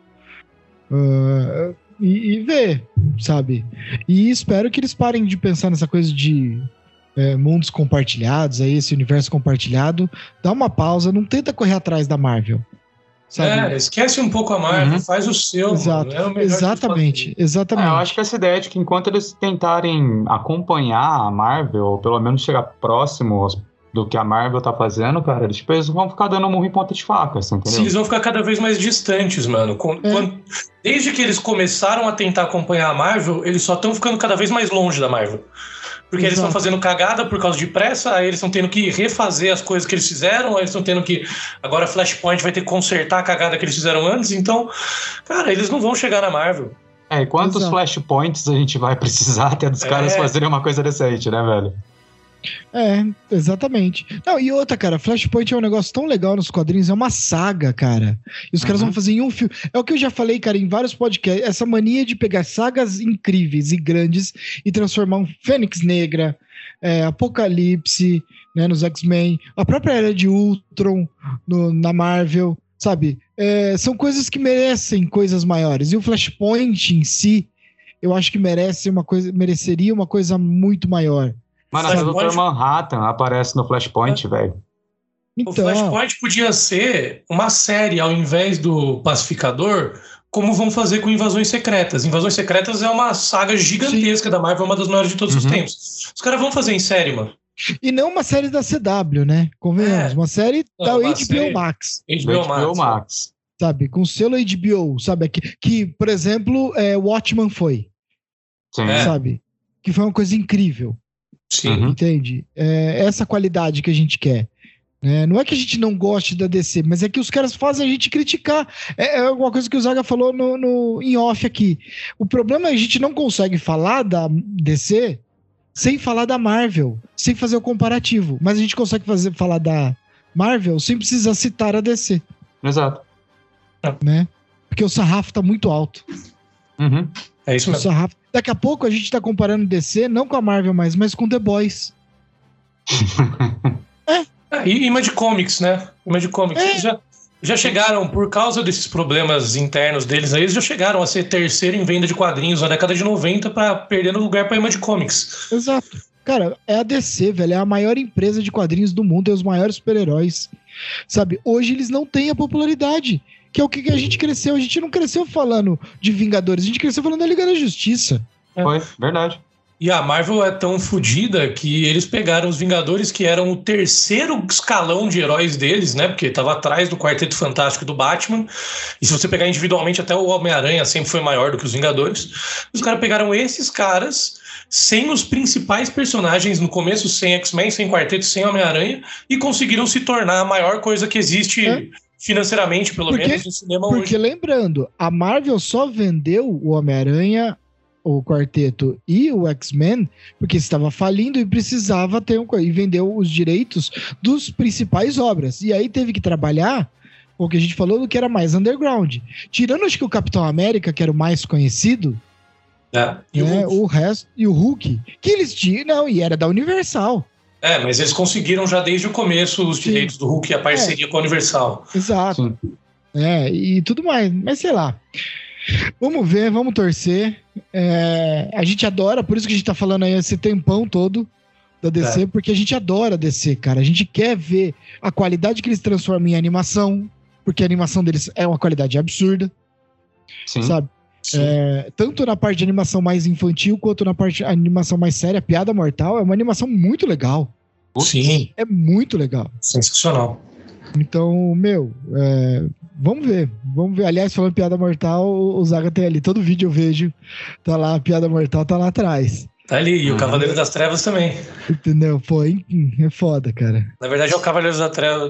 Uh, e, e ver, sabe? E espero que eles parem de pensar nessa coisa de é, mundos compartilhados, aí esse universo compartilhado. Dá uma pausa, não tenta correr atrás da Marvel. Sabe? É, esquece um pouco a Marvel, uhum. faz o seu. Exato. É exatamente, exatamente. É, eu acho que essa ideia de que enquanto eles tentarem acompanhar a Marvel, ou pelo menos chegar próximo do que a Marvel tá fazendo, cara, eles, tipo, eles vão ficar dando murro em ponta de faca, assim, entendeu? Sim, eles vão ficar cada vez mais distantes, mano. Quando, é. quando, desde que eles começaram a tentar acompanhar a Marvel, eles só estão ficando cada vez mais longe da Marvel. Porque Exato. eles estão fazendo cagada por causa de pressa, aí eles estão tendo que refazer as coisas que eles fizeram, aí eles estão tendo que. Agora Flashpoint vai ter que consertar a cagada que eles fizeram antes, então, cara, eles não vão chegar na Marvel. É, e quantos Exato. flashpoints a gente vai precisar até dos é. caras fazerem uma coisa decente, né, velho? É, exatamente. Não, e outra, cara, Flashpoint é um negócio tão legal nos quadrinhos, é uma saga, cara. E os uhum. caras vão fazer em um filme. É o que eu já falei, cara, em vários podcasts, essa mania de pegar sagas incríveis e grandes e transformar um Fênix Negra, é, Apocalipse, né, nos X-Men, a própria Era de Ultron no, na Marvel, sabe? É, são coisas que merecem coisas maiores. E o Flashpoint em si, eu acho que merece uma coisa, mereceria uma coisa muito maior. Mano, até o Dr. Manhattan aparece no Flashpoint, é. velho. Então... O Flashpoint podia ser uma série ao invés do Pacificador, como vão fazer com Invasões Secretas. Invasões Secretas é uma saga gigantesca Sim. da Marvel, uma das maiores de todos uhum. os tempos. Os caras vão fazer em série, mano. E não uma série da CW, né? Convenhamos. É. Uma série da HBO série... Max. HBO, HBO Max. Sabe? Com selo HBO, sabe? Que, que por exemplo, é, Watchman foi. Sim. Sabe? Que foi uma coisa incrível. Sim. Uhum. Entende? É essa qualidade que a gente quer. É, não é que a gente não goste da DC, mas é que os caras fazem a gente criticar. É, é uma coisa que o Zaga falou no, no, em off aqui. O problema é que a gente não consegue falar da DC sem falar da Marvel, sem fazer o comparativo. Mas a gente consegue fazer, falar da Marvel sem precisar citar a DC. Exato. Né? Porque o sarrafo tá muito alto. Uhum. É isso mesmo. Sarrafo... Daqui a pouco a gente tá comparando DC, não com a Marvel mais, mas com The Boys. é. é. E Image Comics, né? Image Comics. É. Já, já chegaram, por causa desses problemas internos deles aí, eles já chegaram a ser terceiro em venda de quadrinhos na década de 90 para perdendo lugar para Image Comics. Exato. Cara, é a DC, velho. É a maior empresa de quadrinhos do mundo, é os maiores super-heróis. Sabe? Hoje eles não têm a popularidade que é o que a gente cresceu. A gente não cresceu falando de Vingadores, a gente cresceu falando da Liga da Justiça. É. Foi, verdade. E a Marvel é tão fodida que eles pegaram os Vingadores, que eram o terceiro escalão de heróis deles, né? Porque estava atrás do Quarteto Fantástico do Batman. E se você pegar individualmente, até o Homem-Aranha sempre foi maior do que os Vingadores. Os caras pegaram esses caras, sem os principais personagens no começo, sem X-Men, sem Quarteto, sem Homem-Aranha, e conseguiram se tornar a maior coisa que existe. É financeiramente, pelo porque, menos, no cinema porque, hoje. Porque lembrando, a Marvel só vendeu o Homem-Aranha, o Quarteto e o X-Men porque estava falindo e precisava ter um e vendeu os direitos dos principais obras. E aí teve que trabalhar o que a gente falou do que era mais underground. Tirando acho que o Capitão América, que era o mais conhecido, é, e né, o, o resto e o Hulk, que eles tinham, não, e era da Universal. É, mas eles conseguiram já desde o começo os Sim. direitos do Hulk e a parceria é. com a Universal. Exato. Sim. É, e tudo mais. Mas sei lá. Vamos ver, vamos torcer. É, a gente adora, por isso que a gente tá falando aí esse tempão todo da DC, é. porque a gente adora DC, cara. A gente quer ver a qualidade que eles transformam em animação, porque a animação deles é uma qualidade absurda. Sim. Sabe? É, tanto na parte de animação mais infantil quanto na parte de animação mais séria, Piada Mortal é uma animação muito legal. Sim. É muito legal. Sensacional. Então, meu, é, vamos ver. Vamos ver. Aliás, falando piada mortal, o Zaga tem ali. Todo vídeo eu vejo. Tá lá, a piada mortal tá lá atrás. Tá ali, e o uhum. Cavaleiro das Trevas também. Entendeu? Pô, é foda, cara. Na verdade, é o Cavaleiro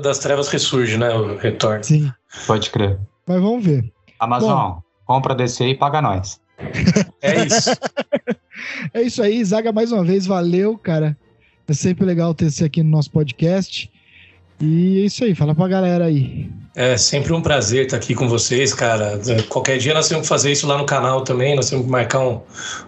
das Trevas ressurge, né? O retorno. Sim. Pode crer. Mas vamos ver. Amazon, Bom, compra DC e paga nós. é isso. é isso aí, Zaga, mais uma vez, valeu, cara. É sempre legal ter você aqui no nosso podcast. E é isso aí, fala pra galera aí. É sempre um prazer estar aqui com vocês, cara. Qualquer dia nós temos que fazer isso lá no canal também. Nós temos que marcar um,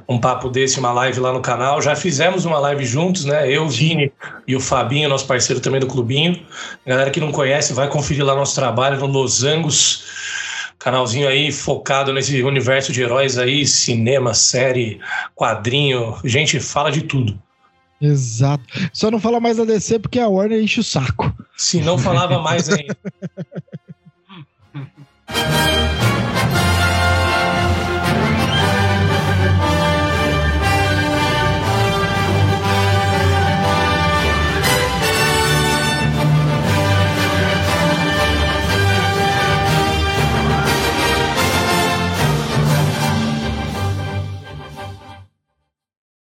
um papo desse, uma live lá no canal. Já fizemos uma live juntos, né? Eu, Vini e o Fabinho, nosso parceiro também do Clubinho. Galera que não conhece, vai conferir lá nosso trabalho no Los Angos. Canalzinho aí focado nesse universo de heróis aí, cinema, série, quadrinho. Gente, fala de tudo. Exato. Só não fala mais da DC porque a Warner enche o saco. Se não falava mais ainda.